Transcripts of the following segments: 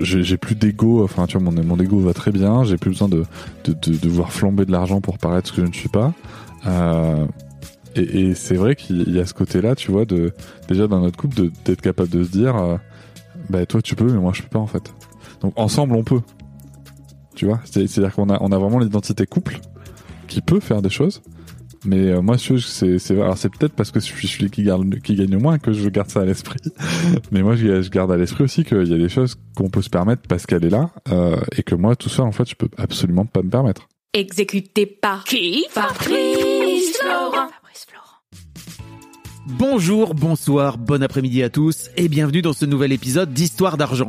J'ai plus d'ego, enfin tu vois, mon, mon ego va très bien, j'ai plus besoin de, de, de, voir flamber de l'argent pour paraître ce que je ne suis pas. Euh, et, c'est vrai qu'il y a ce côté-là, tu vois, de déjà dans notre couple, d'être capable de se dire, euh, bah toi tu peux, mais moi je peux pas en fait. Donc ensemble on peut. Tu vois, C'est- c'est-à-dire qu'on a, on a vraiment l'identité couple qui peut faire des choses. Mais euh, moi, je- c'est, c'est, alors c'est peut-être parce que je suis celui qui, garde, qui gagne le moins que je garde ça à l'esprit. Mais moi, je, je garde à l'esprit aussi qu'il y a des choses qu'on peut se permettre parce qu'elle est là, euh, et que moi, tout seul, en fait, je peux absolument pas me permettre. Exécuté par qui. Fabrice Florent. Bonjour, bonsoir, bon après-midi à tous et bienvenue dans ce nouvel épisode d'Histoire d'argent.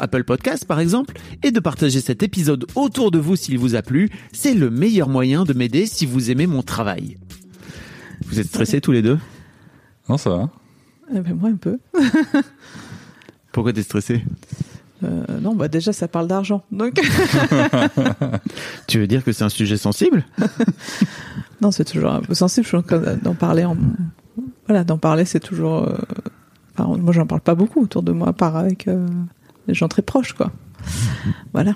Apple Podcasts par exemple, et de partager cet épisode autour de vous s'il vous a plu. C'est le meilleur moyen de m'aider si vous aimez mon travail. Vous êtes stressés tous les deux? Non, ça va. Eh ben, moi un peu. Pourquoi t'es stressé? Euh, non, bah déjà ça parle d'argent. Donc Tu veux dire que c'est un sujet sensible? Non, c'est toujours un peu sensible. Je trouve que d'en parler, en... voilà, d'en parler, c'est toujours. euh, Enfin, moi, j'en parle pas beaucoup autour de moi, à part avec euh, les gens très proches, quoi. Voilà.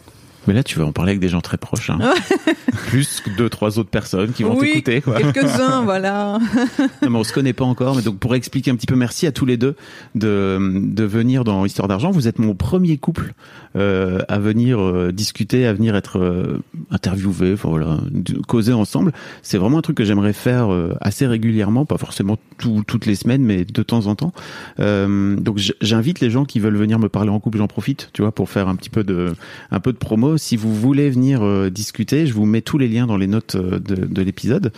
Mais là, tu vas en parler avec des gens très proches. Hein. Plus que deux, trois autres personnes qui vont Oui, t'écouter. quoi. Quelques-uns, voilà. Non, mais on se connaît pas encore, mais donc pour expliquer un petit peu, merci à tous les deux de, de venir dans Histoire d'argent. Vous êtes mon premier couple euh, à venir euh, discuter, à venir être euh, interviewé, enfin voilà, causer ensemble. C'est vraiment un truc que j'aimerais faire euh, assez régulièrement, pas forcément tout- toutes les semaines, mais de temps en temps. Euh, donc j'invite les gens qui veulent venir me parler en couple, j'en profite, tu vois, pour faire un petit peu de un peu de promo. Si vous voulez venir euh, discuter, je vous mets tous les liens dans les notes de, de l'épisode,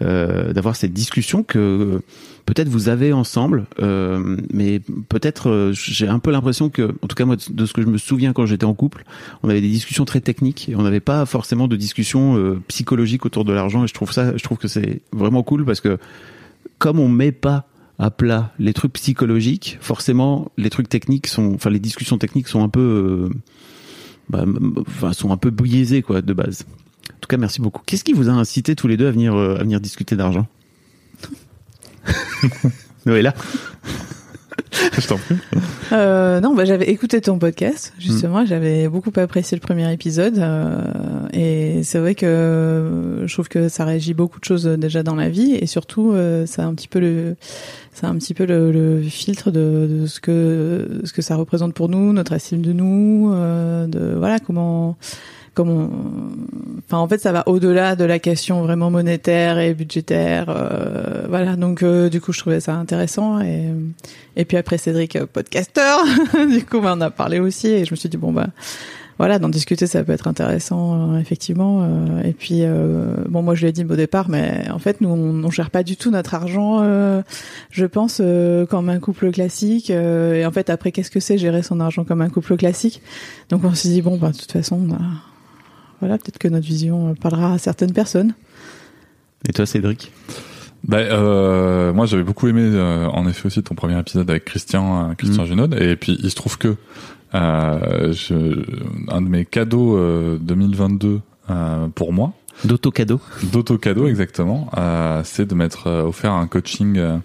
d'avoir cette discussion que peut-être vous avez ensemble, euh, mais peut-être euh, j'ai un peu l'impression que, en tout cas moi, de ce que je me souviens quand j'étais en couple, on avait des discussions très techniques et on n'avait pas forcément de discussions euh, psychologiques autour de l'argent. Et je trouve ça, je trouve que c'est vraiment cool parce que comme on met pas à plat les trucs psychologiques, forcément les trucs techniques sont, enfin les discussions techniques sont un peu, euh, bah, enfin sont un peu biaisées quoi de base. En tout cas, merci beaucoup. Qu'est-ce qui vous a incité tous les deux à venir euh, à venir discuter d'argent? Noëlla Je t'en prie. Euh, non, bah, j'avais écouté ton podcast, justement. J'avais beaucoup apprécié le premier épisode. euh, et c'est vrai que euh, je trouve que ça régit beaucoup de choses euh, déjà dans la vie. Et surtout, euh, c'est un petit peu le, c'est un petit peu le, le filtre de, de ce que, ce que ça représente pour nous, notre estime de nous, euh, de, voilà, comment, comment, enfin, en fait, ça va au-delà de la question vraiment monétaire et budgétaire. euh, voilà. Donc, euh, du coup, je trouvais ça intéressant et, et puis après Cédric, euh, podcasteur, du coup, on a parlé aussi et je me suis dit bon bah voilà, d'en discuter, ça peut être intéressant euh, effectivement. euh, et puis euh, bon, moi je lui ai dit au départ, mais en fait nous on, on gère pas du tout notre argent, euh, je pense euh, comme un couple classique. et en fait après, qu'est-ce que c'est gérer son argent comme un couple classique? Donc on s'est dit bon bah de toute façon, bah, voilà, peut-être que notre vision euh, parlera à certaines personnes. Et toi, Cédric? Bah, euh, moi, j'avais beaucoup aimé, euh, en effet, aussi ton premier épisode avec Christian, euh, Christian. Junod. Et puis, il se trouve que euh, je, un de mes cadeaux euh, 2022 euh, pour moi, D'auto-cadeau d'auto-cadeau exactement, euh, c'est de m'être euh, offert un coaching, euh,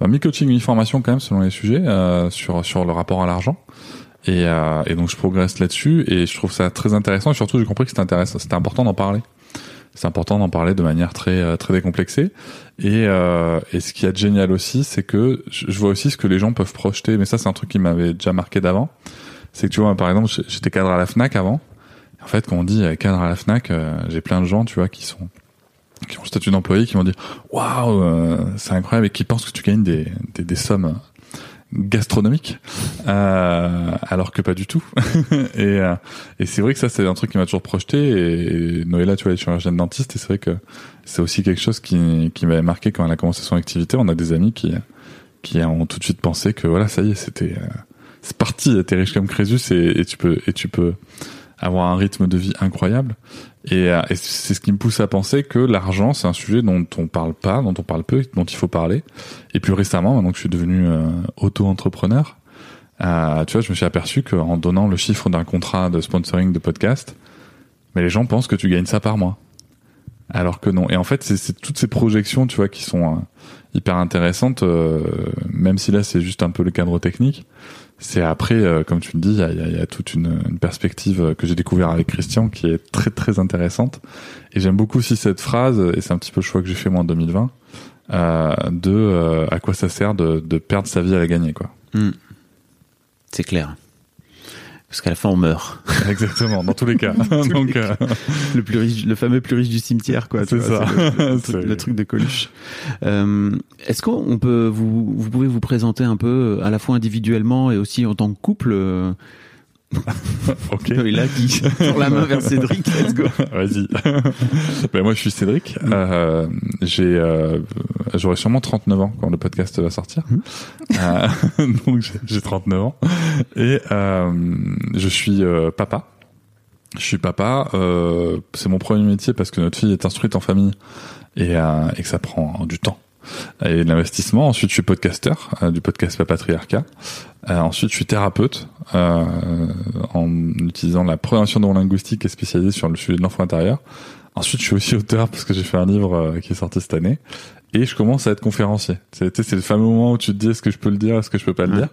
un mi-coaching, mi-formation quand même selon les sujets euh, sur sur le rapport à l'argent. Et, euh, et donc je progresse là-dessus et je trouve ça très intéressant et surtout j'ai compris que c'était intéressant, c'était important d'en parler. c'est important d'en parler de manière très euh, très décomplexée. Et, euh, et ce qui est génial aussi, c'est que je vois aussi ce que les gens peuvent projeter. Mais ça, c'est un truc qui m'avait déjà marqué d'avant. C'est que tu vois, par exemple, j'étais cadre à la Fnac avant. En fait, quand on dit euh, cadre à la Fnac, euh, j'ai plein de gens, tu vois, qui sont qui ont le statut d'employé, qui m'ont dit waouh, c'est incroyable, et qui pensent que tu gagnes des des, des sommes gastronomiques, euh, alors que pas du tout. et euh, et c'est vrai que ça, c'est un truc qui m'a toujours projeté. Et, et Noëlla, tu vois, elle est chirurgienne dentiste, et c'est vrai que c'est aussi quelque chose qui qui m'avait marqué quand elle a commencé son activité. On a des amis qui qui ont tout de suite pensé que voilà, ça y est, c'était euh, c'est parti, t'es riche comme Crésus et tu peux et tu peux avoir un rythme de vie incroyable. Et, euh, et c'est ce qui me pousse à penser que l'argent, c'est un sujet dont on parle pas, dont on parle peu, dont il faut parler. Et plus récemment, maintenant que je suis devenu euh, auto-entrepreneur, euh, tu vois, je me suis aperçu qu'en donnant le chiffre d'un contrat de sponsoring de podcast, mais les gens pensent que tu gagnes ça par mois. Alors que non. Et en fait, c'est- toutes ces projections, tu vois, qui sont euh, hyper intéressantes, euh, même si là, c'est juste un peu le cadre technique. C'est après, euh, comme tu le dis, il y a, toute une, perspective euh, que j'ai découvert avec Christian qui est très très intéressante. Et j'aime beaucoup aussi cette phrase, et c'est un petit peu le choix que j'ai fait moi en 2020, euh, de euh, à quoi ça sert de, perdre sa vie à la gagner, quoi. C'est clair. Parce qu'à la fin, on meurt. Exactement, dans tous les cas. Donc, euh, le plus riche, le fameux plus riche du cimetière, quoi. C'est ça. c'est Le, truc, le truc de Coluche. Euh, Est-ce qu'on peut vous, vous pouvez vous présenter un peu à la fois individuellement et aussi en tant que couple euh, ok. Et là, qui pour la main vers Cédric, let's go. Vas-y. ben, moi, je suis Cédric. Euh, j'ai, euh, j'aurai sûrement 39 ans quand le podcast va sortir. Euh, donc, j'ai- j'ai 39 ans. Et je suis papa. Je suis papa. C'est mon premier métier parce que notre fille est instruite en famille et, et que ça prend du temps et de l'investissement. Ensuite, je suis podcasteur euh, du podcast Papatriarcat. Euh, ensuite, je suis thérapeute euh, en utilisant la prévention neurolinguistique et spécialisée sur le sujet de l'enfant intérieur. Ensuite, je suis aussi auteur parce que j'ai fait un livre euh, qui est sorti cette année. Et je commence à être conférencier. C'est le fameux moment où tu te dis est-ce que je peux le dire, est-ce que je peux pas le dire?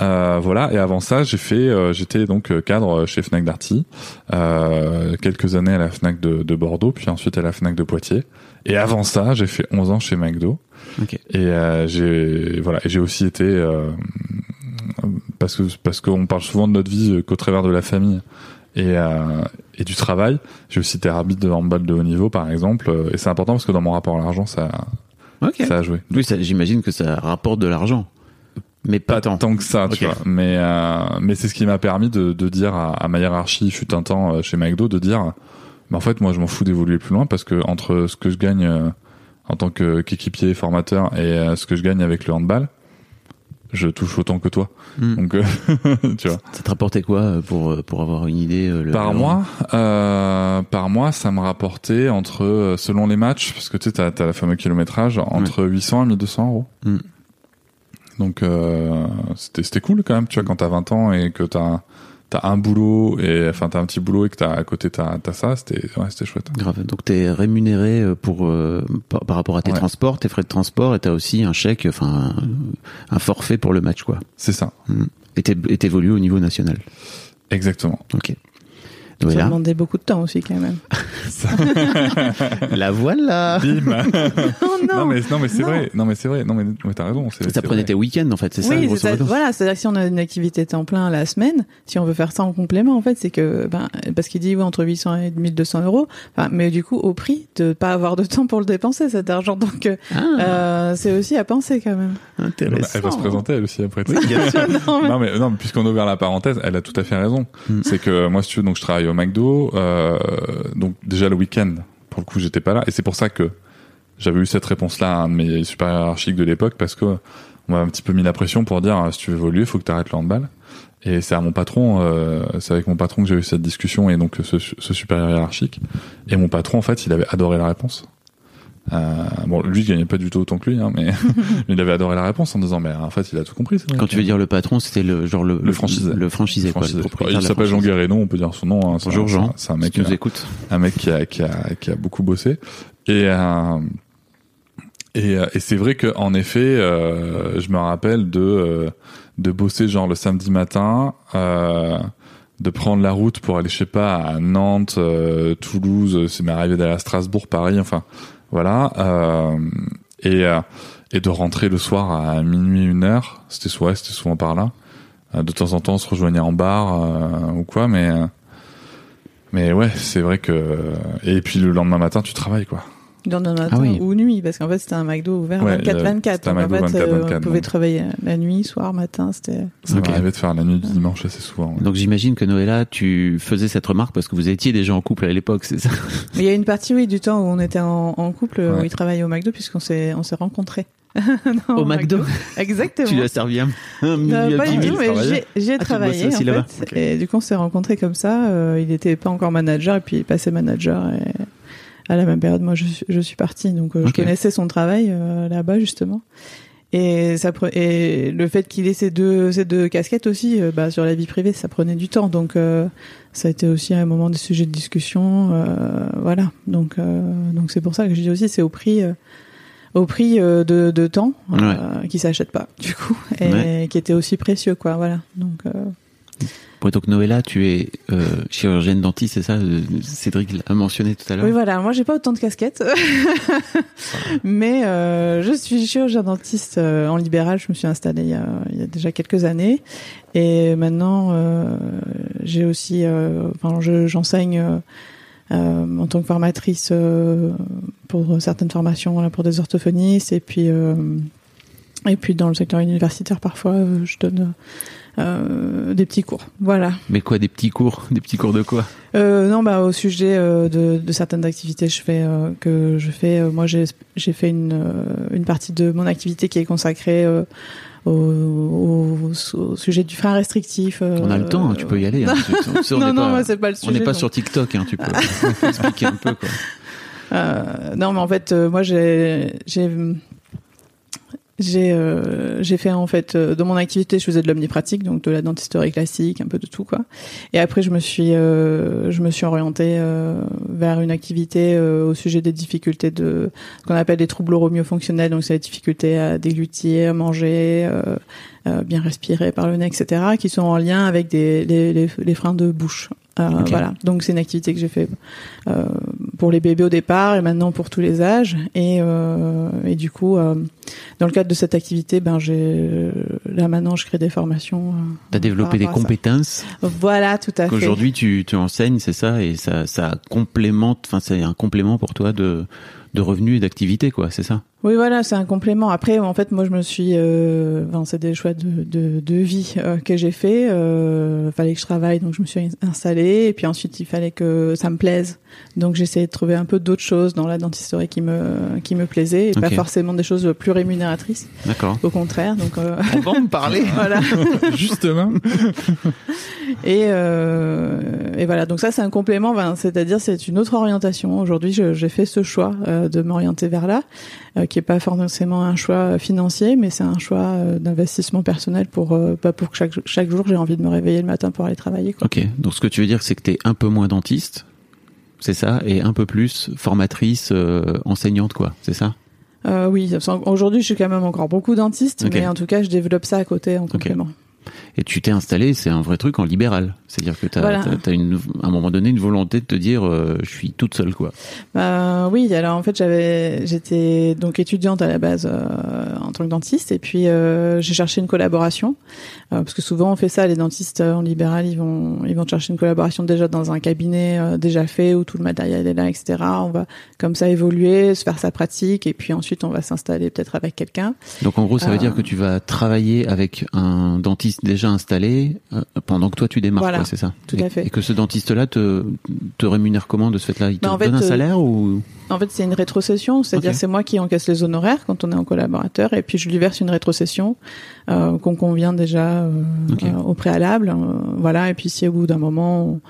Euh, voilà. Et avant ça, j'ai fait, euh, j'étais donc euh, cadre chez Fnac Darty, euh, quelques années à la Fnac de, de Bordeaux, puis ensuite à la Fnac de Poitiers. Et avant ça, j'ai fait 11 ans chez McDo. Ok. Et euh, j'ai voilà, et j'ai aussi été euh, parce que parce qu'on parle souvent de notre vie qu'au travers de la famille et euh, et du travail. J'ai aussi été arbitre de handball de haut niveau par exemple, et c'est important parce que dans mon rapport à l'argent, ça Ok. ça a joué. Oui, ça, j'imagine que ça rapporte de l'argent. Mais pas, tant. tant que ça, tu vois. Mais euh, mais c'est ce qui m'a permis de, de dire à, à ma hiérarchie, fut un temps euh, chez McDo, de dire, mais en fait, moi, je m'en fous d'évoluer plus loin parce que entre ce que je gagne euh, en tant que qu'équipier, formateur, et euh, ce que je gagne avec le handball, je touche autant que toi. Hmm. Donc, tu vois. Ça te rapportait quoi pour, pour avoir une idée le- Par le- mois, euh, par mois, ça me rapportait entre, selon les matchs, parce que tu sais, t'as, t'as la fameux kilométrage, entre 800 et 1200 euros. Mm. Donc, euh, c'était, c'était cool quand même, tu vois, quand t'as 20 ans et que t'as, t'as un boulot et, enfin, t'as un petit boulot et que t'as, à côté t'as, t'as ça, c'était, ouais, c'était chouette. Grave. Donc t'es rémunéré euh, pour euh, par, par rapport à tes Ouais. transports, tes frais de transport, et t'as aussi un chèque, enfin un, un forfait pour le match, quoi. C'est ça. Et t'é- et t'évolues au niveau national. Exactement. Ok. Ça Voilà. demandait beaucoup de temps aussi quand même. La voilà. Bim! Oh non, mais, non, mais c'est Non. vrai. Non, mais c'est vrai. Non, mais, mais t'as raison. c'est- Ça c'est prenait vrai. tes week-ends en fait, c'est ça, oui, ça. Voilà, c'est-à-dire que si on a une activité temps plein la semaine, si on veut faire ça en complément, en fait, c'est que, ben, parce qu'il dit oui, entre 800 et 1200 euros, enfin, mais du coup, au prix de pas avoir de temps pour le dépenser, cet argent. Donc, euh, Ah, euh, c'est aussi à penser quand même. Bah, intéressant. Elle va se présenter, elle aussi, après. Oui, sais. bien sûr. Non, mais- Non mais non, mais puisqu'on a ouvert la parenthèse, elle a tout à fait raison. Mm. C'est que moi, si tu veux, donc je travaille au McDo, euh, donc déjà le week-end, pour le coup, j'étais pas là, et c'est pour ça que j'avais eu cette réponse-là à un de mes supérieurs hiérarchiques de l'époque, parce que on m'a un petit peu mis la pression pour dire euh, si tu veux évoluer, faut que tu arrêtes le handball. Et c'est à mon patron, euh, c'est avec mon patron que j'ai eu cette discussion et donc ce, ce supérieur hiérarchique. Et mon patron, en fait, il avait adoré la réponse. Euh, bon, lui, il gagnait pas du tout autant que lui, hein, mais il avait adoré la réponse en disant, mais en fait, il a tout compris. c'est vrai. Quand tu veux dire le patron, c'était le genre le Le franchisé. le franchisé, quoi, Franchisé. Il s'appelle Jean. Guérénon, on peut dire son nom. hein. C'est un- Bonjour Jean. C'est un mec, tu nous écoutes. un mec qui a, qui a, qui a beaucoup bossé. Et, euh, et, euh, et c'est vrai que en effet, euh, je me rappelle de, euh, de bosser genre le samedi matin, euh, de prendre la route pour aller, je sais pas, à Nantes, euh, Toulouse, c'est m'est arrivé d'aller à Strasbourg, Paris, enfin, voilà, euh, et euh, et de rentrer le soir à minuit, une heure. C'était souvent, c'était souvent par là. Euh, de temps en temps, on se rejoignait en bar ou quoi, mais mais ouais, c'est vrai que et puis le lendemain matin, tu travailles quoi. Dans le matin Ah oui. ou nuit, parce qu'en fait c'était un McDo ouvert Ouais, 24-24. euh, c'était un Donc en fait, euh, 24-24, on pouvait donc. travailler la nuit, soir, matin. C'était. Ça Ok. m'est arrivé de faire la nuit du dimanche assez souvent. ouais. Donc j'imagine que Noëlla, tu faisais cette remarque parce que vous étiez déjà en couple à l'époque, c'est ça? Il y a une partie, oui, du temps où on était en, en couple, où Ouais. il travaillait au McDo, puisqu'on s'est, on s'est rencontrés. Non, Au McDo Exactement. Tu lui as servi un, un Non, pas du tout, mais j'ai, Ah, travaillé en fait. Et du coup, on s'est rencontrés comme ça. euh, il n'était pas encore manager, et puis il est passé manager. Et à la même période, moi, je, suis- je suis partie. Donc, euh, je connaissais son travail euh, là-bas, justement. Et, ça, pre- et le fait qu'il ait ces deux, ces deux casquettes aussi, euh, bah, sur la vie privée, ça prenait du temps. Donc, euh, ça a été aussi un moment de sujet de discussion. euh, voilà. Donc, euh, donc c'est pour ça que je dis aussi, c'est au prix. au prix de, de temps euh, qui s'achète pas du coup et Ouais. qui était aussi précieux quoi voilà donc donc Noëlla, tu es euh, chirurgienne dentiste, c'est ça euh, Cédric l'a mentionné tout à l'heure. oui voilà. Moi j'ai pas autant de casquettes. Mais euh, je suis chirurgien dentiste en libéral. Je me suis installée il y a, il y a déjà quelques années. Et maintenant j'ai aussi enfin je- j'enseigne en tant que formatrice pour certaines formations pour des orthophonistes. Et puis et puis dans le secteur universitaire parfois je donne euh, des petits cours voilà Mais quoi, des petits cours? Des petits cours de quoi? Euh, non, bah au sujet euh, de, de certaines activités, je fais euh, que je fais. euh, moi, j'ai j'ai fait une une partie de mon activité qui est consacrée au, au, au sujet du frein restrictif. On a le temps, hein, tu peux y aller. hein. On- on non, non, pas- c'est pas le On sujet. n'est pas donc. sur TikTok, hein, tu peux expliquer un peu quoi. Euh, non, mais en fait, moi, j'ai j'ai euh, j'ai fait en fait euh, dans mon activité, je faisais de l'omnipratique, donc de la dentisterie classique, un peu de tout quoi. Et après, je me suis euh, je me suis orientée euh, vers une activité euh, au sujet des difficultés de ce qu'on appelle des troubles oromyofonctionnels, donc c'est la difficulté à déglutir, à manger, euh, bien respirer par le nez, etc., qui sont en lien avec des les, les, les freins de bouche. Euh. Voilà, donc c'est une activité que j'ai fait euh, pour les bébés au départ et maintenant pour tous les âges. Et, euh, et du coup, euh, dans le cadre de cette activité, ben j'ai là maintenant je crée des formations. euh, Tu as développé des compétences Voilà, tout à fait. qu'aujourd'hui tu, tu enseignes, c'est ça, et ça, ça complémente, enfin c'est un complément pour toi de, de revenus et d'activité, quoi, c'est ça? Oui, voilà, c'est un complément. Après, en fait, moi, je me suis, euh, enfin, c'est des choix de, de, de vie euh, que j'ai fait. Euh, fallait que je travaille, donc je me suis installée. Et puis ensuite, il fallait que ça me plaise. Donc, j'ai essayé de trouver un peu d'autres choses dans la dentisterie qui me qui me plaisaient et pas forcément des choses plus rémunératrices. D'accord. Au contraire. Donc, euh, On va en parler. voilà. Justement. Et, euh, et voilà, donc ça c'est un complément, ben, c'est-à-dire c'est une autre orientation. Aujourd'hui, j'ai fait ce choix euh, de m'orienter vers là, qui est pas forcément un choix financier, mais c'est un choix euh, d'investissement personnel pour euh, pas pour que chaque chaque jour j'ai envie de me réveiller le matin pour aller travailler. Quoi. Ok, donc ce que tu veux dire, c'est que tu es un peu moins dentiste, c'est ça, et un peu plus formatrice, euh, enseignante, quoi, c'est ça? Euh, oui, aujourd'hui je suis quand même encore beaucoup dentiste, Ok. mais en tout cas je développe ça à côté en complément. Et tu t'es installé, c'est un vrai truc en libéral. C'est-à-dire que tu as, Voilà. une, à un moment donné une volonté de te dire euh, je suis toute seule quoi. Bah, oui, alors en fait j'avais, j'étais donc étudiante à la base euh, tant que dentiste et puis euh, j'ai cherché une collaboration euh, parce que souvent on fait ça, les dentistes euh, en libéral ils vont ils vont chercher une collaboration déjà dans un cabinet déjà fait où tout le matériel est là, etc. On va comme ça évoluer, se faire sa pratique et puis ensuite on va s'installer peut-être avec quelqu'un. Donc en gros ça veut dire que tu vas travailler avec un dentiste déjà installé pendant que toi tu démarres, Voilà, c'est ça? Tout et, à fait. Et que ce dentiste-là te, te rémunère comment de ce fait-là? Il te en fait, donne un euh, salaire ou En fait, c'est une rétrocession, c'est-à dire Ok. c'est moi qui encaisse les honoraires quand on est en collaborateur, et puis je lui verse une rétrocession euh, qu'on convient déjà euh, euh, au préalable, voilà. Et puis si au bout d'un moment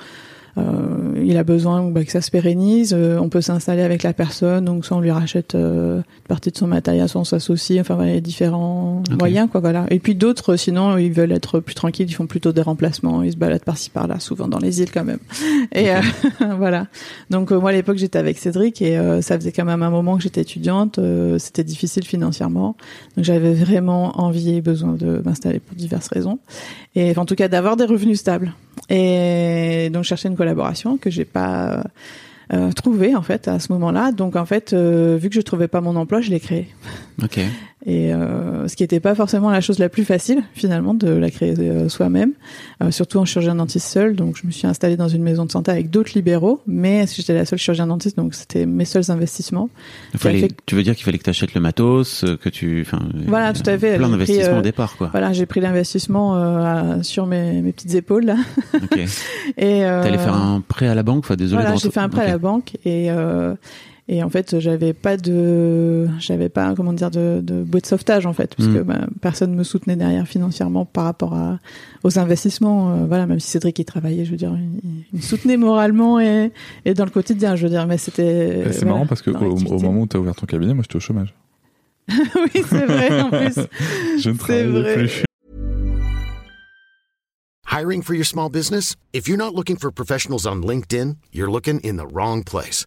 euh, il a besoin bah, que ça se pérennise, euh, on peut s'installer avec la personne, donc soit on lui rachète euh, une partie de son matériel, soit on s'associe, enfin voilà, il y a différents moyens, quoi, voilà. Et puis d'autres, sinon, ils veulent être plus tranquilles, ils font plutôt des remplacements, ils se baladent par-ci par-là, souvent dans les îles quand même. Et euh, voilà. Donc euh, moi à l'époque j'étais avec Cédric et euh, ça faisait quand même un moment que j'étais étudiante, euh, c'était difficile financièrement, donc j'avais vraiment envie et besoin de m'installer pour diverses raisons, et en tout cas d'avoir des revenus stables. Et donc je cherchais une collaboration que j'ai pas euh, trouvé en fait à ce moment-là. Donc en fait, euh, vu que je trouvais pas mon emploi, je l'ai créé. Et euh, ce qui n'était pas forcément la chose la plus facile finalement de la créer euh, soi-même, euh, surtout en chirurgien dentiste seul. Donc je me suis installée dans une maison de santé avec d'autres libéraux, mais j'étais la seule chirurgien dentiste, donc c'était mes seuls investissements. Il fallait- fait- Tu veux dire qu'il fallait que tu achètes le matos, que tu, enfin, Voilà, tout à fait. Plein d'investissements au départ, quoi. Voilà, j'ai pris l'investissement euh, sur mes, mes petites épaules là. Ok. Et euh, T'allais faire un prêt à la banque, enfin désolé. Voilà, j'ai fait un prêt à la banque et euh, et en fait j'avais pas de j'avais pas comment dire de, de boîte de sauvetage en fait parce Mm. que bah, personne me soutenait derrière financièrement par rapport à aux investissements euh, voilà même si Cédric y travaillait je veux dire il, il me soutenait moralement et et dans le quotidien je veux dire mais c'était c'est voilà, marrant parce que au, au moment où tu as ouvert ton cabinet, moi j'étais au chômage. oui c'est vrai en plus Je ne travaillais plus. Hiring for your small business? If you're not looking for professionals on LinkedIn, you're looking in the wrong place.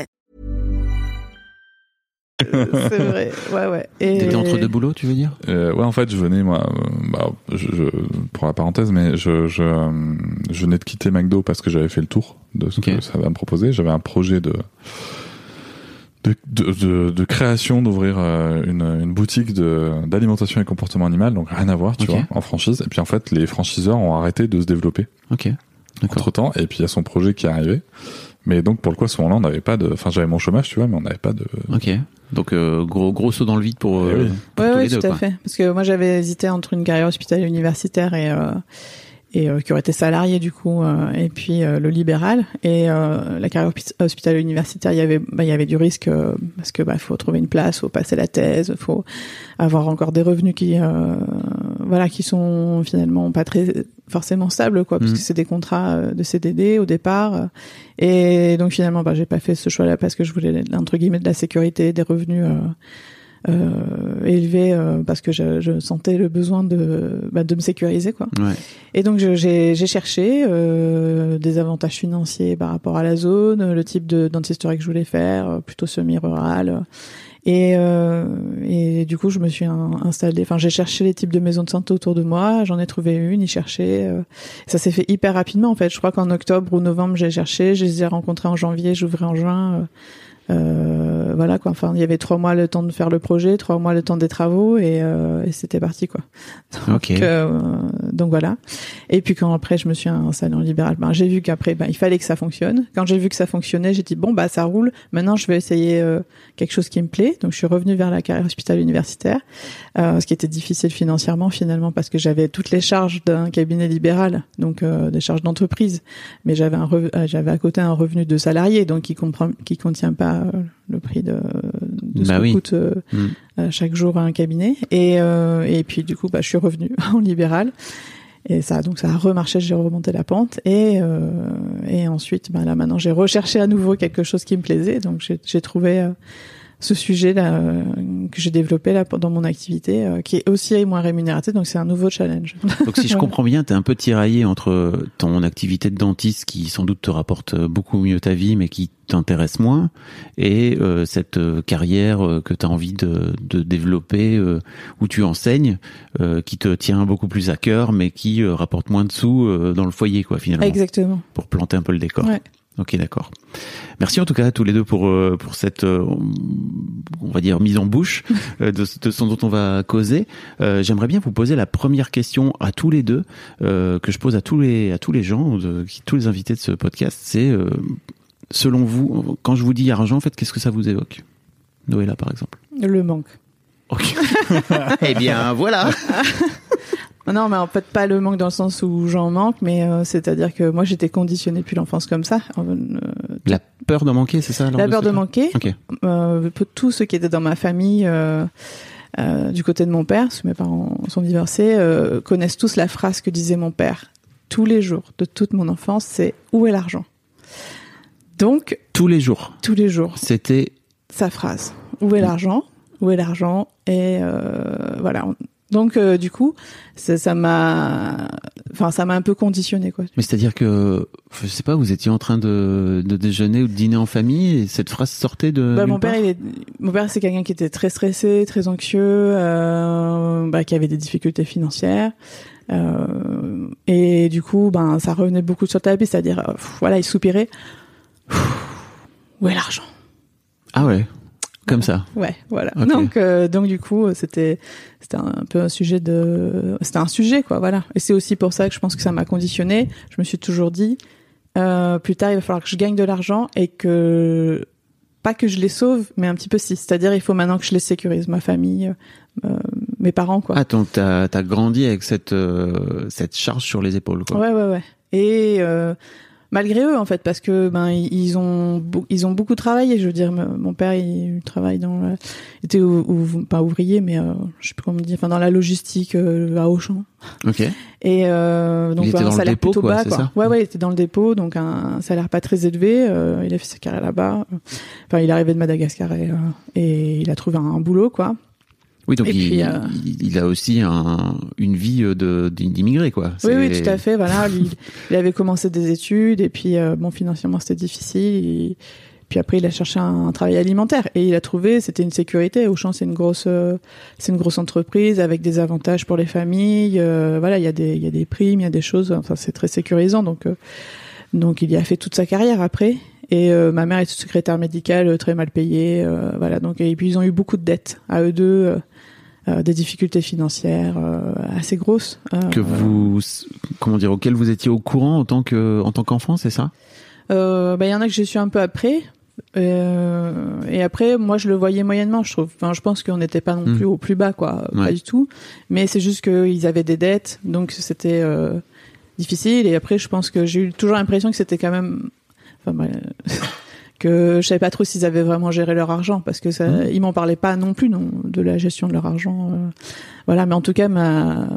c'est vrai ouais ouais et T'étais entre deux boulots, tu veux dire? Euh, ouais, en fait, je venais, moi, euh, bah, je, je- pour la parenthèse, mais je, je, euh, je venais de quitter McDo parce que j'avais fait le tour de ce que ça va me proposer. J'avais un projet de de, de, de, de création d'ouvrir euh, une, une boutique de d'alimentation et comportement animal, donc rien à voir, tu vois, en franchise. Et puis en fait, les franchiseurs ont arrêté de se développer Ok. D'accord. entre temps. Et puis il y a son projet qui est arrivé. Mais donc pour le coup, à ce moment-là, on n'avait pas de. Enfin, j'avais mon chômage, tu vois, mais on n'avait pas de. Ok. Donc euh, gros gros saut dans le vide pour, Eh euh, oui. pour Ouais, tous ouais, les deux. tout à quoi. fait. Parce que moi, j'avais hésité entre une carrière hospitalière universitaire et euh, et euh, qui aurait été salarié du coup, euh, et puis euh, le libéral. Et euh, la carrière hospi- hospitalière universitaire, il y avait, bah, il y avait du risque euh, parce que bah, faut trouver une place, faut passer la thèse, faut avoir encore des revenus qui, euh, voilà, qui sont finalement pas très forcément stables, quoi, parce Mhm. que c'est des contrats euh, de CDD au départ. euh, et donc finalement, bah, j'ai pas fait ce choix-là parce que je voulais entre guillemets de la sécurité, des revenus. Euh, euh, élevé euh, parce que je, je sentais le besoin de bah, de me sécuriser quoi. Ouais. Et donc j'ai j'ai cherché euh, des avantages financiers par rapport à la zone, le type de dentisterie que je voulais faire, plutôt semi-rural. Et, euh, et du coup, je me suis in- installée. Enfin, j'ai cherché les types de maisons de santé autour de moi. J'en ai trouvé une, y cherché. euh, ça s'est fait hyper rapidement, en fait. Je crois qu'en octobre ou novembre, j'ai cherché. Je les ai rencontrés en janvier. J'ouvrais en juin. euh, euh, voilà quoi. Enfin, il y avait trois mois le temps de faire le projet, trois mois le temps des travaux, et, euh, et c'était parti quoi. Donc, euh, donc voilà. Et puis quand après je me suis installée en libéral, ben, j'ai vu qu'après ben, il fallait que ça fonctionne. Quand j'ai vu que ça fonctionnait, j'ai dit bon bah ça roule. Maintenant je vais essayer euh, quelque chose qui me plaît. Donc je suis revenue vers la carrière hospitalière universitaire, euh, ce qui était difficile financièrement finalement parce que j'avais toutes les charges d'un cabinet libéral, donc euh, des charges d'entreprise, mais j'avais un j'avais à côté un revenu de salarié, donc qui comprend qui contient pas le prix de, de ce Bah que oui. coûte euh, Mm. euh, chaque jour à un cabinet. Et, euh, et puis du coup, bah, je suis revenue en libéral. Et ça, donc ça a remarché, j'ai remonté la pente. Et, euh, et ensuite, bah, là maintenant, j'ai recherché à nouveau quelque chose qui me plaisait. Donc j'ai j'ai trouvé euh, ce sujet là euh, que j'ai développé là dans mon activité, euh, qui est aussi moins rémunérateur. Donc c'est un nouveau challenge. Donc si je comprends bien, t'es un peu tiraillé entre ton activité de dentiste qui sans doute te rapporte beaucoup mieux ta vie, mais qui t'intéresse moins, et euh, cette euh, carrière euh, que tu as envie de, de développer, euh, où tu enseignes, euh, qui te tient beaucoup plus à cœur, mais qui euh, rapporte moins de sous euh, dans le foyer, quoi, finalement, Exactement. pour planter un peu le décor. Ouais. Ok, d'accord. Merci en tout cas à tous les deux pour euh, pour cette euh, on va dire mise en bouche euh, de, de ce dont on va causer. Euh, J'aimerais bien vous poser la première question à tous les deux euh, que je pose à tous les à tous les gens, de, qui- tous les invités de ce podcast. C'est euh, selon vous, quand je vous dis argent, en fait, qu'est-ce que ça vous évoque? Noëlla, par exemple. Le manque. Ok. eh bien, voilà. Non, mais en fait pas le manque dans le sens où j'en manque, mais euh, c'est-à-dire que moi j'étais conditionnée depuis l'enfance comme ça. Euh, La peur de manquer, c'est ça la peur de ce- manquer. Ok. Euh, tous ceux qui étaient dans ma famille, euh, euh, du côté de mon père, parce que mes parents sont divorcés, euh, connaissent tous la phrase que disait mon père tous les jours de toute mon enfance, c'est où est l'argent? Donc Tous les jours. tous les jours, C'était sa phrase. Où est l'argent? Où est l'argent? Et euh, voilà. Donc euh, du coup, ça ça m'a, enfin ça m'a un peu conditionné quoi. Mais c'est-à-dire que, je sais pas, vous étiez en train de, de déjeuner ou de dîner en famille et cette phrase sortait de. Bah, mon père, il est, mon père, c'est quelqu'un qui était très stressé, très anxieux, euh, bah, qui avait des difficultés financières, euh, et du coup, ben, ça revenait beaucoup sur le tapis, c'est-à-dire, euh, voilà, il soupirait. Où est l'argent? Ah ouais, comme ça. Ouais, voilà. Donc, euh, donc du coup, c'était, c'était un peu un sujet de, c'était un sujet, quoi, voilà. Et c'est aussi pour ça que je pense que ça m'a conditionné. Je me suis toujours dit, euh, plus tard, il va falloir que je gagne de l'argent et que, pas que je les sauve, mais un petit peu si. C'est-à-dire, il faut maintenant que je les sécurise, ma famille, euh, mes parents, quoi. Ah, donc t'as as grandi avec cette, cette charge sur les épaules, quoi. Ouais, ouais, ouais. Et malgré eux, en fait, parce que ben ils ont ils ont beaucoup travaillé. Je veux dire, mon père, il travaille dans, la, il était ou, ou- pas ouvrier, mais euh, je sais plus comment dire, enfin dans la logistique euh, à Auchan. Ok. Et euh, donc Il était ben, dans un le salaire dépôt, plutôt quoi, bas, quoi. ça? Ouais, ouais, il était dans le dépôt, donc un salaire pas très élevé. euh, il a fait sa carrière là-bas. Enfin, il est arrivé de Madagascar et, euh, et il a trouvé un boulot, quoi. Oui, donc Et il, puis, euh, il- il a aussi un, une vie euh, d'immigré, quoi. Oui, oui, tout à fait. Voilà, il avait commencé des études et puis euh, bon, financièrement c'était difficile. Et, puis après, il a cherché un, un travail alimentaire et il a trouvé, c'était une sécurité. Auchan, c'est une grosse, euh, c'est une grosse entreprise avec des avantages pour les familles. voilà, il y a des, il y a des primes, il y a des choses. Enfin, c'est très sécurisant. Donc, donc il y a fait toute sa carrière après. Et euh, ma mère était secrétaire médicale, euh, très mal payée. euh, voilà. Donc et puis ils ont eu beaucoup de dettes à eux deux. euh, euh, des difficultés financières euh, assez grosses. euh, que vous, comment dire, auquel vous étiez au courant en tant que, en tant qu'enfant, c'est ça? Euh, bah, il y en a que j'ai su un peu après. Euh, et après, moi, je le voyais moyennement, je trouve. Enfin, je pense qu'on n'était pas non Mm. plus au plus bas, quoi. Ouais. Pas du tout. Mais c'est juste qu'ils avaient des dettes, donc c'était euh, difficile. Et après, je pense que j'ai eu toujours l'impression que c'était quand même, enfin, bah, que je savais pas trop s'ils avaient vraiment géré leur argent, parce que ça, Mm. ils m'en parlaient pas non plus, non, de la gestion de leur argent. euh. voilà. Mais en tout cas, ma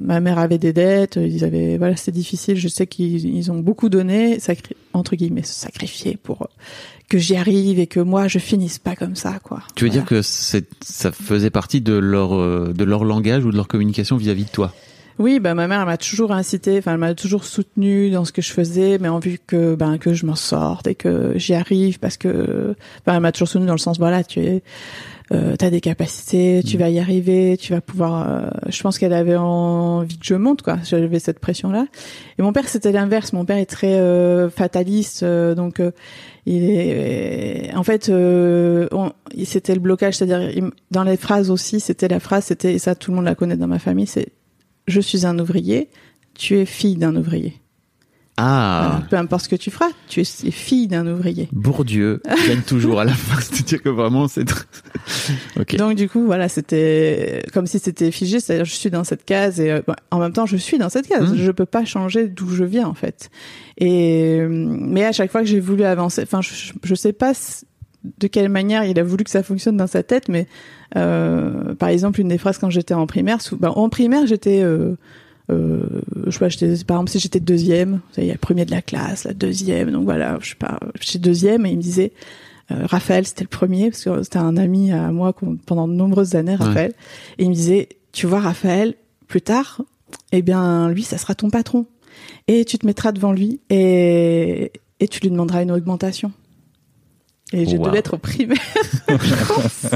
ma mère avait des dettes, ils avaient, voilà, c'était difficile. Je sais qu'ils ils ont beaucoup donné, sacri- entre guillemets, se sacrifier pour que j'y arrive et que moi je finisse pas comme ça, quoi. Tu veux Voilà. dire que c'est, ça faisait partie de leur, euh, de leur langage ou de leur communication vis-à-vis de toi? Oui, bah ma mère elle m'a toujours incité, enfin elle m'a toujours soutenu dans ce que je faisais, mais en vue que ben que je m'en sorte et que j'y arrive parce que ben, elle m'a toujours soutenu dans le sens voilà tu es euh, t'as des capacités, tu vas y arriver, tu vas pouvoir. euh, je pense qu'elle avait envie que je monte quoi. J'avais cette pression là. Et mon père c'était l'inverse. Mon père est très euh, fataliste, euh, donc euh, il est. En fait, euh, on- c'était le blocage, c'est-à-dire dans les phrases aussi, c'était la phrase, c'était et ça tout le monde la connaît dans ma famille, c'est je suis un ouvrier, tu es fille d'un ouvrier. Ah, Voilà. Peu importe ce que tu feras, tu es fille d'un ouvrier. Bourdieu gagne toujours à la fin. C'est-à-dire que vraiment, c'est très... Ok. Donc du coup, voilà, c'était comme si c'était figé, c'est-à-dire je suis dans cette case et euh, bah, en même temps je suis dans cette case. Mhm. Je peux pas changer d'où je viens en fait. Et mais à chaque fois que j'ai voulu avancer, enfin je, je sais pas de quelle manière il a voulu que ça fonctionne dans sa tête, mais euh, par exemple une des phrases quand j'étais en primaire, bah, en primaire j'étais euh, euh, je sais pas, j'étais, par exemple, si j'étais deuxième, il y a le premier de la classe, la deuxième, donc voilà, je sais pas, j'étais deuxième et il me disait, euh, Raphaël, c'était le premier, parce que c'était un ami à moi pendant de nombreuses années, Raphaël, et il me disait, tu vois, Raphaël, plus tard, eh bien, lui, ça sera ton patron. Et tu te mettras devant lui et, et tu lui demanderas une augmentation. Et je Wow. devais être au primaire, je pense.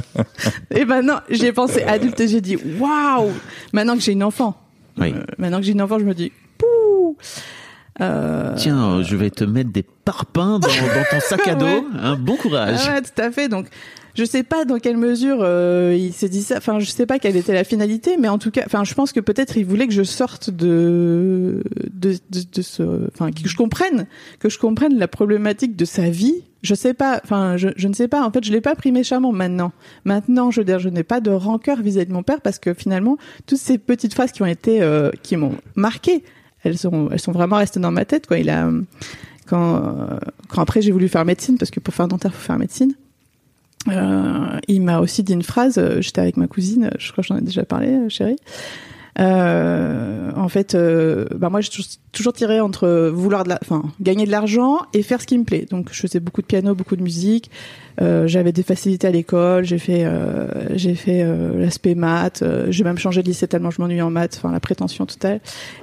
Et maintenant, j'y ai pensé adulte et j'ai dit, waouh! Maintenant que j'ai une enfant, Oui. euh, maintenant que j'ai une enfant, je me dis, pouh Euh, Tiens, je vais te mettre des parpaings dans, dans ton sac à dos. Ouais. Un bon courage. Ah ouais, tout à fait. Donc, je sais pas dans quelle mesure euh, il s'est dit ça. Enfin, je sais pas quelle était la finalité, mais en tout cas, enfin, je pense que peut-être il voulait que je sorte de de de, de ce, enfin, que je comprenne, que je comprenne la problématique de sa vie. Je sais pas. Enfin, je, je ne sais pas. En fait, je l'ai pas pris méchamment maintenant. Maintenant, je veux dire, je n'ai pas de rancœur vis-à-vis de mon père parce que finalement, toutes ces petites phrases qui ont été, euh, qui m'ont marqué, elles sont, elles sont vraiment restées dans ma tête. Quoi. Il a quand, euh, quand après j'ai voulu faire médecine parce que pour faire dentaire, faut faire médecine. Euh, il m'a aussi dit une phrase. euh, J'étais avec ma cousine, je crois que j'en ai déjà parlé, euh, chérie. Euh, en fait, euh, bah moi, j'ai toujours- tiré entre vouloir de la, enfin, gagner de l'argent et faire ce qui me plaît. Donc, je faisais beaucoup de piano, beaucoup de musique. Euh, J'avais des facilités à l'école. J'ai fait, euh, j'ai fait euh, l'aspect maths. euh, j'ai même changé de lycée tellement je m'ennuie en maths. Enfin, la prétention totale.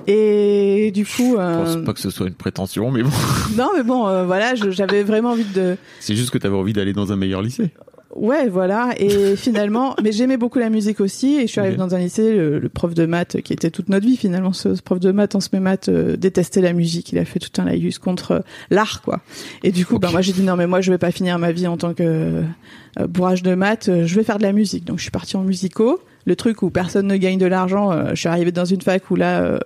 Et du coup, Je pense pas que ce soit une prétention, mais bon. non, mais bon, euh, voilà, j'avais vraiment envie de. C'est juste que t'avais envie d'aller dans un meilleur lycée. Ouais, voilà. Et finalement, mais j'aimais beaucoup la musique aussi. Et je suis arrivée dans un lycée, le, le prof de maths, qui était toute notre vie finalement, ce, ce prof de maths en SME maths euh, détestait la musique. Il a fait tout un laïus contre euh, l'art, quoi. Et du coup, Ok. ben moi j'ai dit non, mais moi je vais pas finir ma vie en tant que euh, bourrage de maths. euh, Je vais faire de la musique. Donc je suis partie en musico. Le truc où personne ne gagne de l'argent. euh, je suis arrivée dans une fac où là.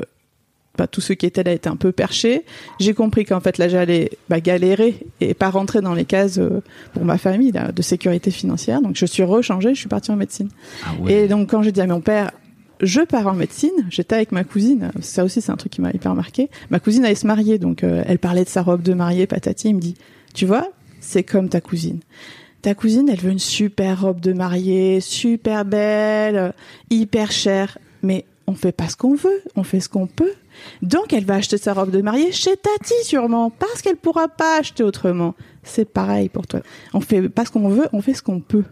Bah, tous ceux qui étaient là étaient un peu perchés. J'ai compris qu'en fait là j'allais bah, galérer et pas rentrer dans les cases euh, pour ma famille là, de sécurité financière. Donc je suis rechangée, je suis partie en médecine. Ah Et donc quand j'ai dit à mon père, je pars en médecine, j'étais avec ma cousine. Ça aussi c'est un truc qui m'a hyper marqué. Ma cousine allait se marier, donc euh, elle parlait de sa robe de mariée, patati. Il me dit, tu vois, c'est comme ta cousine. Ta cousine, elle veut une super robe de mariée, super belle, hyper chère, mais on fait pas ce qu'on veut, on fait ce qu'on peut. Donc elle va acheter sa robe de mariée chez Tati sûrement, parce qu'elle pourra pas acheter autrement. C'est pareil pour toi. On fait pas ce qu'on veut, on fait ce qu'on peut.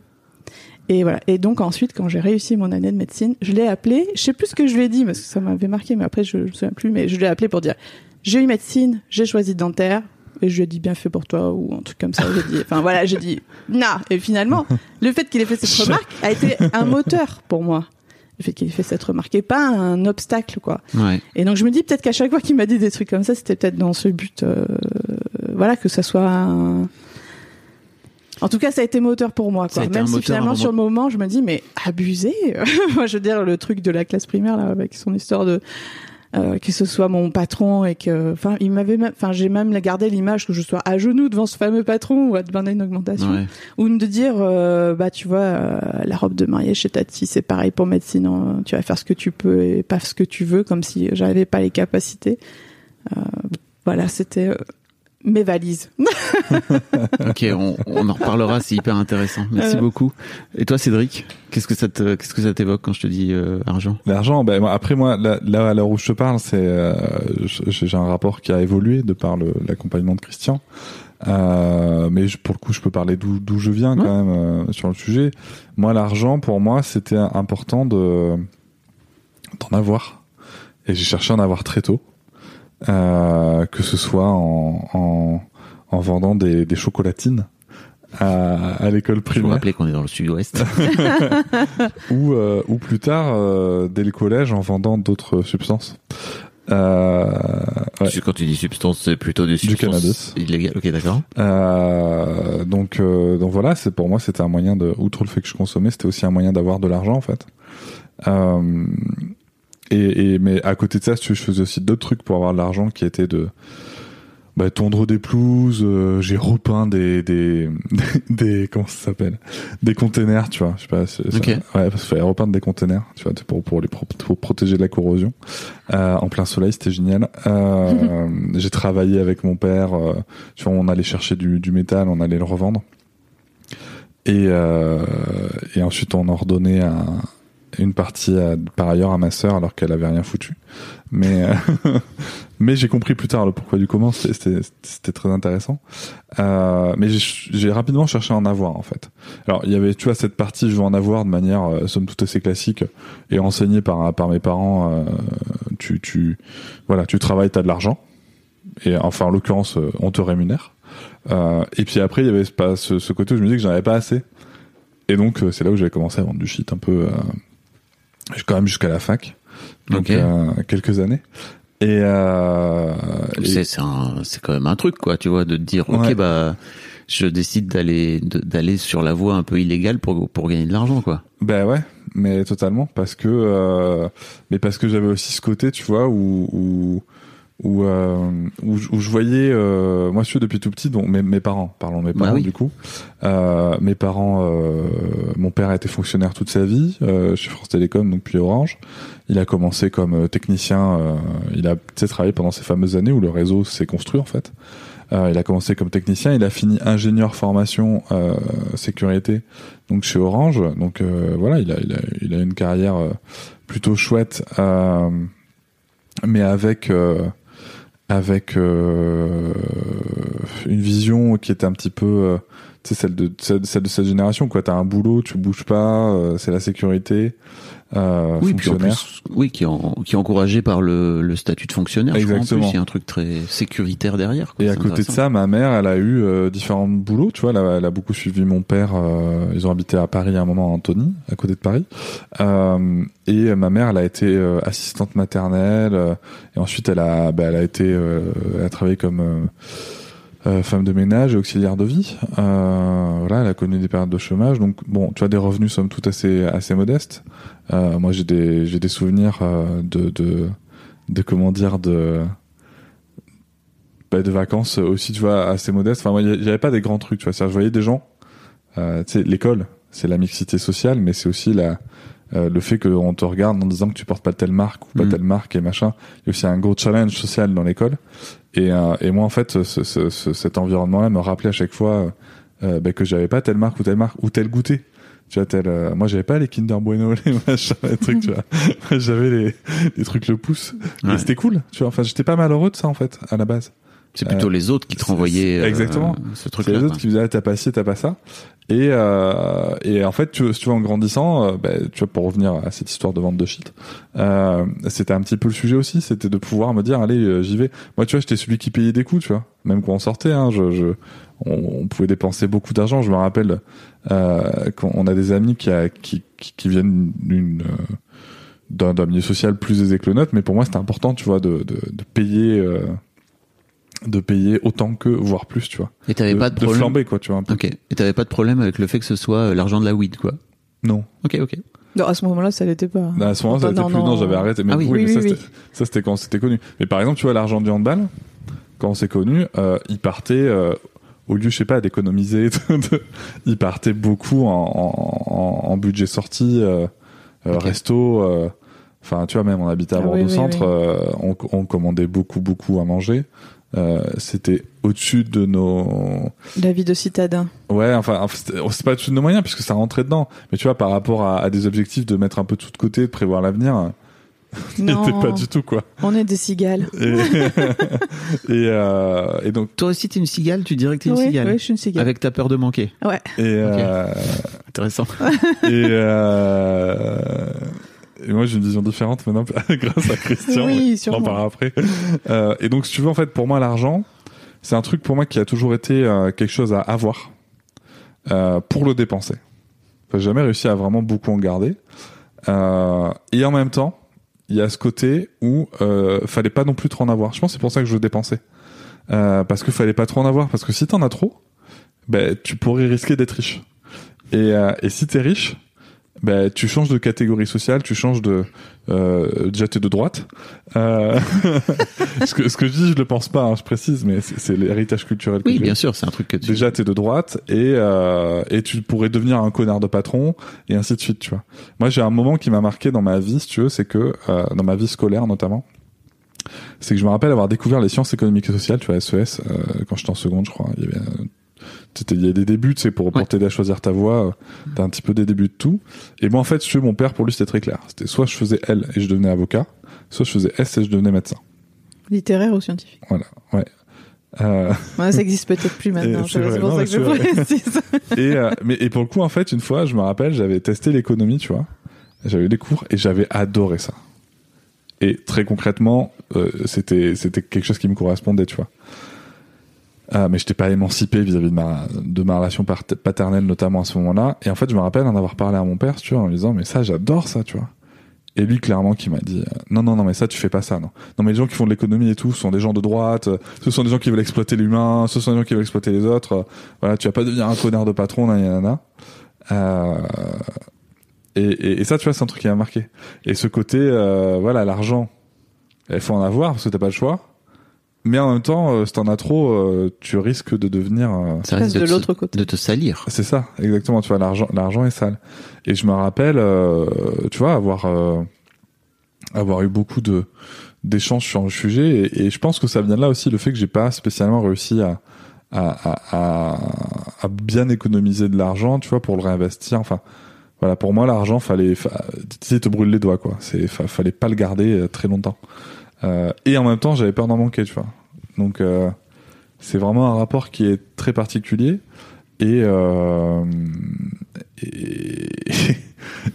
Et voilà. Et donc ensuite, quand j'ai réussi mon année de médecine, je l'ai appelé. Je sais plus ce que je lui ai dit parce que ça m'avait marqué, mais après je, je me souviens plus. Mais je l'ai appelé pour dire j'ai eu médecine, j'ai choisi dentaire. Et je lui ai dit bien fait pour toi ou un truc comme ça. J'ai dit, enfin voilà, j'ai dit nah. Et finalement, le fait qu'il ait fait cette remarque a été un moteur pour moi. Le fait qu'il ait fait cette remarque et pas un obstacle quoi. Ouais. Et donc je me dis peut-être qu'à chaque fois qu'il m'a dit des trucs comme ça, c'était peut-être dans ce but, euh, voilà, que ça soit un... En tout cas, ça a été moteur pour moi. Quoi. Même si finalement sur le moment, je me dis mais abusé. Moi, je veux dire le truc de la classe primaire là, avec son histoire de euh, que ce soit mon patron et que, enfin, il m'avait, enfin, j'ai même gardé l'image que je sois à genoux devant ce fameux patron ou à demander une augmentation Ouais. ou de dire euh, bah tu vois euh, la robe de mariée chez Tati c'est pareil pour médecine hein. tu vas faire ce que tu peux et pas ce que tu veux comme si j'avais pas les capacités Euh, voilà c'était euh, mes valises Ok, on, on en reparlera, c'est hyper intéressant. Merci Euh. beaucoup. Et toi, Cédric, qu'est-ce que ça te, qu'est-ce que ça t'évoque quand je te dis euh, argent? L'argent, ben, après moi, là, là, à l'heure où je te parle, c'est euh, j'ai j'ai un rapport qui a évolué de par le- l'accompagnement de Christian. Euh, mais je- pour le coup, je peux parler d'où d'où je viens quand Ouais. même euh, sur le sujet. Moi, l'argent, pour moi, c'était important de d'en avoir. Et j'ai cherché à en avoir très tôt, que ce soit en, en, en vendant des, des chocolatines à, à l'école Je vous primaire rappelais qu'on est dans le sud-ouest. ou euh, ou plus tard euh, dès le collège en vendant d'autres substances. Euh, ouais. Quand tu dis substance, c'est plutôt des substances cannabis. illégales. Ok, d'accord. Euh, donc euh, donc voilà, c'est pour moi c'était un moyen de outre le fait que je consommais, c'était aussi un moyen d'avoir de l'argent en fait. Euh, et, et mais à côté de ça, je faisais aussi d'autres trucs pour avoir de l'argent qui étaient de bah, tondre des pelouses, euh, j'ai repeint des des des comment ça s'appelle? Des containers, tu vois, je sais pas, c'est- ça- Ok. ouais, parce qu'il fallait repeindre des containers, tu vois, pour pour les pro- pour protéger de la corrosion. Euh, en plein soleil, c'était génial. Euh, j'ai travaillé avec mon père, euh, tu vois, on allait chercher du du métal, on allait le revendre. Et euh, et ensuite on en redonnait un une partie par ailleurs à ma sœur alors qu'elle avait rien foutu. Mais euh, mais j'ai compris plus tard le pourquoi du comment. C'était très intéressant. Euh, mais j'ai rapidement cherché à en avoir en fait. Alors il y avait tu vois cette partie je veux en avoir de manière euh, somme toute assez classique et enseignée par par mes parents. euh, tu tu voilà tu travailles t'as de l'argent et enfin en l'occurrence euh, on te rémunère. Euh, et puis après il y avait ce, ce côté où je me disais que j'en avais pas assez. Et donc c'est là où j'avais commencé à vendre du shit un peu quand même jusqu'à la fac. Donc Ok. euh, quelques années. Et, euh, et- C'est c'est un- c'est quand même un truc, quoi, tu vois, de te dire, ok, bah, je décide d'aller d'aller sur la voie un peu illégale pour pour gagner de l'argent, quoi. Ben ouais, mais totalement parce que euh, mais parce que j'avais aussi ce côté, tu vois, où où où, euh, où, je- où je voyais euh, moi je suis depuis tout petit donc mes, mes parents parlons de mes Bah parents oui. du coup euh, mes parents euh, mon père a été fonctionnaire toute sa vie euh, chez France Télécom donc puis Orange il a commencé comme euh, technicien euh, il a travaillé pendant ces fameuses années où le réseau s'est construit en fait euh, il a commencé comme technicien, il a fini ingénieur formation euh, sécurité donc chez Orange. Donc euh, voilà, il a, il a il a une carrière euh, plutôt chouette, euh, mais avec euh, avec euh, une vision qui était un petit peu euh, celle de celle, celle de cette génération quoi. T'as un boulot, tu bouges pas, euh, c'est la sécurité. Euh, Oui, puis en fonctionnaire. plus, oui, qui est, en- qui est encouragé par le, le statut de fonctionnaire. Je crois, en Exactement. plus, il y a un truc très sécuritaire derrière. quoi. Et à côté de ça, ma mère, elle a eu euh, différents boulots. Tu vois, elle a, elle a beaucoup suivi mon père. euh, ils ont habité à Paris à un moment, à Antony, à côté de Paris. Euh, et ma mère, elle a été euh, assistante maternelle. euh, et ensuite, elle a, bah, elle a été, euh, elle a travaillé comme euh, femme de ménage et auxiliaire de vie. Euh, voilà, elle a connu des périodes de chômage. Donc, bon, tu as des revenus somme toute assez, assez modestes. Euh, moi, j'ai des, j'ai des souvenirs euh, de, de, de comment dire, de bah, de vacances aussi, tu vois, assez modestes. Enfin, moi, il y avait pas des grands trucs, tu vois. Je voyais des gens, euh, tu sais, l'école, c'est la mixité sociale, mais c'est aussi la, euh, le fait qu'on te regarde en disant que tu portes pas telle marque ou pas Mm. telle marque et machin. Il y a aussi un gros challenge social dans l'école. Et, euh, et moi, en fait, ce, ce- ce- cet environnement-là me rappelait à chaque fois euh, bah, que j'avais pas telle marque ou telle marque ou tel goûter. Tu vois, tel, euh, moi, j'avais pas les Kinder Bueno, les machins, les trucs, tu vois. J'avais les, les trucs le pouce. Ouais. Et c'était cool, tu vois. Enfin, j'étais pas malheureux de ça, en fait, à la base. C'est plutôt Euh, les autres qui te c'est- renvoyaient c'est- euh, exactement. ce C'est truc-là. les autres qui disaient, ah, t'as pas ci, t'as pas ça. Et, euh, et en fait, tu, tu vois, en grandissant, bah, tu vois, pour revenir à cette histoire de vente de shit, euh, c'était un petit peu le sujet aussi, c'était de pouvoir me dire, allez, j'y vais. Moi, tu vois, j'étais celui qui payait des coups, tu vois. Même quand on sortait, hein, je, je, on, on pouvait dépenser beaucoup d'argent. Je me rappelle, euh, qu'on a des amis qui, a, qui, qui, qui viennent d'une, d'un, d'un milieu social plus aisé que le nôtre, mais pour moi, c'était important, tu vois, de, de, de payer, euh, de payer autant que, voire plus, tu vois. Et t'avais de, pas de de problème. flamber, quoi, tu vois. Un peu. Ok. Et t'avais pas de problème avec le fait que ce soit euh, l'argent de la weed, quoi? Non. Ok, ok. Non, à ce moment-là, ça l'était pas. À ce moment-là, ça Enfin, était non, plus. Non, non. j'avais arrêté. Mais Ah oui. oui, Oui, mais ça, oui, c'était- ça, c'était quand c'était connu. Mais par exemple, tu vois, l'argent du handball, quand on s'est connu, euh, il partait, euh, au lieu, je sais pas, d'économiser, il partait beaucoup en, en, en- en budget sorti, euh, resto. euh, Enfin, tu vois, même on habitait à Ah oui, Bordeaux oui, Centre, oui. euh, on, on commandait beaucoup, beaucoup à manger. Euh, c'était au-dessus de nos La vie de citadin. Ouais, enfin, c'est pas au-dessus de nos moyens puisque ça rentrait dedans. Mais tu vois, par rapport à, à des objectifs de mettre un peu tout de côté, de prévoir l'avenir, n'était pas du tout quoi. on est des cigales. Et, et, euh, et donc, Toi aussi, t'es une cigale Tu dirais que t'es une Oui, cigale oui, je suis une cigale. Avec ta peur de manquer. Ouais. et, euh, Intéressant. et, euh, et moi j'ai une vision différente maintenant grâce à Christian. Oui, sûrement. On en parlera après. Euh, et donc, si tu veux, en fait, pour moi, l'argent, c'est un truc pour moi qui a toujours été euh, quelque chose à avoir euh, pour le dépenser. J'ai jamais réussi à vraiment beaucoup en garder. Et en même temps, il y a ce côté où fallait pas non plus trop en avoir. Je pense que c'est pour ça que je dépensais. Parce que fallait pas trop en avoir. Parce que si t'en as trop, ben, tu pourrais risquer d'être riche. Et, et si t'es riche, ben, tu changes de catégorie sociale, tu changes de... Euh, déjà, t'es de droite. Euh, ce, que, ce que je dis, je le pense pas, hein, je précise, mais c'est c'est l'héritage culturel que Oui, bien sûr, c'est un truc que tu. Déjà, t'es de droite et euh, et tu pourrais devenir un connard de patron et ainsi de suite, tu vois. Moi, j'ai un moment qui m'a marqué dans ma vie, si tu veux, c'est que euh, dans ma vie scolaire notamment, c'est que je me rappelle avoir découvert les sciences économiques et sociales, tu vois, SES, euh, quand j'étais en seconde, je crois. Il y avait, c'était- il y a des débuts, tu sais, pour, pour Ouais. t'aider à choisir ta voie, euh, t'as un petit peu des débuts de tout. Et moi, en fait, veux, mon père, pour lui, c'était très clair. C'était soit je faisais L et je devenais avocat, soit je faisais S et je devenais médecin. Littéraire ou scientifique Voilà, ouais. Euh, ouais, Ça existe peut-être plus maintenant. c'est vrai, C'est pour non, ça mais que je c'est vrai. précise. et, euh, mais, et pour le coup, en fait, une fois, je me rappelle, j'avais testé l'économie, tu vois. J'avais eu des cours et j'avais adoré ça. Et très concrètement, euh, c'était c'était quelque chose qui me correspondait, tu vois. Euh, mais j'étais pas émancipé vis-à-vis de ma de ma relation paternelle notamment à ce moment-là. Et en fait, je me rappelle en avoir parlé à mon père, tu vois, en lui disant mais ça, j'adore ça, tu vois. Et lui, clairement, qui m'a dit, euh, non, non, non, mais ça, tu fais pas ça, non. Non, mais les gens qui font de l'économie et tout, ce sont des gens de droite, euh, ce sont des gens qui veulent exploiter l'humain, ce sont des gens qui veulent exploiter les autres. euh, voilà, tu vas pas devenir un connard de patron, nanana. Euh, et, et, et ça, tu vois, c'est un truc qui m'a marqué. Et ce côté, voilà, l'argent, il faut en avoir parce que t'as pas le choix. Mais en même temps, euh, si t'en as trop, euh, tu risques de devenir. euh, Ça risque de te- l'autre côté. De te salir. c'est ça, exactement. Tu vois, l'argent, l'argent est sale. Et je me rappelle, euh, tu vois, avoir euh, avoir eu beaucoup de d'échanges sur le sujet. Et, et je pense que ça vient de là aussi le fait que j'ai pas spécialement réussi à à, à, à, à bien économiser de l'argent, tu vois, pour le réinvestir. Enfin, voilà, pour moi, l'argent, fallait, fa, tu sais, te brûle les doigts, quoi. C'est, fa- fallait pas le garder euh, très longtemps. Euh, et en même temps, j'avais peur d'en manquer, tu vois. Donc, euh, c'est vraiment un rapport qui est très particulier. Et, euh,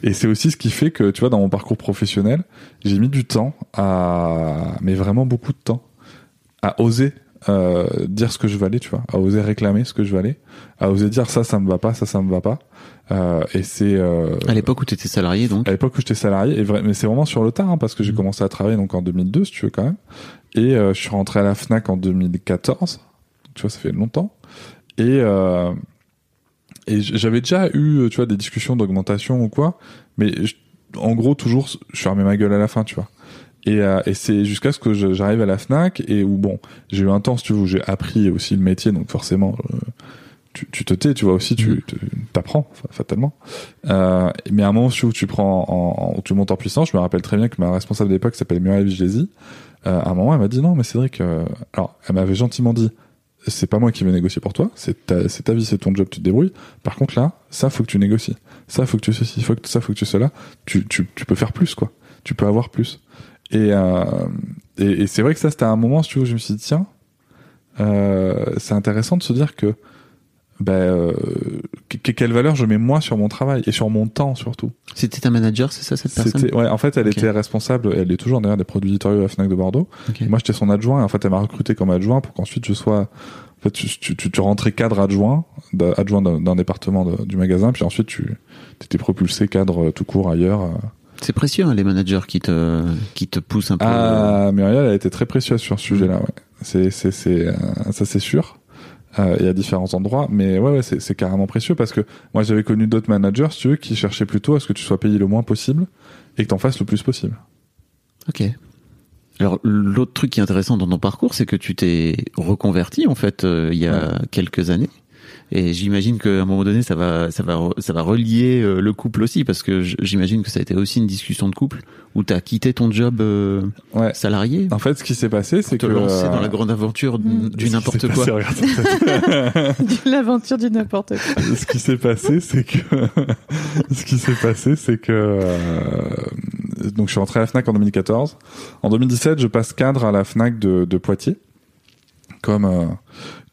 et, c'est aussi ce qui fait que, tu vois, dans mon parcours professionnel, j'ai mis du temps à, mais vraiment beaucoup de temps, à oser euh, dire ce que je valais, tu vois, à oser réclamer ce que je valais, à oser dire ça, ça me va pas, ça, ça me va pas. Euh, et c'est euh, À l'époque où tu étais salarié, donc. à l'époque où j'étais salarié, et vrai, mais c'est vraiment sur le tard, hein, parce que j'ai Mhm. commencé à travailler donc en 2002, si tu veux quand même, et euh, je suis rentré à la Fnac en 2014. Tu vois, ça fait longtemps. Et j'avais déjà eu, tu vois, des discussions d'augmentation ou quoi, mais je- en gros toujours, je fermais ma gueule à la fin, tu vois. Et, euh, et c'est jusqu'à ce que j'arrive à la Fnac et où bon, j'ai eu un temps, si tu veux, où j'ai appris aussi le métier, donc forcément, euh, tu, tu te tais, tu vois aussi, tu tu- t'apprends fa- fatalement. Euh, mais à un moment où tu prends, en, en- où tu montes en puissance, je me rappelle très bien que ma responsable d'époque s'appelle Muriel Vigési. Euh, à un moment, elle m'a dit non, mais Cédric, euh, alors elle m'avait gentiment dit, c'est pas moi qui vais négocier pour toi, c'est ta, c'est ta vie, c'est ton job, tu te débrouilles. Par contre là, ça faut que tu négocies, ça faut que tu ceci, faut que ça faut que tu cela. Tu, tu, tu peux faire plus quoi, tu peux avoir plus. Et, euh, et, et c'est vrai que ça c'était un moment, si tu veux, où je me suis dit tiens, euh, c'est intéressant de se dire que ben, euh, que- quelle valeur je mets moi sur mon travail et sur mon temps surtout? C'était ta manager, c'est ça, cette personne? Ouais, en fait, elle était responsable, elle est toujours d'ailleurs des produits éditoriaux à Fnac de Bordeaux. Moi, j'étais son adjoint et en fait, elle m'a recruté comme adjoint pour qu'ensuite je sois en fait, tu, tu, tu, tu rentrais cadre adjoint, adjoint d'un département de- du magasin, puis ensuite tu étais propulsé cadre euh, tout court ailleurs. euh. C'est précieux, hein, les managers qui te, qui te poussent un peu. Ah, Muriel a été très précieuse sur ce sujet-là. Ouais. C'est, c'est, c'est, euh, ça c'est sûr. Euh, et à différents endroits, mais ouais, ouais c'est, carrément précieux parce que moi j'avais connu d'autres managers, si tu veux, qui cherchaient plutôt à ce que tu sois payé le moins possible et que t'en fasses le plus possible. Ok. Alors l'autre truc qui est intéressant dans ton parcours, c'est que tu t'es reconverti en fait euh, il y a quelques années. Et j'imagine qu'à un moment donné, ça va, ça va, ça va relier euh, le couple aussi, parce que j'imagine que ça a été aussi une discussion de couple où tu as quitté ton job euh, Ouais. salarié En fait, ce qui s'est passé, c'est que te lancer euh, dans la grande aventure Mm. du n'importe quoi. L'aventure du n'importe quoi. ce qui s'est passé, c'est que ce qui s'est passé, c'est que euh, donc je suis rentré à la Fnac en 2014. En 2017, je passe cadre à la Fnac de, de Poitiers comme euh,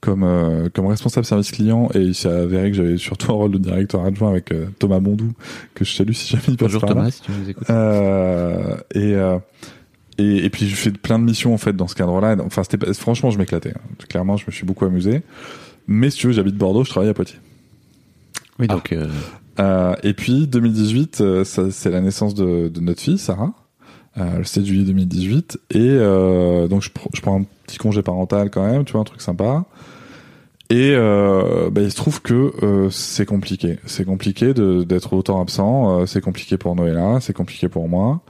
comme euh, comme responsable service client et il s'est avéré que j'avais surtout un rôle de directeur adjoint avec euh, Thomas Bondou que je salue si jamais il passe Bonjour par là. Thomas, si tu nous écoutes. Euh, et, euh, et et puis je fais plein de missions en fait dans ce cadre-là. Enfin, c'était franchement, je m'éclatais. hein. Clairement, je me suis beaucoup amusé. Mais si tu veux, j'habite Bordeaux, je travaille à Poitiers. Oui, donc euh, Euh, et puis 2018, euh, ça, c'est la naissance de, de notre fille Sarah, euh, le 7 juillet 2018. Et euh, donc je, pr- je prends un petit congé parental quand même, tu vois, un truc sympa. Et euh, bah, il se trouve que euh, c'est compliqué. C'est compliqué d'être autant absent. euh, c'est compliqué pour Noëlla, c'est compliqué pour moi.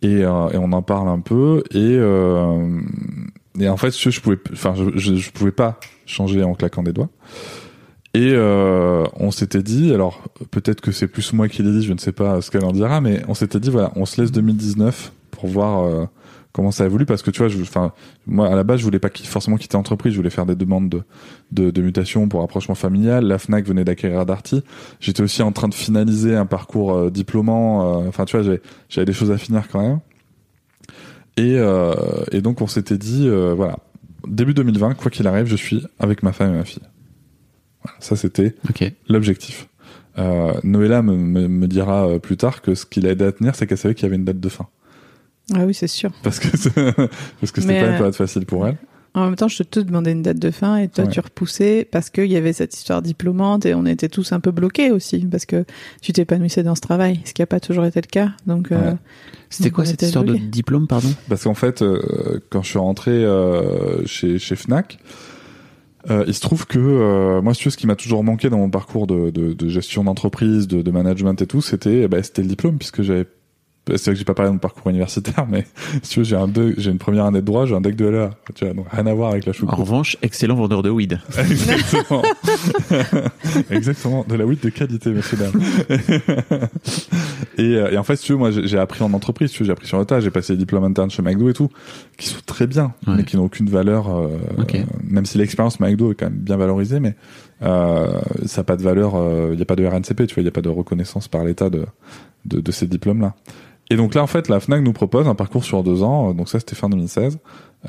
Et, euh, et on en parle un peu. Et, euh, et en fait, je, je pouvais, enfin, je, je, pouvais pas changer en claquant des doigts. Et on s'était dit, alors peut-être que c'est plus moi qui l'ai dit, je ne sais pas ce qu'elle en dira, mais on s'était dit voilà, on se laisse 2019 pour voir comment ça évolue, parce que tu vois, je, enfin, moi à la base je voulais pas forcément quitter l'entreprise, je voulais faire des demandes de, de, de mutation pour rapprochement familial. La Fnac venait d'acquérir Darty. J'étais aussi en train de finaliser un parcours euh, diplômant. euh, Enfin, tu vois, j'avais j'avais des choses à finir quand même. Et, euh, et donc on s'était dit, euh, voilà, début 2020, quoi qu'il arrive, je suis avec ma femme et ma fille. Voilà, ça c'était l'objectif. Euh, Noëlla me, me, me dira plus tard que ce qu'il a aidé à tenir, c'est qu'elle savait qu'il y avait une date de fin. Ah oui, c'est sûr. Parce que parce que c'était pas une euh, période facile pour elle. En même temps, je te demandais une date de fin et toi, Ouais. tu repoussais parce qu'il y avait cette histoire diplômante et on était tous un peu bloqués aussi parce que tu t'épanouissais dans ce travail, ce qui n'a pas toujours été le cas. Donc, euh. C'était quoi cette histoire de diplôme, pardon? Parce qu'en fait, euh, quand je suis rentré euh, chez, chez Fnac, euh, il se trouve que euh, moi, si tu veux, ce qui m'a toujours manqué dans mon parcours de, de, de gestion d'entreprise, de, de management et tout, c'était eh ben, c'était le diplôme, puisque j'avais c'est vrai que j'ai pas parlé de mon parcours universitaire, mais si tu veux, j'ai un deux- j'ai une première année de droit, j'ai un deck de LA, tu vois, donc rien à voir avec la En choucroute. revanche, excellent vendeur de weed. Exactement. Exactement. De la weed de qualité, monsieur dame. et, euh, et en fait, si tu veux, moi, j'ai appris en entreprise, tu veux, j'ai appris sur le tas, j'ai passé les diplômes internes chez McDo et tout, qui sont très bien, Ouais. mais qui n'ont aucune valeur, euh, euh, même si l'expérience McDo est quand même bien valorisée, mais euh, ça n'a pas de valeur, il n'y a pas de RNCP, tu vois, il n'y a pas de reconnaissance par l'État de, de, de ces diplômes-là. Et donc là, en fait, la FNAC nous propose un parcours sur deux ans, donc ça c'était fin 2016,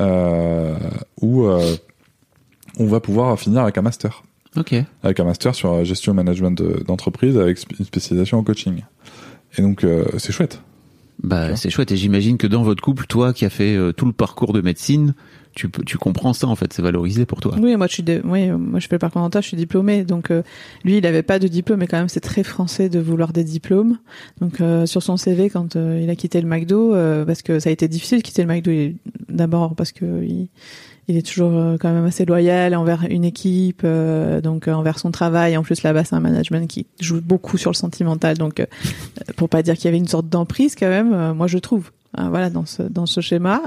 euh, où euh, on va pouvoir finir avec un master Ok. avec un master sur gestion et management de- d'entreprise avec une spécialisation en coaching. Et donc euh, c'est chouette. Bah, c'est chouette. Et j'imagine que dans votre couple, toi qui as fait tout le parcours de médecine, tu, tu comprends ça en fait. C'est valorisé pour toi. Oui, moi je suis, dé- oui, moi je fais le parcours mental, je suis diplômée. Donc euh, lui, il avait pas de diplôme, mais quand même c'est très français de vouloir des diplômes. Donc euh, sur son CV, quand euh, il a quitté le McDo, parce que ça a été difficile de quitter le McDo. D'abord parce que il, est toujours quand même assez loyal envers une équipe, donc envers son travail. En plus là-bas, c'est un management qui joue beaucoup sur le sentimental. Donc euh, pour pas dire qu'il y avait une sorte d'emprise quand même, moi je trouve. Hein, voilà dans ce dans ce schéma.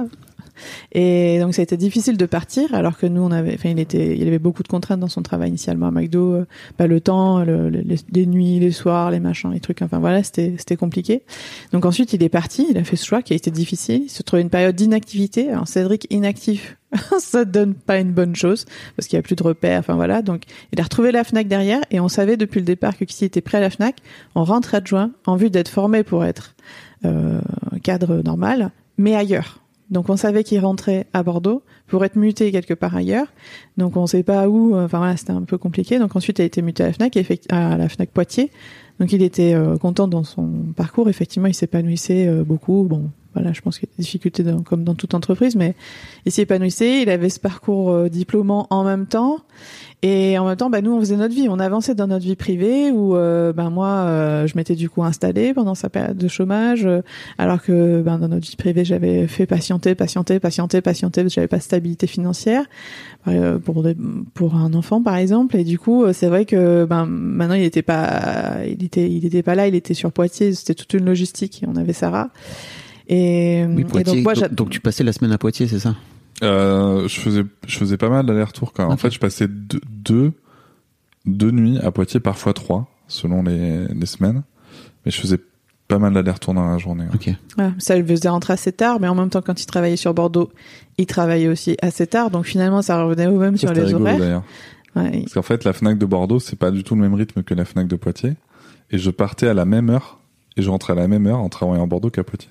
Et donc ça a été difficile de partir alors que nous on avait enfin il était il avait beaucoup de contraintes dans son travail initialement à McDo euh, bah, le temps le- le- les, nuits les soirs les machins les trucs enfin voilà c'était c'était compliqué. Donc ensuite il est parti, il a fait ce choix qui a été difficile, il se trouvait une période d'inactivité. Alors Cédric inactif ça donne pas une bonne chose parce qu'il y a plus de repères enfin voilà donc il a retrouvé la Fnac derrière et on savait depuis le départ que s'il était prêt à la Fnac on rentre adjoint en vue d'être formé pour être euh, cadre normal mais ailleurs donc on savait qu'il rentrait à Bordeaux pour être muté quelque part ailleurs. Donc on sait pas où. euh, Enfin voilà, c'était un peu compliqué. Donc ensuite il a été muté à la Fnac, à la Fnac Poitiers. Donc il était euh, content dans son parcours. Effectivement, il s'épanouissait euh, beaucoup. Bon, voilà, je pense qu'il y a des difficultés comme dans toute entreprise, mais il s'épanouissait. Il avait ce parcours euh, diplômant en même temps. Et en même temps, bah, nous, on faisait notre vie. On avançait dans notre vie privée où, ben moi, euh, je m'étais du coup installée pendant sa période de chômage, alors que ben, dans notre vie privée, j'avais fait patienter, patienter, patienter, patienter, parce que j'avais pas de stabilité financière pour pour un enfant, par exemple. Et du coup, c'est vrai que ben maintenant, il était pas, il était, il était pas là. Il était sur Poitiers. C'était toute une logistique. On avait Sarah. Et, Oui, et Poitiers. donc moi, donc, j'a- donc tu passais la semaine à Poitiers, c'est ça? Euh, je faisais je faisais pas mal d'aller-retour quand même. En fait, je passais deux, deux deux nuits à Poitiers, parfois trois selon les, les semaines. Mais je faisais pas mal d'aller-retour dans la journée. ouais. Ok. Ça le faisait rentrer assez tard, mais en même temps, quand il travaillait sur Bordeaux, il travaillait aussi assez tard. Donc finalement, ça revenait au même Ça, sur les rigolo, horaires. d'ailleurs. Ouais. Parce qu'en fait, la Fnac de Bordeaux, c'est pas du tout le même rythme que la Fnac de Poitiers. Et je partais à la même heure et je rentrais à la même heure en travaillant à Bordeaux qu'à Poitiers.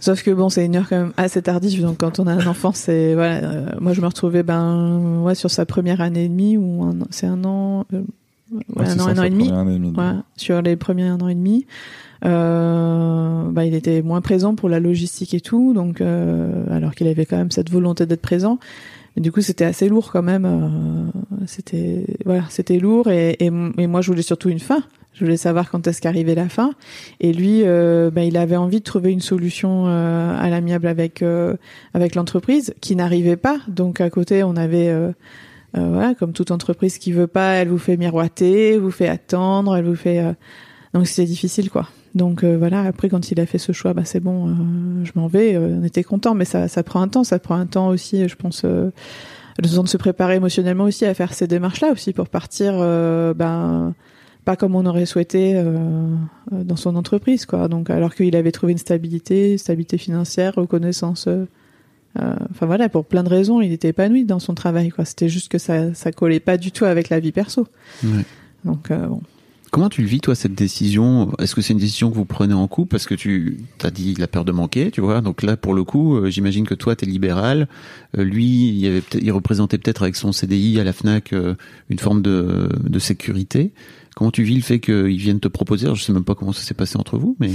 Sauf que bon, c'est une heure quand même assez tardive. Donc quand on a un enfant, c'est voilà. euh, moi, je me retrouvais ben ouais sur sa première année et demie ou un, c'est un an, euh, ouais, Ouais, un an, ça, un an et demi. première année et demie. Ouais, sur les premiers un an et demi, euh, bah, il était moins présent pour la logistique et tout, donc euh, alors qu'il avait quand même cette volonté d'être présent. Et du coup, c'était assez lourd quand même. euh, c'était voilà, c'était lourd et, et, et moi, je voulais surtout une fin. Je voulais savoir quand est-ce qu'arrivait la fin. Et lui, euh, bah, il avait envie de trouver une solution euh, à l'amiable avec euh, avec l'entreprise qui n'arrivait pas. Donc à côté, on avait euh, euh, voilà, comme toute entreprise qui veut pas, elle vous fait miroiter, vous fait attendre, elle vous fait. euh, Donc c'était difficile, quoi. Donc voilà. Après, quand il a fait ce choix, bah c'est bon, je m'en vais. on était content, mais ça, ça prend un temps. Ça prend un temps aussi, je pense. Le temps de se préparer émotionnellement aussi à faire ces démarches-là aussi pour partir. euh, ben pas comme on aurait souhaité euh, euh, dans son entreprise, quoi. Donc alors qu'il avait trouvé une stabilité, stabilité financière, reconnaissance. euh, Enfin voilà, pour plein de raisons, il était épanoui dans son travail. quoi. C'était juste que ça, ça collait pas du tout avec la vie perso. Ouais. Donc bon. Comment tu le vis, toi, cette décision? Est-ce que c'est une décision que vous prenez en coup Parce que tu as dit la peur de manquer, tu vois. Donc là, pour le coup, euh, j'imagine que toi, tu es libéral. Euh, lui, il, avait représentait peut-être avec son CDI à la FNAC euh, une forme de, de sécurité. Comment tu vis le fait qu'ils viennent te proposer? Alors, Je sais même pas comment ça s'est passé entre vous, mais...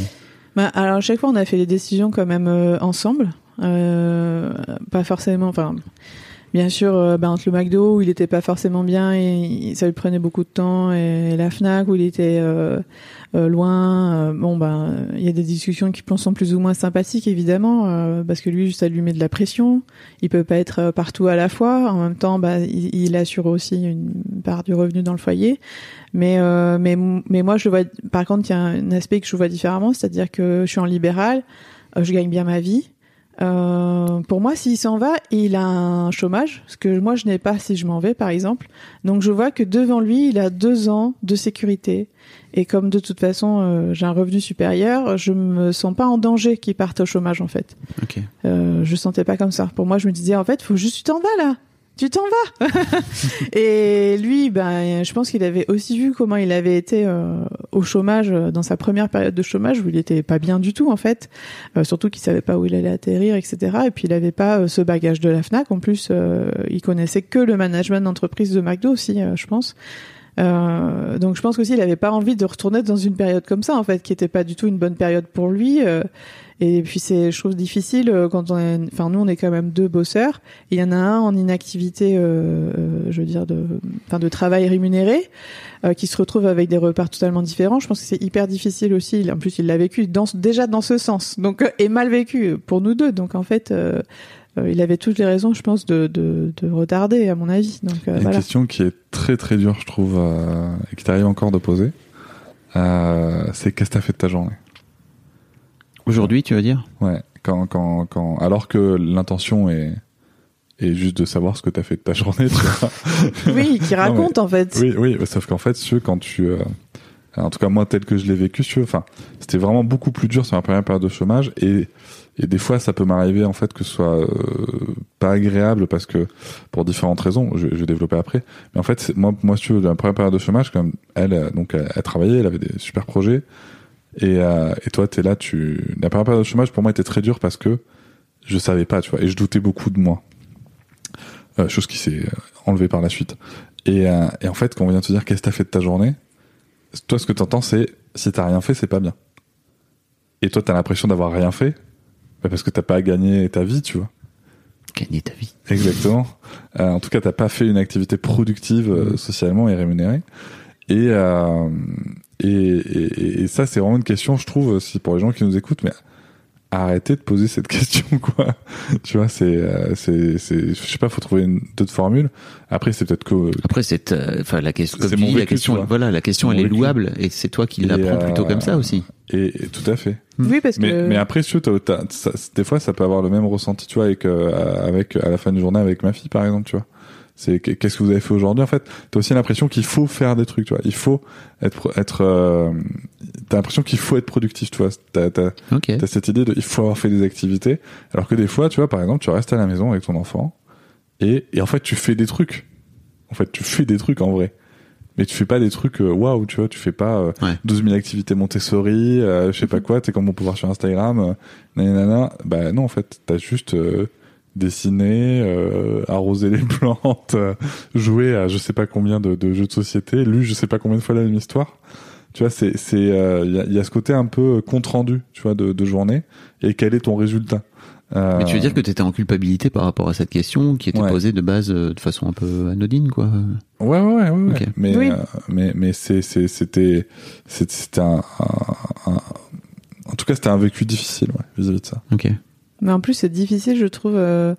Bah, alors à chaque fois, on a fait les décisions quand même euh, ensemble. Euh, pas forcément. Enfin, bien sûr, euh, bah, entre le McDo où il était pas forcément bien et ça lui prenait beaucoup de temps, et, la Fnac où il était euh, loin. euh, bon, bah, il y a des discussions qui sont plus ou moins sympathiques évidemment, euh, parce que lui, lui met de la pression. Il peut pas être euh, partout à la fois. En même temps, bah, il, il assure aussi une part du revenu dans le foyer. Mais euh, mais mais moi, je vois. Par contre, il y a un aspect que je vois différemment, c'est-à-dire que je suis en libéral, euh, je gagne bien ma vie. Euh, pour moi, s'il s'en va, il a un chômage, ce que moi je n'ai pas si je m'en vais, par exemple. Donc je vois que devant lui, il a deux ans de sécurité. Et comme de toute façon, euh, j'ai un revenu supérieur, je me sens pas en danger qu'il parte au chômage, en fait. Ok. Euh, je sentais pas comme ça. Pour moi, je me disais, en fait, faut juste tu t'en vas là. Tu t'en vas. et lui, ben, je pense qu'il avait aussi vu comment il avait été euh, au chômage euh, dans sa première période de chômage où il était pas bien du tout en fait. Euh, surtout qu'il savait pas où il allait atterrir, etc. Et puis il avait pas ce bagage de la Fnac. En plus, il connaissait que le management d'entreprise de McDo aussi, je pense. Donc je pense qu'aussi il avait pas envie de retourner dans une période comme ça en fait, qui était pas du tout une bonne période pour lui. Et puis c'est chose difficile euh, quand on est, enfin nous on est quand même deux bosseurs. Il y en a un en inactivité, euh, euh, je veux dire de, enfin de travail rémunéré, euh, qui se retrouve avec des repas totalement différents. Je pense que c'est hyper difficile aussi. Il- En plus il l'a vécu dans, déjà dans ce sens, donc euh, et mal vécu pour nous deux. Donc en fait. euh, euh, il avait toutes les raisons, je pense, de, de, de retarder, à mon avis. Donc euh, Une voilà. question qui est très très dure, je trouve, euh, et qui t'arrive encore de poser, euh, c'est qu'est-ce que t'as fait de ta journée? Aujourd'hui, tu veux dire Ouais, quand, quand, quand, alors que l'intention est, est juste de savoir ce que t'as fait de ta journée, tu vois. Oui, qui raconte en fait. Oui, oui, bah, sauf qu'en fait, si tu veux, quand tu, euh, en tout cas moi tel que je l'ai vécu, si tu veux, enfin, c'était vraiment beaucoup plus dur sur ma première période de chômage et et des fois ça peut m'arriver en fait que ce soit euh, pas agréable parce que pour différentes raisons, je, je vais développer après. Mais en fait, c'est- moi, moi, si tu veux, la première période de chômage, comme elle, euh, donc elle, elle travaillait, elle avait des super projets et euh, et toi t'es là, tu, la première période de chômage pour moi était très dure parce que je savais pas, tu vois, et je doutais beaucoup de moi. Euh, chose qui s'est euh, enlevée par la suite. Et, euh, et en fait, quand on vient te dire qu'est-ce que t'as fait de ta journée, toi, ce que t'entends, c'est si t'as rien fait, c'est pas bien. Et toi, t'as l'impression d'avoir rien fait, bah, parce que t'as pas gagné ta vie, tu vois. Gagner ta vie. Exactement. Euh, en tout cas, t'as pas fait une activité productive euh, socialement et rémunérée. Et, euh, et, et, et ça, c'est vraiment une question, je trouve, si pour les gens qui nous écoutent, mais arrêtez de poser cette question, quoi. tu vois, c'est, euh, c'est, c'est, je sais pas, faut trouver une, d'autres formules. Après, c'est peut-être que Après, c'est, euh, enfin, la question, comme C'est tu mon dis, la question, vois. voilà, la question, elle est vécu. louable et c'est toi qui l'apprends euh, plutôt comme ça aussi. et, et tout à fait. Oui, parce Mais, que mais après, tu veux, t'as- t'as- ça- des fois, ça peut avoir le même ressenti, tu vois, avec, euh, avec, à la fin de journée avec ma fille, par exemple, tu vois. C'est qu- qu'est-ce que vous avez fait aujourd'hui, en fait? T'as aussi l'impression qu'il faut faire des trucs, tu vois. Il faut être, être, euh, t'as l'impression qu'il faut être productif, tu vois. T'as, t'as, Ok. t'as cette idée de, il faut avoir fait des activités. Alors que des fois, tu vois, par exemple, tu restes à la maison avec ton enfant et, et en fait, tu fais des trucs. En fait, tu fais des trucs en vrai. Mais tu fais pas des trucs euh, waouh, tu vois, tu fais pas euh, Ouais. 12 000 activités Montessori, euh, je sais pas quoi, t'es comme mon pouvoir sur Instagram, euh, nanana. Bah non, en fait, t'as juste euh, dessiné, euh, arrosé les plantes, euh, joué à je sais pas combien de, de jeux de société, lu je sais pas combien de fois la même histoire. Tu vois, c'est c'est il y, a, y a ce côté un peu compte rendu, tu vois, de, de journée. Et quel est ton résultat? Euh, Mais tu veux dire que tu étais en culpabilité par rapport à cette question qui était Ouais. posée de base euh, de façon un peu anodine, quoi. Ouais, ouais, ouais, ouais. Mais, Oui. euh, mais, mais c'est, c'est, c'était, c'est- c'était un, un- un- en tout cas, c'était un vécu difficile, ouais, vis-à-vis de ça. Ok. Mais en plus, c'est difficile, je trouve, euh,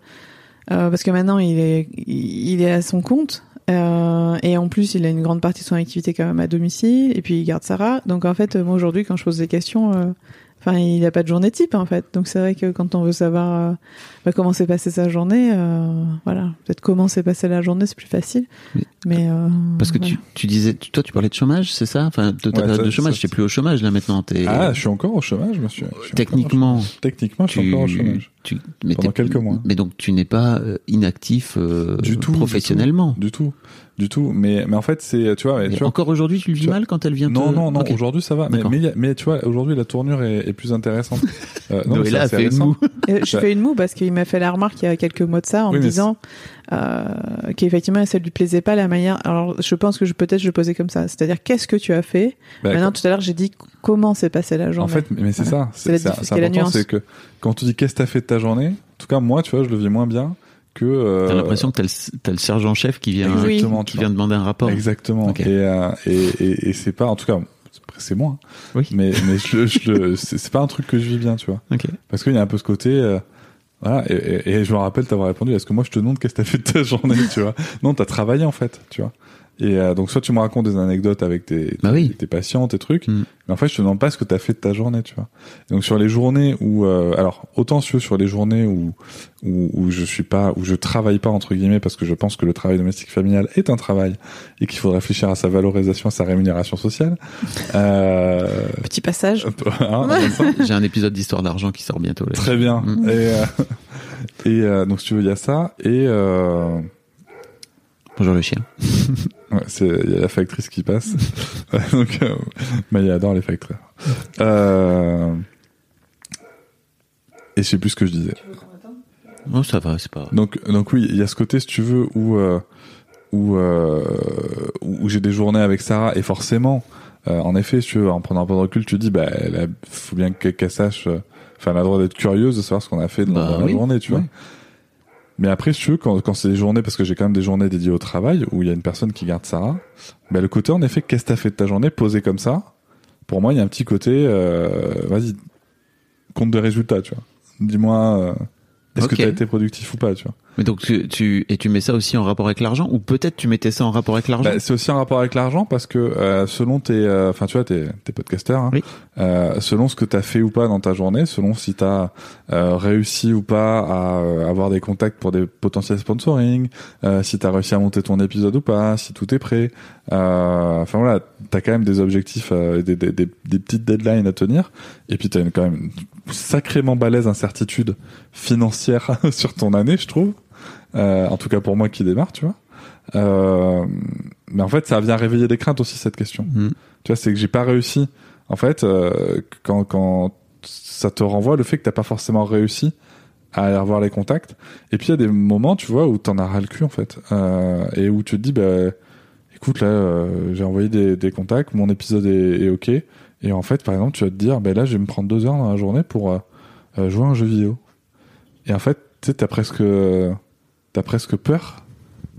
euh, parce que maintenant, il est, il est à son compte. euh, et en plus, il a une grande partie de son activité quand même à domicile. Et puis, il garde Sarah. Donc, en fait, moi, aujourd'hui, quand je pose des questions, euh, enfin, il n'a pas de journée type, en fait. Donc, c'est vrai que quand on veut savoir euh, bah, comment s'est passée sa journée, euh, voilà. Peut-être comment s'est passée la journée, c'est plus facile. Mais- Mais, euh, Parce que voilà. tu, tu disais, toi, tu parlais de chômage, c'est ça? Enfin, de ta Ouais, période ça- de chômage. Tu es plus au chômage, là, maintenant. Ah, je suis encore au chômage, monsieur. Je suis encore techniquement, chômage. Techniquement, je suis tu, encore au chômage. tu, mais Pendant quelques mois. Mais donc, tu n'es pas inactif euh, Du tout. professionnellement. Du tout. Du tout. Mais, mais en fait, c'est, tu vois, mais, tu vois, encore aujourd'hui, tu le vis tu mal quand elle vient non, te... non, non, aujourd'hui ça va. Mais, mais, tu vois, aujourd'hui la tournure est, est plus intéressante. Euh, non, mais Noëlla c'est a fait une moue. Euh, je fais une moue parce qu'il m'a fait la remarque il y a quelques mois de ça en Oui, me disant euh, qu'effectivement ça lui plaisait pas la manière. Alors je pense que je peut-être je le posais comme ça, c'est-à-dire qu'est-ce que tu as fait? Bah, Maintenant tout à l'heure j'ai dit comment s'est passée la En journée. fait, mais c'est Voilà. ça. C'est la important, nuance. c'est que quand tu dis qu'est-ce que t'as fait de ta journée, en tout cas moi, tu vois, je le vis moins bien que. euh, T'as l'impression que t'as le, t'as le sergent-chef qui vient. Exactement, qui tu vient demander un rapport. Exactement. Et, euh, et, et, et c'est pas, en tout cas, c'est moi. hein. Oui. Mais, mais je, le- je c'est pas un truc que je vis bien, tu vois. Ok. Parce qu'il y a un peu ce côté. euh, voilà, et, et- et je me rappelle t'avoir répondu, est-ce que moi je te demande qu'est-ce que t'as fait de ta journée, tu vois Non, t'as travaillé en fait, tu vois. Et euh, donc soit tu me racontes des anecdotes avec tes, Bah oui. tes patients, tes trucs, Mm. mais en fait je te demande pas ce que t'as fait de ta journée, tu vois. Et donc sur les journées où, euh, alors autant sur sur les journées où, où où je suis pas, où je travaille pas entre guillemets parce que je pense que le travail domestique familial est un travail et qu'il faut réfléchir à sa valorisation, à sa rémunération sociale. Euh, Petit passage. hein, J'ai un épisode d'Histoire d'argent qui sort bientôt. là. Très bien. Mm. Et, euh, et euh, donc, si tu veux, il y a ça. Et euh, Bonjour le chien. ouais, c'est il y a la factrice qui passe. Donc, euh, Maya adore les facteurs. Euh, et je sais plus ce que je disais. Oh, ça va, c'est pas. Donc, donc oui, il y a ce côté, si tu veux, où euh, où euh, où j'ai des journées avec Sarah et forcément, en effet, si tu veux, en prenant un peu de recul, tu dis, bah, il faut bien qu'elle qu'elle sache. Enfin, elle a le droit d'être curieuse de savoir ce qu'on a fait dans, Bah la oui, journée, tu vois. Mais après, si tu veux, quand, quand c'est des journées, parce que j'ai quand même des journées dédiées au travail, où il y a une personne qui garde Sarah, bah, le côté, en effet, qu'est-ce que t'as fait de ta journée, posé comme ça, pour moi, il y a un petit côté, euh, vas-y, compte de résultats, tu vois. Dis-moi, euh, est-ce que t'as été productif ou pas, tu vois. Mais donc tu, tu et tu mets ça aussi en rapport avec l'argent ou peut-être tu mettais ça en rapport avec l'argent? Bah, c'est aussi un rapport avec l'argent parce que euh, selon tes, euh, enfin tu vois, t'es, t'es podcasteur, hein, Oui. euh, selon ce que t'as fait ou pas dans ta journée, selon si t'as euh, réussi ou pas à euh, avoir des contacts pour des potentiels sponsoring, euh, si t'as réussi à monter ton épisode ou pas, si tout est prêt, euh, enfin voilà, t'as quand même des objectifs, euh, des, des, des, des petites deadlines à tenir, et puis t'as une, quand même une sacrément balèze incertitude financière sur ton année, je trouve. Euh, en tout cas pour moi qui démarre, tu vois. Euh, mais en fait, ça vient réveiller des craintes aussi cette question. Mm. Tu vois, c'est que j'ai pas réussi. En fait, euh, quand quand ça te renvoie le fait que t'as pas forcément réussi à aller revoir les contacts. Et puis il y a des moments, tu vois, où t'en as ras le cul en fait, euh, et où tu te dis, bah, écoute là, euh, j'ai envoyé des, des contacts, mon épisode est, est ok. Et en fait, par exemple, tu vas te dire, ben là, je vais me prendre deux heures dans la journée pour euh, euh, jouer à un jeu vidéo. Et en fait, tu sais, t'as presque, t'as presque peur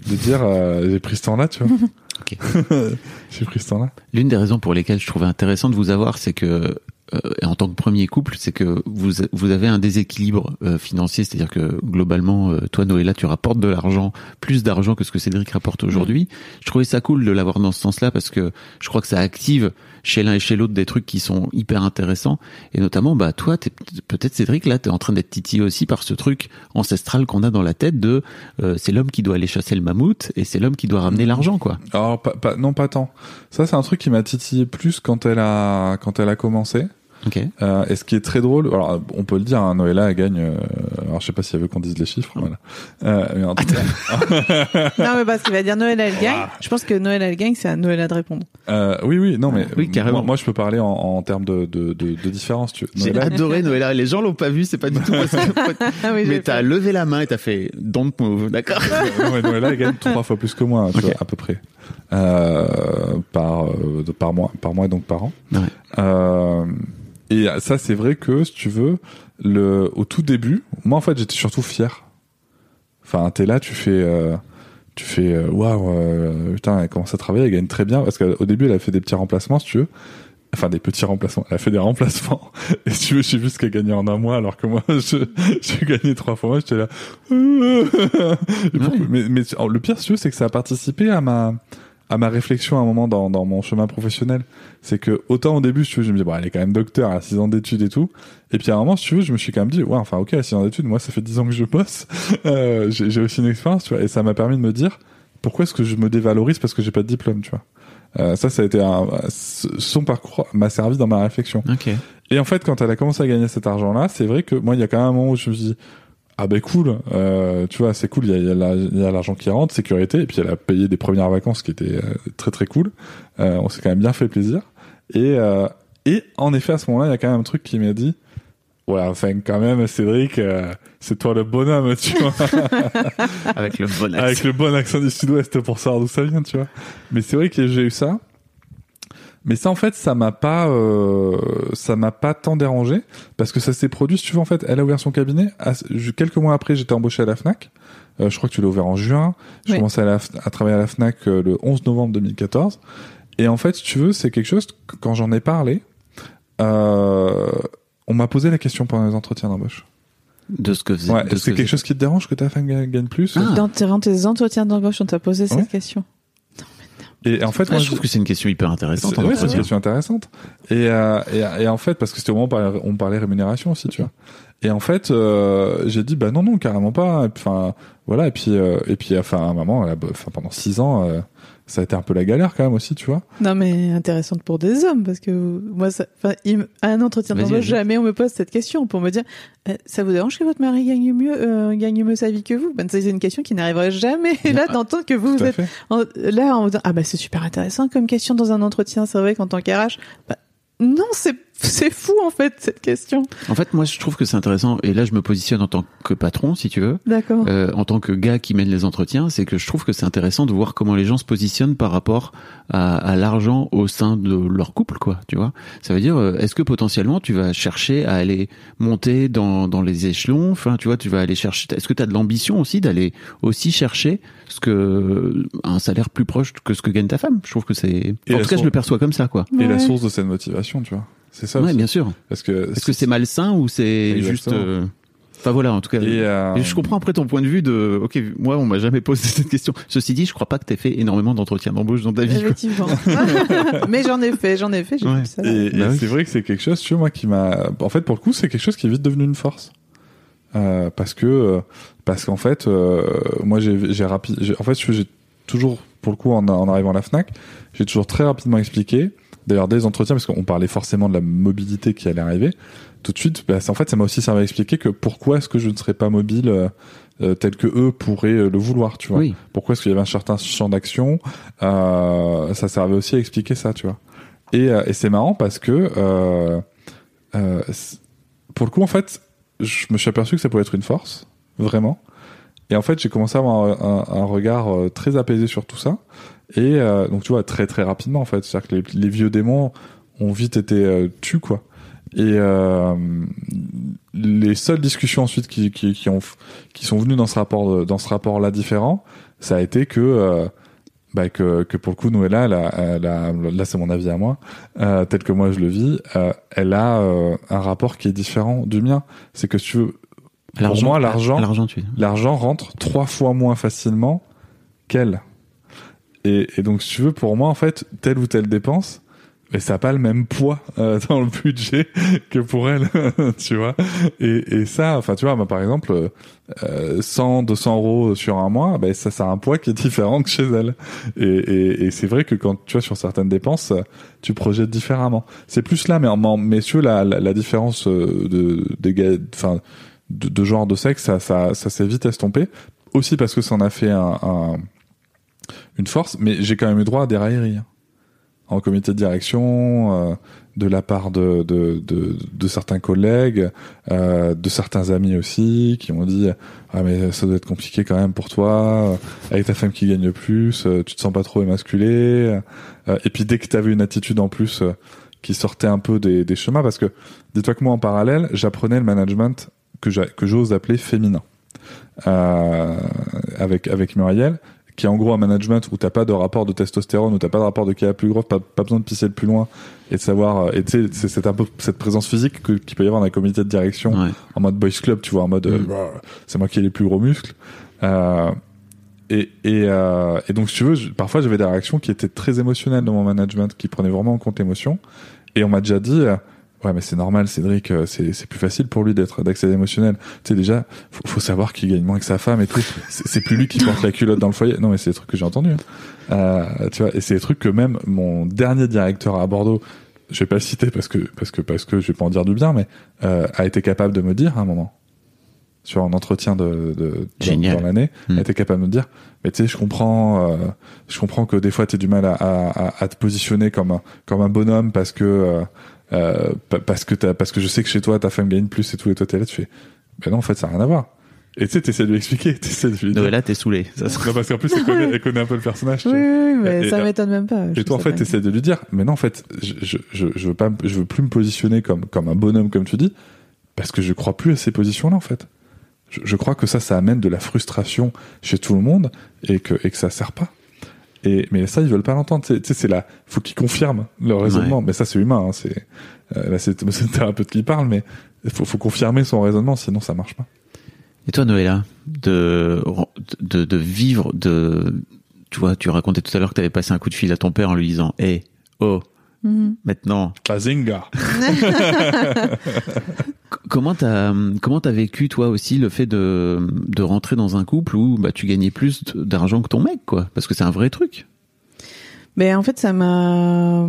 de dire, euh, j'ai pris ce temps-là, tu vois. J'ai pris ce temps-là. L'une des raisons pour lesquelles je trouvais intéressant de vous avoir, c'est que et en tant que premier couple, c'est que vous vous avez un déséquilibre euh, financier, c'est-à-dire que globalement, euh, toi Noëlla, tu rapportes de l'argent, plus d'argent que ce que Cédric rapporte aujourd'hui. Je trouvais ça cool de l'avoir dans ce sens-là parce que je crois que ça active chez l'un et chez l'autre des trucs qui sont hyper intéressants et notamment bah toi peut-être Cédric là t'es en train d'être titillé aussi par ce truc ancestral qu'on a dans la tête de euh, c'est l'homme qui doit aller chasser le mammouth et c'est l'homme qui doit ramener l'argent quoi. Alors, pas, pas- non, pas tant. Ça, c'est un truc qui m'a titillé plus quand elle a, quand elle a commencé. Ok. Euh, et ce qui est très drôle, alors on peut le dire, hein, Noëlla gagne. euh, alors je sais pas si elle veut qu'on dise les chiffres, voilà. Euh, mais en tout cas, non, mais parce qu'il va dire Noël, elle gagne. Je pense que Noël, elle gagne, c'est à Noël de répondre. euh, oui, oui, non, mais Oui, carrément. Moi, moi, je peux parler en, en termes de, de, de, de différence. Tu. J'ai Noëlla- adoré Noëlla. Les gens l'ont pas vu, c'est pas du tout parce que. Ah oui, mais t'as levé la main et t'as fait don't move, d'accord non, mais Noëlla elle gagne trois fois plus que moi, tu Ok. vois, à peu près, euh, par euh, mois, par mois et donc par an. Ouais. Euh, et ça, c'est vrai que si tu veux, le au tout début, moi en fait, j'étais surtout fier. Enfin, t'es là, tu fais, euh, tu fais, euh, waouh, euh, putain, elle commence à travailler, elle gagne très bien parce qu'au début, elle a fait des petits remplacements, si tu veux. Enfin, des petits remplacements. Elle a fait des remplacements. Et si tu veux, j'ai vu ce qu'elle gagnait en un mois, alors que moi, je, j'ai gagné trois fois. Moi, j'étais là. Ouais. mais, mais le pire, si tu veux, c'est que ça a participé à ma, à ma réflexion à un moment dans, dans mon chemin professionnel. C'est que autant au début, si tu veux, je me dis, bon, elle est quand même docteur, elle a 6 ans d'études et tout. Et puis à un moment, si tu veux, je me suis quand même dit, ouais, enfin, ok, a 6 ans d'études, moi, ça fait 10 ans que je bosse. Euh, j'ai aussi une expérience, tu vois. Et ça m'a permis de me dire, pourquoi est-ce que je me dévalorise parce que j'ai pas de diplôme, tu vois. Euh, ça, ça a été un, son parcours m'a servi dans ma réflexion. Ok. Et en fait, quand elle a commencé à gagner cet argent-là, c'est vrai que moi, il y a quand même un moment où je me suis dit, ah ben cool, euh, tu vois, c'est cool, il y a, y a la- l'argent qui rentre, sécurité, et puis elle a payé des premières vacances qui étaient euh, très très cool. Euh, on s'est quand même bien fait plaisir. Et, euh, et en effet, à ce moment-là, il y a quand même un truc qui m'a dit, ouais, enfin quand même, Cédric, euh, c'est toi le bonhomme, tu vois. Avec le bon Avec accent. le bon accent du sud-ouest pour savoir d'où ça vient, tu vois. Mais c'est vrai que j'ai eu ça. Mais ça, en fait, ça m'a pas, euh, ça m'a pas tant dérangé parce que ça s'est produit. Si tu veux, en fait, elle a ouvert son cabinet. À- je- quelques mois après, j'étais embauché à la Fnac. Euh, je crois que tu l'as ouvert en juin. J'ai Oui. commencé à, la F- à travailler à la Fnac euh, le 11 novembre 2014. Et en fait, si tu veux, c'est quelque chose quand j'en ai parlé, euh, on m'a posé la question pendant les entretiens d'embauche. De ce que faisait. Ouais, de ce c'est que quelque chose qui te dérange que ta femme gagne gagne plus Ah. Dans tes, dans tes entretiens d'embauche, on t'a posé cette Ouais. question. Et en fait, Ah, moi, je trouve que c'est une question hyper intéressante. Ouais, c'est une question intéressante. Et, euh, et, et en fait, parce que c'était au moment où on parlait, on parlait rémunération aussi, tu vois. Et en fait, euh, j'ai dit bah non non carrément pas. Et puis, Enfin voilà et puis euh, et puis enfin à un moment, là, bah, enfin pendant six ans, euh, ça a été un peu la galère quand même aussi, tu vois. Non, mais intéressante pour des hommes, parce que moi, ça, enfin, il me- à un entretien d'embauche, jamais on me pose cette question pour me dire, euh, ça vous dérange que votre mari gagne mieux, euh, gagne mieux sa vie que vous? Ben, c'est une question qui n'arriverait jamais là d'entendre que vous, vous êtes en- là en me disant, ah bah c'est super intéressant comme question dans un entretien, c'est vrai qu'en tant qu'RH, bah, non, c'est c'est fou en fait cette question. En fait, moi, je trouve que c'est intéressant. Et là, je me positionne en tant que patron, si tu veux. D'accord. Euh, en tant que gars qui mène les entretiens, c'est que je trouve que c'est intéressant de voir comment les gens se positionnent par rapport à, à l'argent au sein de leur couple, quoi. Tu vois, ça veut dire, euh, est-ce que potentiellement tu vas chercher à aller monter dans, dans les échelons? Enfin, tu vois, tu vas aller chercher. Est-ce que tu as de l'ambition aussi d'aller aussi chercher ce que un salaire plus proche que ce que gagne ta femme? Je trouve que c'est. En tout cas, je le perçois comme ça, quoi. Et la source de cette motivation, tu vois. C'est ça Ouais, bien sûr. Parce que Est-ce que c'est malsain ou c'est juste euh, Enfin voilà, en tout cas. Et, euh, Et je comprends après ton point de vue de, ok, moi on m'a jamais posé cette question. Ceci dit, je crois pas que t'aies fait énormément d'entretiens d'embauche dans ta vie. Effectivement. mais j'en ai fait, j'en ai fait, j'ai Ouais. vu que ça. Et, et Bah oui. c'est vrai que c'est quelque chose, tu vois, moi, qui m'a. En fait, pour le coup, c'est quelque chose qui est vite devenu une force. Euh, parce que, parce qu'en fait, euh, moi, j'ai, rapide. En fait, j'ai toujours, pour le coup, en, en arrivant à la Fnac, j'ai toujours très rapidement expliqué. D'ailleurs, dès les entretiens, parce qu'on parlait forcément de la mobilité qui allait arriver, tout de suite, bah, en fait, ça m'a aussi servi à expliquer que pourquoi est-ce que je ne serais pas mobile euh, euh, tel que eux pourraient euh, le vouloir, tu vois. Oui. Pourquoi est-ce qu'il y avait un certain champ d'action euh, Ça servait aussi à expliquer ça, tu vois. Et, et c'est marrant parce que pour le coup, en fait, je me suis aperçu que ça pouvait être une force, vraiment. Et en fait, j'ai commencé à avoir un, un- un regard très apaisé sur tout ça. Et euh, donc, tu vois, très très rapidement, en fait. C'est-à-dire que les, les vieux démons ont vite été euh, tus, quoi. Et euh, les seules discussions ensuite qui, qui, qui, ont, qui sont venues dans ce rapport dans ce rapport-là différent, ça a été que euh, bah, que, que pour le coup Noëlla, elle a, elle a- là c'est mon avis à moi, euh, tel que moi je le vis, euh, elle a euh, un rapport qui est différent du mien. C'est que si tu veux, pour moi l'argent, l'argent rentre trois fois moins facilement qu'elle. Et, et donc, si tu veux, pour moi, en fait, telle ou telle dépense, mais ça n'a pas le même poids euh, dans le budget que pour elle, tu vois. Et, et ça, enfin, tu vois, moi, par exemple, euh, 100, 200 euros sur un mois, ben ça, ça a un poids qui est différent que chez elle. Et, et, et c'est vrai que quand tu vois sur certaines dépenses, tu projettes différemment. C'est plus là, mais en, messieurs, la, la, la différence euh, de, des enfin, de, de genre de sexe, ça, ça, ça s'est vite estompé. Aussi parce que ça en a fait un, un- une force, mais j'ai quand même eu droit à des railleries hein. en comité de direction, euh, de la part de, de, de, de certains collègues, euh, de certains amis aussi, qui m'ont dit ah mais ça doit être compliqué quand même pour toi, avec ta femme qui gagne plus, euh, tu te sens pas trop émasculé. Euh, et puis dès que tu avais une attitude en plus euh, qui sortait un peu des, des chemins, parce que dis-toi que moi en parallèle, j'apprenais le management que j'ose appeler féminin euh, avec avec Muriel qui est en gros un management où t'as pas de rapport de testostérone, où t'as pas de rapport de qui est la plus grosse, pas, pas besoin de pisser le plus loin et de savoir, euh, et tu sais, c'est- peu cette présence physique que- qu'il peut y avoir dans les comités de direction Ouais. en mode boys club, tu vois, en mode euh, Mm. bah, c'est moi qui ai les plus gros muscles. Euh, et, et, euh, et donc, si tu veux, je- parfois j'avais des réactions qui étaient très émotionnelles dans mon management, qui prenaient vraiment en compte l'émotion. Et on m'a déjà dit, euh, ouais, mais c'est normal, Cédric, euh, c'est c'est plus facile pour lui d'être d'accéder émotionnel. Tu sais, déjà, faut, faut savoir qu'il gagne moins que sa femme et tout. C'est plus lui qui porte la culotte dans le foyer. Non, mais c'est des trucs que j'ai entendus. hein. Euh, tu vois, et c'est des trucs que même mon dernier directeur à Bordeaux, je vais pas le citer parce que parce que parce que je vais pas en dire du bien, mais euh, a été capable de me dire à un moment sur un entretien de, de dans- dans l'année, Hmm. a été capable de me dire, mais tu sais, je comprends, euh, je comprends que des fois tu as du mal à, à, à- à te positionner comme un comme un bonhomme parce que euh, pa- parce que t'as parce que je sais que chez toi ta femme gagne plus et tout et toi t'es là tu fais, ben non en fait ça n'a rien à voir. Et tu sais, t'essaies de lui expliquer, t'essaies de lui dire. Non, mais là, t'es saulé. Ça, Non, parce qu'en plus, elle connaît, elle connaît un peu le personnage. tu Oui, vois. oui, mais Et- ça m'étonne même pas. Et toi, en fait, t'essaies de lui dire, mais non, en fait, je, je, je, je veux pas, je veux plus me positionner comme, comme un bonhomme, comme tu dis, parce que je crois plus à ces positions-là, en fait. Je, je crois que ça, ça amène de la frustration chez tout le monde et que, et que ça sert pas. Et, mais ça, ils veulent pas l'entendre. Tu sais, c'est là, faut qu'ils confirment leur raisonnement. Mais ça, c'est humain, hein, c'est, euh, là, c'est, le thérapeute qui parle, mais faut, faut confirmer son raisonnement, sinon ça marche pas. Et toi, Noëlla, de, de, de vivre, de, tu vois, tu racontais tout à l'heure que tu avais passé un coup de fil à ton père en lui disant, hé, oh, Mhm. maintenant, Bazinga! C- comment t'as, comment t'as vécu, toi aussi, le fait de, de rentrer dans un couple où, bah, tu gagnais plus d'argent que ton mec, quoi? Parce que c'est un vrai truc. Mais en fait, ça m'a.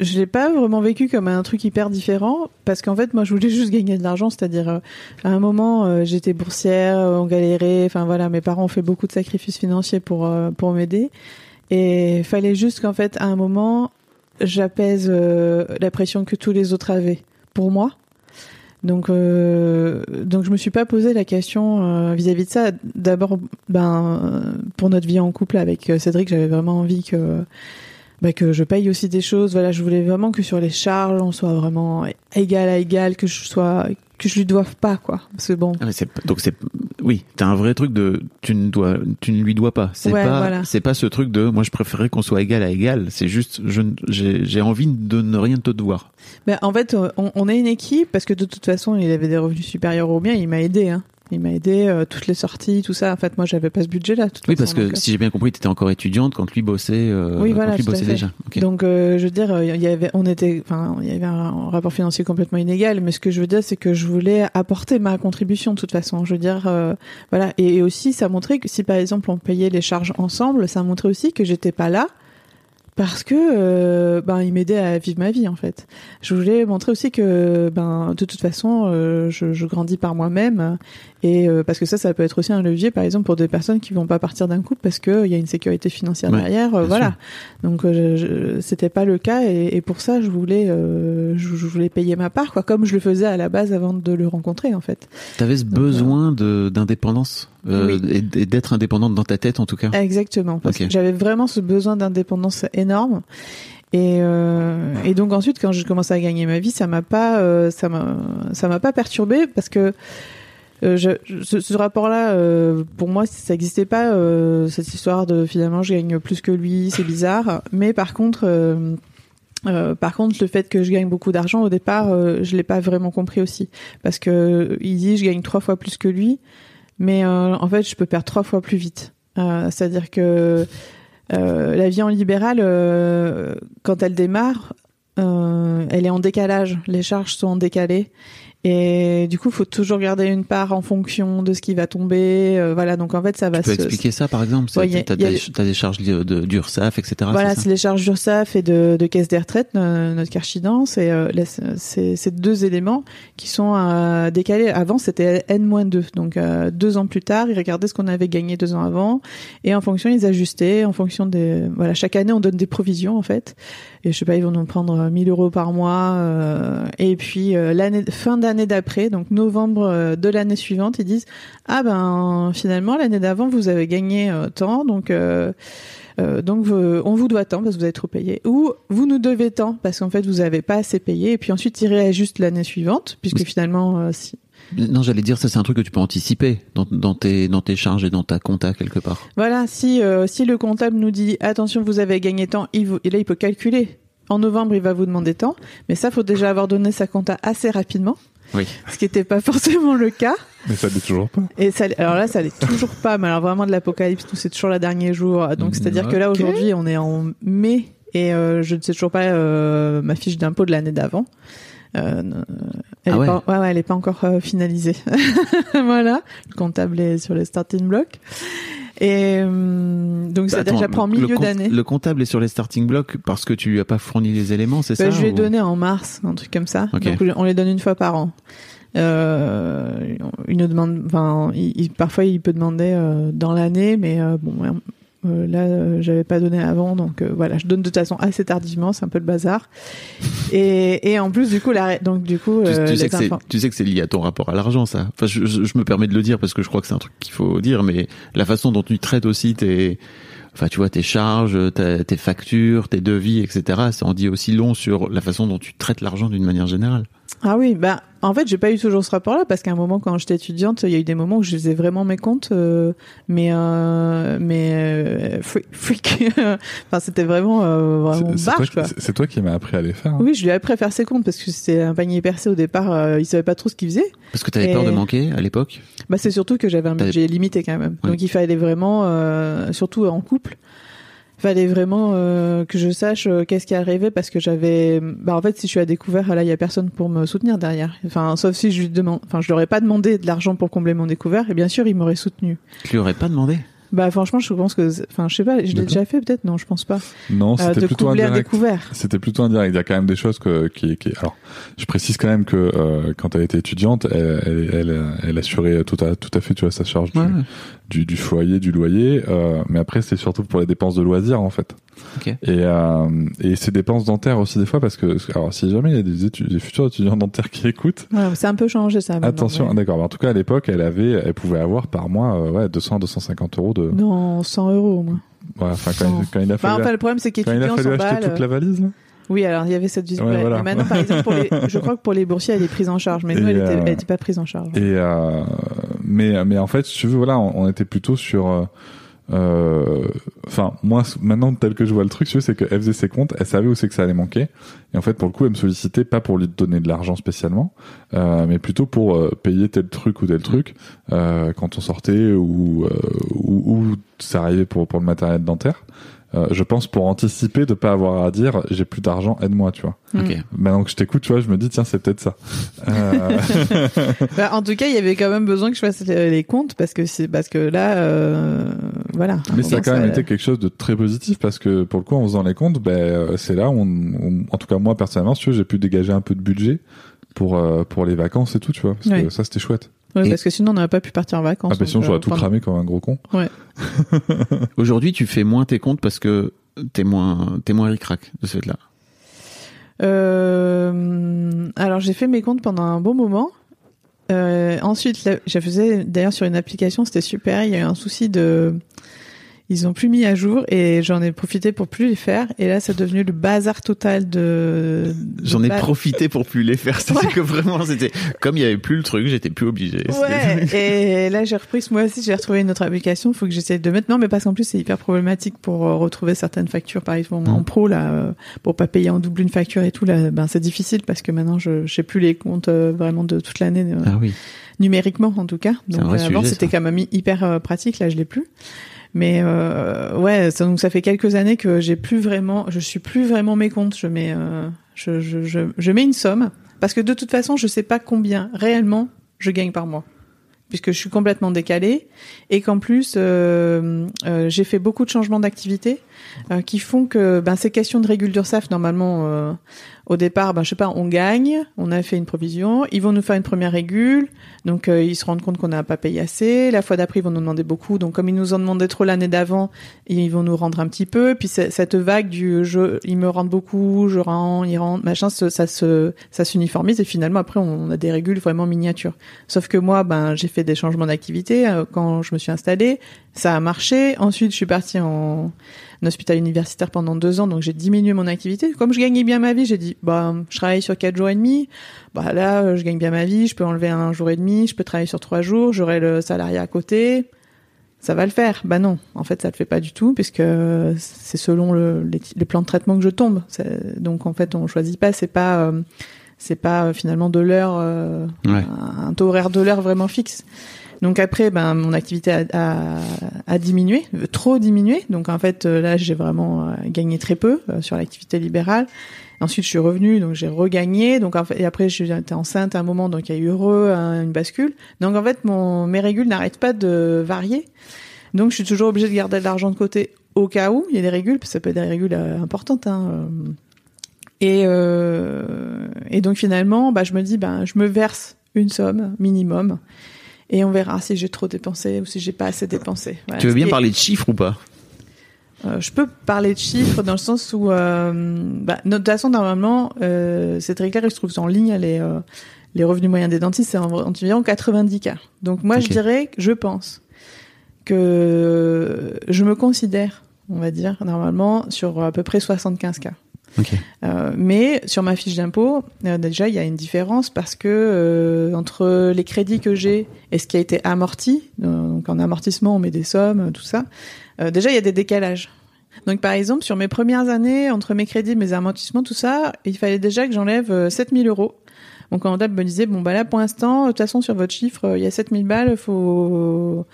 Je l'ai pas vraiment vécu comme un truc hyper différent parce qu'en fait, moi, je voulais juste gagner de l'argent. C'est-à-dire, euh, à un moment, euh, j'étais boursière, on galérait. Enfin voilà, mes parents ont fait beaucoup de sacrifices financiers pour euh, pour m'aider. Et il fallait juste qu'en fait, à un moment, j'apaise euh, la pression que tous les autres avaient pour moi. Donc, euh, donc je me suis pas posé la question euh, vis-à-vis de ça. D'abord, ben, euh, pour notre vie en couple avec euh, Cédric, j'avais vraiment envie que, bah, que je paye aussi des choses. Voilà, je voulais vraiment que sur les charges, on soit vraiment égal à égal, que je sois, que je lui doive pas, quoi. Parce que bon, Ah, mais c'est, donc c'est, oui, t'as un vrai truc de, tu ne dois, tu ne lui dois pas. C'est Ouais, pas, voilà. c'est pas ce truc de, moi, je préférais qu'on soit égal à égal. C'est juste, je, j'ai, envie de ne rien te devoir. Ben, en fait, on, on est une équipe parce que de toute façon, il avait des revenus supérieurs aux miens. Il m'a aidé. Hein. Il m'a aidé euh, toutes les sorties, tout ça. En fait, moi, j'avais pas ce budget-là. Oui, façon, parce que donc, si j'ai bien compris, t'étais encore étudiante quand lui bossait, euh, Oui, quand voilà, lui bossait déjà. Ok. Donc, euh, je veux dire, il y avait, on était, enfin, il y avait un rapport financier complètement inégal. Mais ce que je veux dire, c'est que je voulais apporter ma contribution de toute façon. Je veux dire, euh, voilà. Et, et aussi, ça montrait que si par exemple on payait les charges ensemble, ça montrait aussi que j'étais pas là parce que euh, ben il m'aidait à vivre ma vie en fait. Je voulais montrer aussi que ben de toute façon euh, je, je grandis par moi-même et euh, parce que ça ça peut être aussi un levier par exemple pour des personnes qui vont pas partir d'un couple parce que il y a une sécurité financière Ouais, derrière euh, voilà. sûr. Donc euh, c'était pas le cas et, et pour ça je voulais euh, je, je voulais payer ma part quoi comme je le faisais à la base avant de le rencontrer en fait. T'avais ce besoin de, d'indépendance, euh, et d'être indépendante dans ta tête, en tout cas. Exactement, parce Ok. que j'avais vraiment ce besoin d'indépendance énorme. Et, euh, et donc ensuite, quand j'ai commencé à gagner ma vie, ça m'a pas, euh, ça m'a, ça m'a pas perturbé parce que euh, ce, rapport-là, euh, pour moi, ça n'existait pas euh, cette histoire de finalement je gagne plus que lui, c'est bizarre. Mais par contre. par contre, le fait que je gagne beaucoup d'argent au départ, je l'ai pas vraiment compris aussi, parce que il dit je gagne trois fois plus que lui, mais en fait je peux perdre trois fois plus vite. C'est-à-dire que la vie en libéral, quand elle démarre, elle est en décalage. Les charges sont en décalé. Et du coup, il faut toujours garder une part en fonction de ce qui va tomber. Euh, voilà, donc en fait, ça va Tu peux se... expliquer ça, par exemple? C'est- Ouais, des, charges de, de- d'URSSAF, etc. Voilà, c'est les charges d'URSSAF et de, de caisse des retraites, euh, notre euh, là, c'est- c'est c'est deux éléments qui sont euh, décalés. Avant, c'était N-2, donc euh, deux ans plus tard, ils regardaient ce qu'on avait gagné deux ans avant, et en fonction, ils ajustaient, en fonction des... Voilà, chaque année, on donne des provisions, en fait, et je sais pas, ils vont nous prendre euh, 1000 euros par mois, euh, et puis euh, l'année fin d'année d'après, donc novembre euh, de l'année suivante, ils disent « Ah ben, finalement, l'année d'avant, vous avez gagné euh, tant, donc... Euh, euh, donc on vous doit tant parce que vous avez trop payé. Ou vous nous devez tant parce qu'en fait vous avez pas assez payé et puis ensuite ils réajustent l'année suivante puisque finalement euh, si Non, j'allais dire, ça c'est un truc que tu peux anticiper dans, dans, tes, dans tes charges et dans ta compta quelque part. voilà si euh, si le comptable nous dit attention vous avez gagné tant il vous, et là il peut calculer en novembre il va vous demander tant mais ça faut déjà avoir donné sa compta assez rapidement Oui. ce qui n'était pas forcément le cas Mais ça l'est toujours pas. Et ça, alors là, ça allait toujours pas. Mais alors vraiment de l'apocalypse, nous c'est toujours le dernier jour. Donc c'est-à-dire que là aujourd'hui, on est en mai et euh, je ne sais toujours pas euh, ma fiche d'impôt de l'année d'avant. Euh, elle, Ah est pas, ouais, ouais, elle est pas encore euh, finalisée. voilà, le comptable est sur les starting blocks. Et euh, donc que Attends, j'apprends le milieu d'année. Le comptable est sur les starting blocks parce que tu lui as pas fourni les éléments, c'est Bah, ça je lui ai ou- donné en mars, un truc comme ça. Ok. Donc on les donne une fois par an. Euh, nous demande, enfin, il, il- parfois il peut demander euh, dans l'année, mais euh, bon, Euh, là, euh, j'avais pas donné avant, donc euh, voilà, je donne de toute façon assez tardivement, c'est un peu le bazar. Et, et en plus, du coup, la, donc du coup, Tu, euh, tu sais que c'est, infos- tu sais que c'est lié à ton rapport à l'argent, ça. Enfin, je, je- je me permets de le dire parce que je crois que c'est un truc qu'il faut dire, mais la façon dont tu traites aussi tes, enfin, tu vois, tes charges, ta- tes factures, tes devis, etc. Ça en dit aussi long sur la façon dont tu traites l'argent d'une manière générale. Ah oui, bah en fait, j'ai pas eu toujours ce rapport-là parce qu'à un moment, quand j'étais étudiante, il y a eu des moments où je faisais vraiment mes comptes, euh, mais euh, mais euh, freak, freak. enfin, c'était vraiment euh, vraiment C'est- c'est toi qui- quoi. c'est- C'est toi qui m'as appris à les faire. hein. Oui, je lui ai appris à faire ses comptes parce que c'était un panier percé au départ. Euh, il savait pas trop ce qu'il faisait. Parce que t'avais Et- peur de manquer à l'époque? Bah, c'est surtout que j'avais un budget limité quand même. Donc il fallait vraiment, euh, surtout en couple, fallait vraiment euh, que je sache euh, qu'est-ce qui arrivait parce que j'avais, bah en fait si je suis à découvert, là il y a personne pour me soutenir derrière. Enfin sauf si je lui demande, enfin je leur ai pas demandé de l'argent pour combler mon découvert et bien sûr il m'aurait soutenu. Tu lui aurais pas demandé? Bah franchement je pense que, enfin je sais pas, je l'ai déjà fait peut-être non je pense pas. Non, Euh, c'était de plutôt indirect. découvert. C'était plutôt indirect. Il y a quand même des choses que, qui, qui... Alors, je précise quand même que euh, quand elle était étudiante, elle, elle, elle, elle assurait tout à, tout à fait, tu vois, sa charge du, Ouais. du, du foyer, du loyer. Euh, mais après, c'est surtout pour les dépenses de loisirs, en fait. Et, euh, et ces dépenses dentaires aussi, des fois, parce que, alors, si jamais il y a des, études, des futurs étudiants dentaires qui écoutent, Ouais, c'est un peu changé ça. attention, ouais. d'accord. Mais En tout cas, à l'époque, elle avait, elle pouvait avoir par mois, euh, ouais, 200, 250 euros de, Non 100 euros au moins. ouais, enfin, quand, il, quand il a Bah, fallu, enfin le problème c'est quand il a qu'étudiant fallu 100 acheter toute la valise, là. Oui, alors il y avait cette vision. Ouais, voilà. Maintenant, par exemple, pour les, je crois que pour les boursiers, elle est prise en charge, mais nous, elle était, euh, elle était pas prise en charge. Et euh, mais mais en fait, si tu veux, voilà, on, était plutôt sur. euh, euh, Enfin, moi, maintenant, tel que je vois le truc, c'est qu'elle faisait ses comptes, elle savait où c'est que ça allait manquer. Et en fait, pour le coup, elle me sollicitait pas pour lui donner de l'argent spécialement, euh, mais plutôt pour euh, payer tel truc ou tel truc euh, quand on sortait ou, euh, ou, ou ça arrivait pour, pour le matériel dentaire. Euh, je pense pour anticiper de pas avoir à dire j'ai plus d'argent, aide-moi, tu vois. Mm. Ok. Maintenant que je t'écoute, tu vois, je me dis tiens, c'est peut-être ça. Euh, Bah, en tout cas, il y avait quand même besoin que je fasse les comptes parce que c'est parce que là, euh, voilà. Mais ça a quand même été quelque chose de très positif parce que pour le coup, en faisant les comptes, ben, euh, c'est là où, on, on- en tout cas moi personnellement, si j'ai pu dégager un peu de budget pour euh, pour les vacances et tout, tu vois, parce Ouais. que ça c'était chouette. Ouais, Et- parce que sinon, on n'aurait pas pu partir en vacances. Ah bah sinon j'aurais euh, tout cramé comme un gros con. Aujourd'hui, tu fais moins tes comptes parce que t'es moins, t'es moins ric-rac de ce fait-là. Euh, alors j'ai fait mes comptes pendant un bon moment. Euh, ensuite, là, je faisais d'ailleurs sur une application, c'était super. Il y a eu un souci de, ils ont plus mis à jour et j'en ai profité pour plus les faire. Et là, c'est devenu le bazar total de. J'en ai profité pour plus les faire. C'était Ouais. que vraiment, c'était comme il y avait plus le truc, j'étais plus obligé. Ouais. et là, j'ai repris ce mois-ci, j'ai retrouvé une autre application. Il faut que j'essaye de mettre. Non, mais parce qu'en plus, c'est hyper problématique pour euh, retrouver certaines factures. Par exemple, en Mm. pro, là, euh, pour pas payer en double une facture et tout, là, ben, c'est difficile parce que maintenant, je, je sais plus les comptes euh, vraiment de toute l'année. euh, Ah oui. numériquement en tout cas. C'est Donc avant c'était quand même hyper pratique, là je l'ai plus. Mais euh, ouais, ça, donc ça fait quelques années que j'ai plus vraiment, je suis plus vraiment mes. Je mets, euh, je, je, je, mets une somme. Parce que de toute façon je sais pas combien réellement je gagne par mois. Puisque je suis complètement décalée. Et qu'en plus euh, euh, j'ai fait beaucoup de changements d'activité euh, qui font que ben, ces questions de régule d'URSSAF normalement euh, au départ ben, je sais pas on gagne on a fait une provision ils vont nous faire une première régule donc euh, ils se rendent compte qu'on n'a pas payé assez la fois d'après ils vont nous demander beaucoup donc comme ils nous ont demandé trop l'année d'avant ils vont nous rendre un petit peu puis cette vague du je ils me rendent beaucoup je rends ils rendent machin ça, ça se ça s'uniformise et finalement après on a des régules vraiment miniatures Sauf que moi, ben, j'ai fait des changements d'activité euh, quand je me suis installée. Ça a marché. Ensuite, je suis partie en, en hôpital universitaire pendant deux ans, donc j'ai diminué mon activité. Comme je gagnais bien ma vie, j'ai dit, bah, je travaille sur quatre jours et demi. Bah là, je gagne bien ma vie. Je peux enlever un jour et demi. Je peux travailler sur trois jours. J'aurai le salarié à côté. Ça va le faire. Bah non, en fait, ça le fait pas du tout, puisque c'est selon le, les, les plans de traitement que je tombe. Donc en fait, on choisit pas. C'est pas, euh, c'est pas euh, finalement de l'heure. euh, Ouais. un taux horaire de l'heure vraiment fixe. Donc après, ben mon activité a, diminué, trop diminué. Donc en fait, euh, là, j'ai vraiment euh, gagné très peu euh, sur l'activité libérale. Ensuite, je suis revenue, donc j'ai regagné. Donc en fait, et après, j'étais enceinte à un moment, donc il y a eu un- une bascule. Donc en fait, mon mes régules n'arrêtent pas de varier. Donc je suis toujours obligée de garder de l'argent de côté au cas où il y a des régules, parce que ça peut être des régules importantes. Hein. Et, et donc finalement, bah, je me dis, ben, je me verse une somme minimum, et on verra si j'ai trop dépensé ou si j'ai pas assez dépensé. Voilà. Tu veux bien parler de chiffres ou pas Euh, je peux parler de chiffres dans le sens où, euh, bah, de toute façon, normalement, euh, c'est très clair, je trouve en ligne, les, euh, les revenus moyens des dentistes, c'est environ 90 cas. Donc moi, je dirais, je pense que je me considère, on va dire, normalement, sur à peu près 75 cas. Euh, mais sur ma fiche d'impôt, euh, déjà, il y a une différence parce que euh, entre les crédits que j'ai et ce qui a été amorti, donc en amortissement, on met des sommes, tout ça, déjà, il y a des décalages. Donc, par exemple, sur mes premières années, entre mes crédits, mes amortissements, tout ça, il fallait déjà que j'enlève euh, 7000 euros. Mon comptable me disait, bon, bah là, pour l'instant, de toute façon, sur votre chiffre, il y a 7000 balles faut,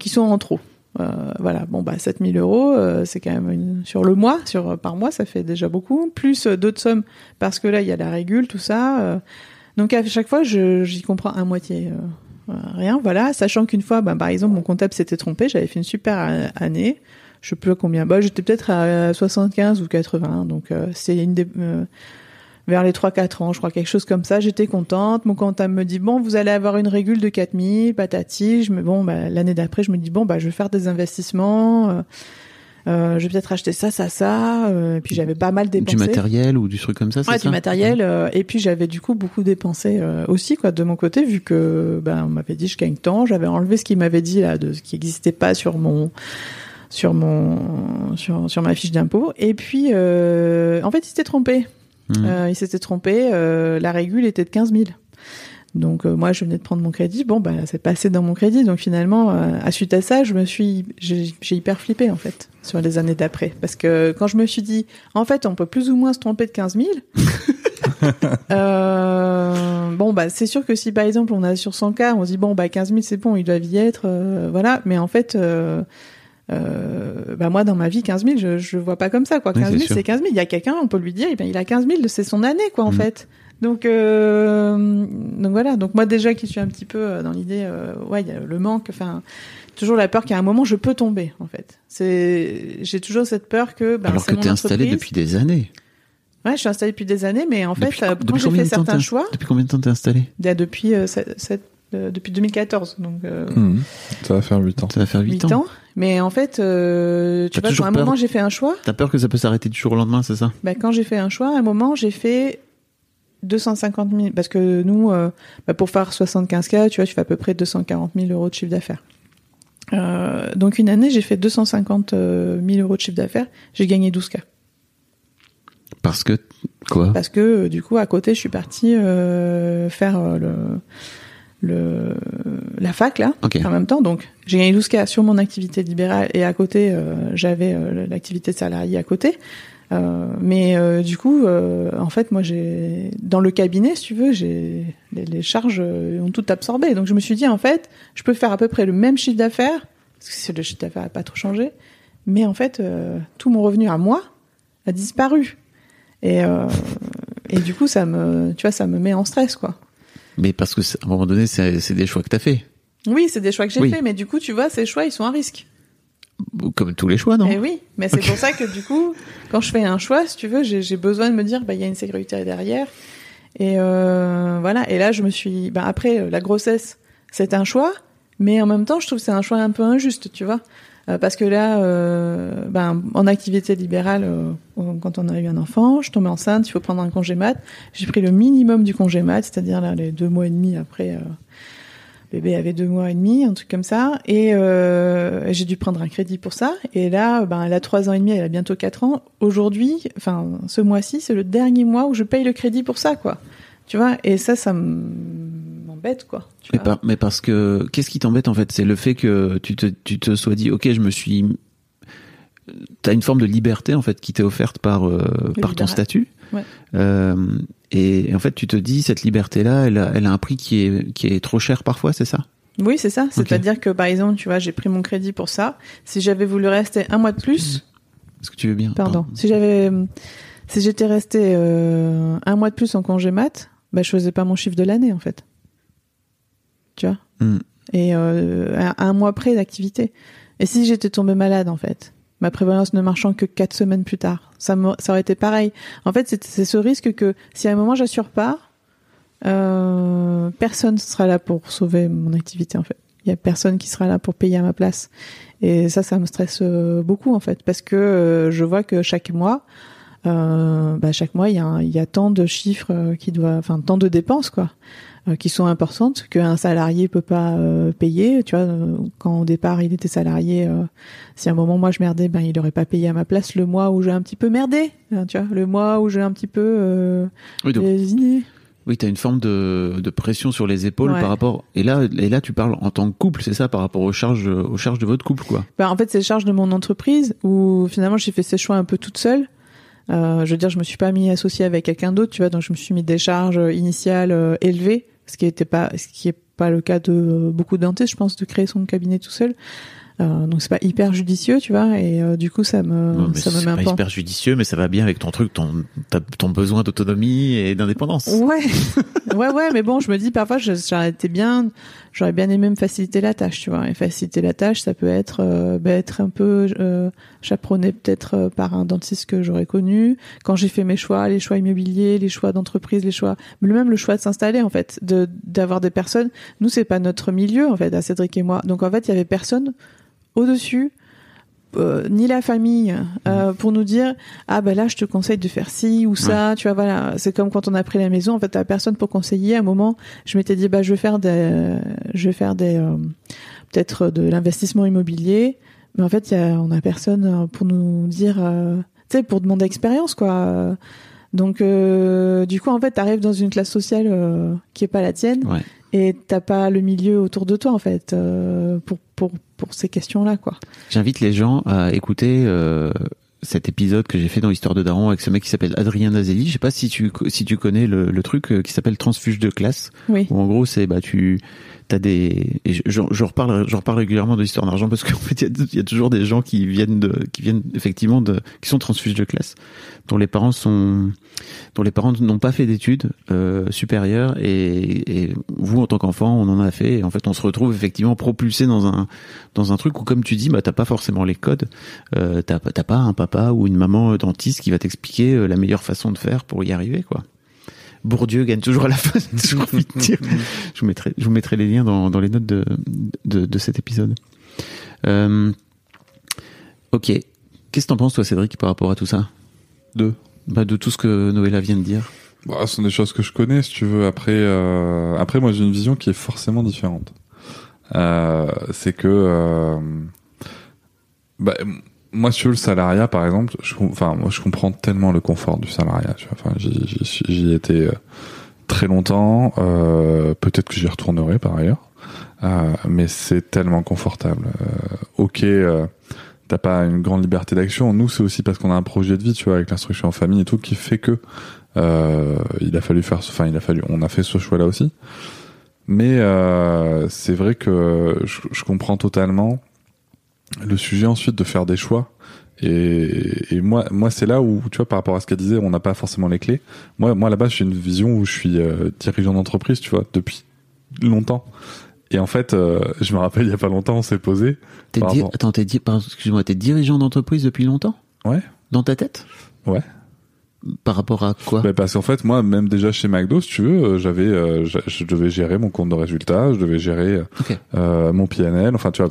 qui sont en trop. Euh, voilà, bon bah 7000 euros, euh, c'est quand même une... sur le mois, sur par mois, ça fait déjà beaucoup. Plus euh, d'autres sommes parce que là il y a la régule, tout ça. euh. donc à chaque fois, j'y comprends à moitié. euh, rien, voilà. Sachant qu'une fois, bah, par exemple, mon comptable s'était trompé, j'avais fait une super année. Je sais plus combien. Bah, j'étais peut-être à 75 ou 80. Donc euh, c'est une des euh, vers les 3-4 ans, je crois, quelque chose comme ça. J'étais contente. Mon comptable me dit, bon, vous allez avoir une régule de 4000, patati. Je me, bon, bah, l'année d'après, je me dis, bon, bah, je vais faire des investissements. euh, euh, je vais peut-être acheter ça, ça, ça. euh, et puis j'avais pas mal dépensé. Du matériel ou du truc comme ça, c'est Ouais, ça du matériel. euh, et puis j'avais du coup beaucoup dépensé aussi, quoi, de mon côté, vu que ben on m'avait dit je gagne tant. J'avais enlevé ce qu'il m'avait dit là, de ce qui n'existait pas sur mon sur mon sur, sur ma fiche d'impôt. Et puis en fait, il s'était trompé. Mhm. Euh, il s'était trompé. euh, la régule était de 15 000. Donc euh, moi, je venais de prendre mon crédit. Bon, bah c'est passé dans mon crédit. Donc finalement, euh, à suite à ça, je me suis, j'ai hyper flippé en fait sur les années d'après, parce que quand je me suis dit, en fait, on peut plus ou moins se tromper de 15 000. euh, bon, bah c'est sûr que si par exemple on a sur 100 cas, on se dit bon, bah 15 000 c'est bon, ils doivent y être, euh, voilà. Mais en fait. Euh, euh, bah moi dans ma vie 15 000 je je vois pas comme ça quoi. Oui, 15 c'est 000 sûr. c'est 15 000 il y a quelqu'un on peut lui dire eh bien, il a 15 000 c'est son année quoi en Mm. fait. Donc euh, donc voilà. Donc moi déjà qui suis un petit peu euh, dans l'idée euh, ouais y a le manque enfin toujours la peur qu'à un moment je peux tomber en fait. C'est j'ai toujours cette peur que ben, Alors que t'es installé depuis des années. ouais je suis installée depuis des années mais en fait Depuis- euh, quand j'ai fait certains choix Depuis combien de temps t'es installé? Il y a depuis euh, sept- sept- euh, depuis 2014 donc euh, Mhm. Ça va faire 8 ans. Ça va faire 8, 8 ans. ans. Mais en fait, euh, tu T'as vois, à un peur moment, j'ai fait un choix. T'as peur que ça peut s'arrêter du jour au lendemain, c'est ça? Bah, quand j'ai fait un choix, à un moment, j'ai fait 250 000. Parce que nous, euh, bah, pour faire 75 k, tu vois, tu fais à peu près 240 000 euros de chiffre d'affaires. Euh, donc une année, j'ai fait 250 000 euros de chiffre d'affaires. J'ai gagné 12 k. Parce que quoi? Parce que du coup, à côté, je suis partie euh, faire euh, le, le la fac là en même temps. Donc j'ai gagné 12 k sur mon activité libérale et à côté, euh, j'avais euh, l'activité de salarié à côté. Euh, mais du coup, en fait, moi, j'ai dans le cabinet, si tu veux, j'ai les, les charges ont tout absorbé. Donc je me suis dit, en fait, je peux faire à peu près le même chiffre d'affaires parce que c'est- le chiffre d'affaires n'a pas trop changé, mais en fait, tout mon revenu à moi a disparu. Et, et du coup, ça me, tu vois, ça me met en stress, quoi. Mais parce que c'est- à un moment donné, c'est des choix que t'as fait. Oui, c'est des choix que j'ai Oui. faits, mais du coup, tu vois, ces choix, ils sont à risque. Comme tous les choix, non? Et oui, mais c'est pour ça que du coup, quand je fais un choix, si tu veux, j'ai j'ai besoin de me dire, bah, il y a une sécurité derrière. Et euh, voilà. Et là, je me suis, bah, après euh, la grossesse, c'est un choix, mais en même temps, je trouve que c'est un choix un peu injuste, tu vois. Euh, parce que là, euh, ben, en activité libérale, euh, quand on a eu un enfant, je tombais enceinte, il faut prendre un congé mat. J'ai pris le minimum du congé mat, c'est-à-dire là, les deux mois et demi après. Euh, bébé avait deux mois et demi, un truc comme ça, et j'ai dû prendre un crédit pour ça. Et là, ben, elle a trois ans et demi, elle a bientôt quatre ans. Aujourd'hui, enfin, ce mois-ci, c'est le dernier mois où je paye le crédit pour ça, quoi. Tu vois, et ça, ça m'embête, quoi. Tu mais, vois. par- mais parce que qu'est-ce qui t'embête en fait? C'est le fait que tu te, tu te sois dit, ok, je me suis. T'as une forme de liberté en fait qui t'est offerte par euh, par ton statut. Ouais. Euh, et en fait, tu te dis cette liberté-là, elle a, elle a un prix qui est qui est trop cher parfois, c'est ça? Oui, c'est ça. C'est-à-dire que, par exemple, tu vois, j'ai pris mon crédit pour ça. Si j'avais voulu rester un mois de plus, Est-ce que tu veux bien? Pardon, si j'avais, si j'étais resté euh, un mois de plus en congé mat, bah, je faisais pas mon chiffre de l'année, en fait. Tu vois Hmm. Et euh, un mois près d'activité. Et si j'étais tombée malade, en fait, ma prévoyance ne marchant que quatre semaines plus tard, ça, ça aurait été pareil. En fait, c'est ce risque que si à un moment j'assure pas, euh, personne sera là pour sauver mon activité, en fait. il y a personne qui sera là pour payer à ma place. Et ça, ça me stresse euh, beaucoup en fait, parce que je vois que chaque mois, euh, bah, chaque mois, il y, a un- il y a tant de chiffres qui doivent, enfin tant de dépenses quoi, qui sont importantes qu'un salarié peut pas euh, payer. Tu vois, euh, quand au départ il était salarié, euh, si à un moment moi je merdais, ben il aurait pas payé à ma place le mois où j'ai un petit peu merdé. hein, tu vois, le mois où j'ai un petit peu euh, Oui, donc, oui, t'as une forme de, de pression sur les épaules Ouais. par rapport. Et là, et là, tu parles en tant que couple, c'est ça, par rapport aux charges, aux charges de votre couple, quoi. Ben, en fait, c'est le charge de mon entreprise où finalement j'ai fait ces choix un peu toute seule. Euh, je veux dire, je me suis pas mis associé avec quelqu'un d'autre, tu vois, donc je me suis mis des charges initiales euh, élevées, ce qui était pas, ce qui est pas le cas de beaucoup de dentistes, je pense, de créer son cabinet tout seul. Euh, donc c'est pas hyper judicieux, tu vois, et euh, du coup ça me, Non, ça me met un pas hyper judicieux, mais ça va bien avec ton truc, ton, ton besoin d'autonomie et d'indépendance. Ouais, ouais, ouais, mais bon, je me dis parfois, été bien, j'aurais bien aimé me faciliter la tâche, tu vois. Et faciliter la tâche, ça peut être, euh, ben, être un peu euh, chaperonné peut-être euh, par un dentiste que j'aurais connu. Quand j'ai fait mes choix, les choix immobiliers, les choix d'entreprise, les choix, même le choix de s'installer en fait, de d'avoir des personnes. Nous, c'est pas notre milieu en fait, à Cédric et moi. Donc en fait, il y avait personne au-dessus. Euh, ni la famille euh, pour nous dire ah ben là je te conseille de faire ci ou ça tu vois voilà. C'est comme quand on a pris la maison en fait t'as personne pour conseiller. À un moment je m'étais dit bah je vais faire des je vais faire des euh, peut-être de l'investissement immobilier. Mais en fait y a, on a personne pour nous dire tu sais pour demander expérience quoi. Donc du coup en fait t'arrives dans une classe sociale qui est pas la tienne. Ouais. Et t'as pas le milieu autour de toi en fait euh, pour pour pour ces questions là quoi J'invite les gens à écouter euh, cet épisode que j'ai fait dans l'histoire de Daron avec ce mec qui s'appelle Adrien Nazelli. Je sais pas si tu si tu connais le, le truc euh, qui s'appelle transfuge de classe. oui Où en gros c'est bah tu t'as des et je, je, je reparle je régulièrement de l'histoire d'argent parce qu'en fait il y a, toujours des gens qui viennent de qui viennent effectivement de qui sont transfuges de classe dont les parents sont dont les parents n'ont pas fait d'études euh, supérieures et, et vous en tant qu'enfant on en a fait et en fait on se retrouve effectivement propulsé dans un dans un truc où comme tu dis bah t'as pas forcément les codes. Euh, t'as t'as pas un papa ou une maman dentiste qui va t'expliquer euh, la meilleure façon de faire pour y arriver quoi Bourdieu gagne toujours à la fin j'ai toujours envie de dire je vous mettrai je vous mettrai les liens dans, dans les notes de, de, de cet épisode euh, ok qu'est-ce que t'en penses toi Cédric par rapport à tout ça? Deux. bah, de tout ce que Noëlla vient de dire Bah, ce sont des choses que je connais, si tu veux. Après, euh, après, moi, j'ai une vision qui est forcément différente. Euh, c'est que, euh, bah, moi, sur le salariat, par exemple, je, enfin, moi, je comprends tellement le confort du salariat. Tu vois. Enfin, j'y, été euh, très longtemps. Euh, peut-être que j'y retournerai par ailleurs. Euh, mais c'est tellement confortable. Euh, ok. euh, T'as pas une grande liberté d'action. Nous, c'est aussi parce qu'on a un projet de vie, tu vois, avec l'instruction en famille et tout, qui fait que euh, il a fallu faire, enfin il a fallu, on a fait ce choix-là aussi. Mais c'est vrai que je, je comprends totalement le sujet ensuite de faire des choix. Et, et moi, moi c'est là où tu vois par rapport à ce qu'elle disait, on n'a pas forcément les clés. Moi, moi là-bas, j'ai une vision où je suis euh, dirigeant d'entreprise, tu vois, depuis longtemps. Et en fait, euh, je me rappelle il y a pas longtemps, on s'est posé. T'es Par di- rapport- Attends, t'es di- pardon, excuse-moi, t'es dirigeant d'entreprise depuis longtemps? Ouais. Dans ta tête? Ouais. Par rapport à quoi? Bah, parce qu'en fait, moi, même déjà chez McDo, si tu veux, euh, j'avais, euh, je devais gérer mon compte de résultats, je devais gérer euh, mon PNL. Enfin, tu vois,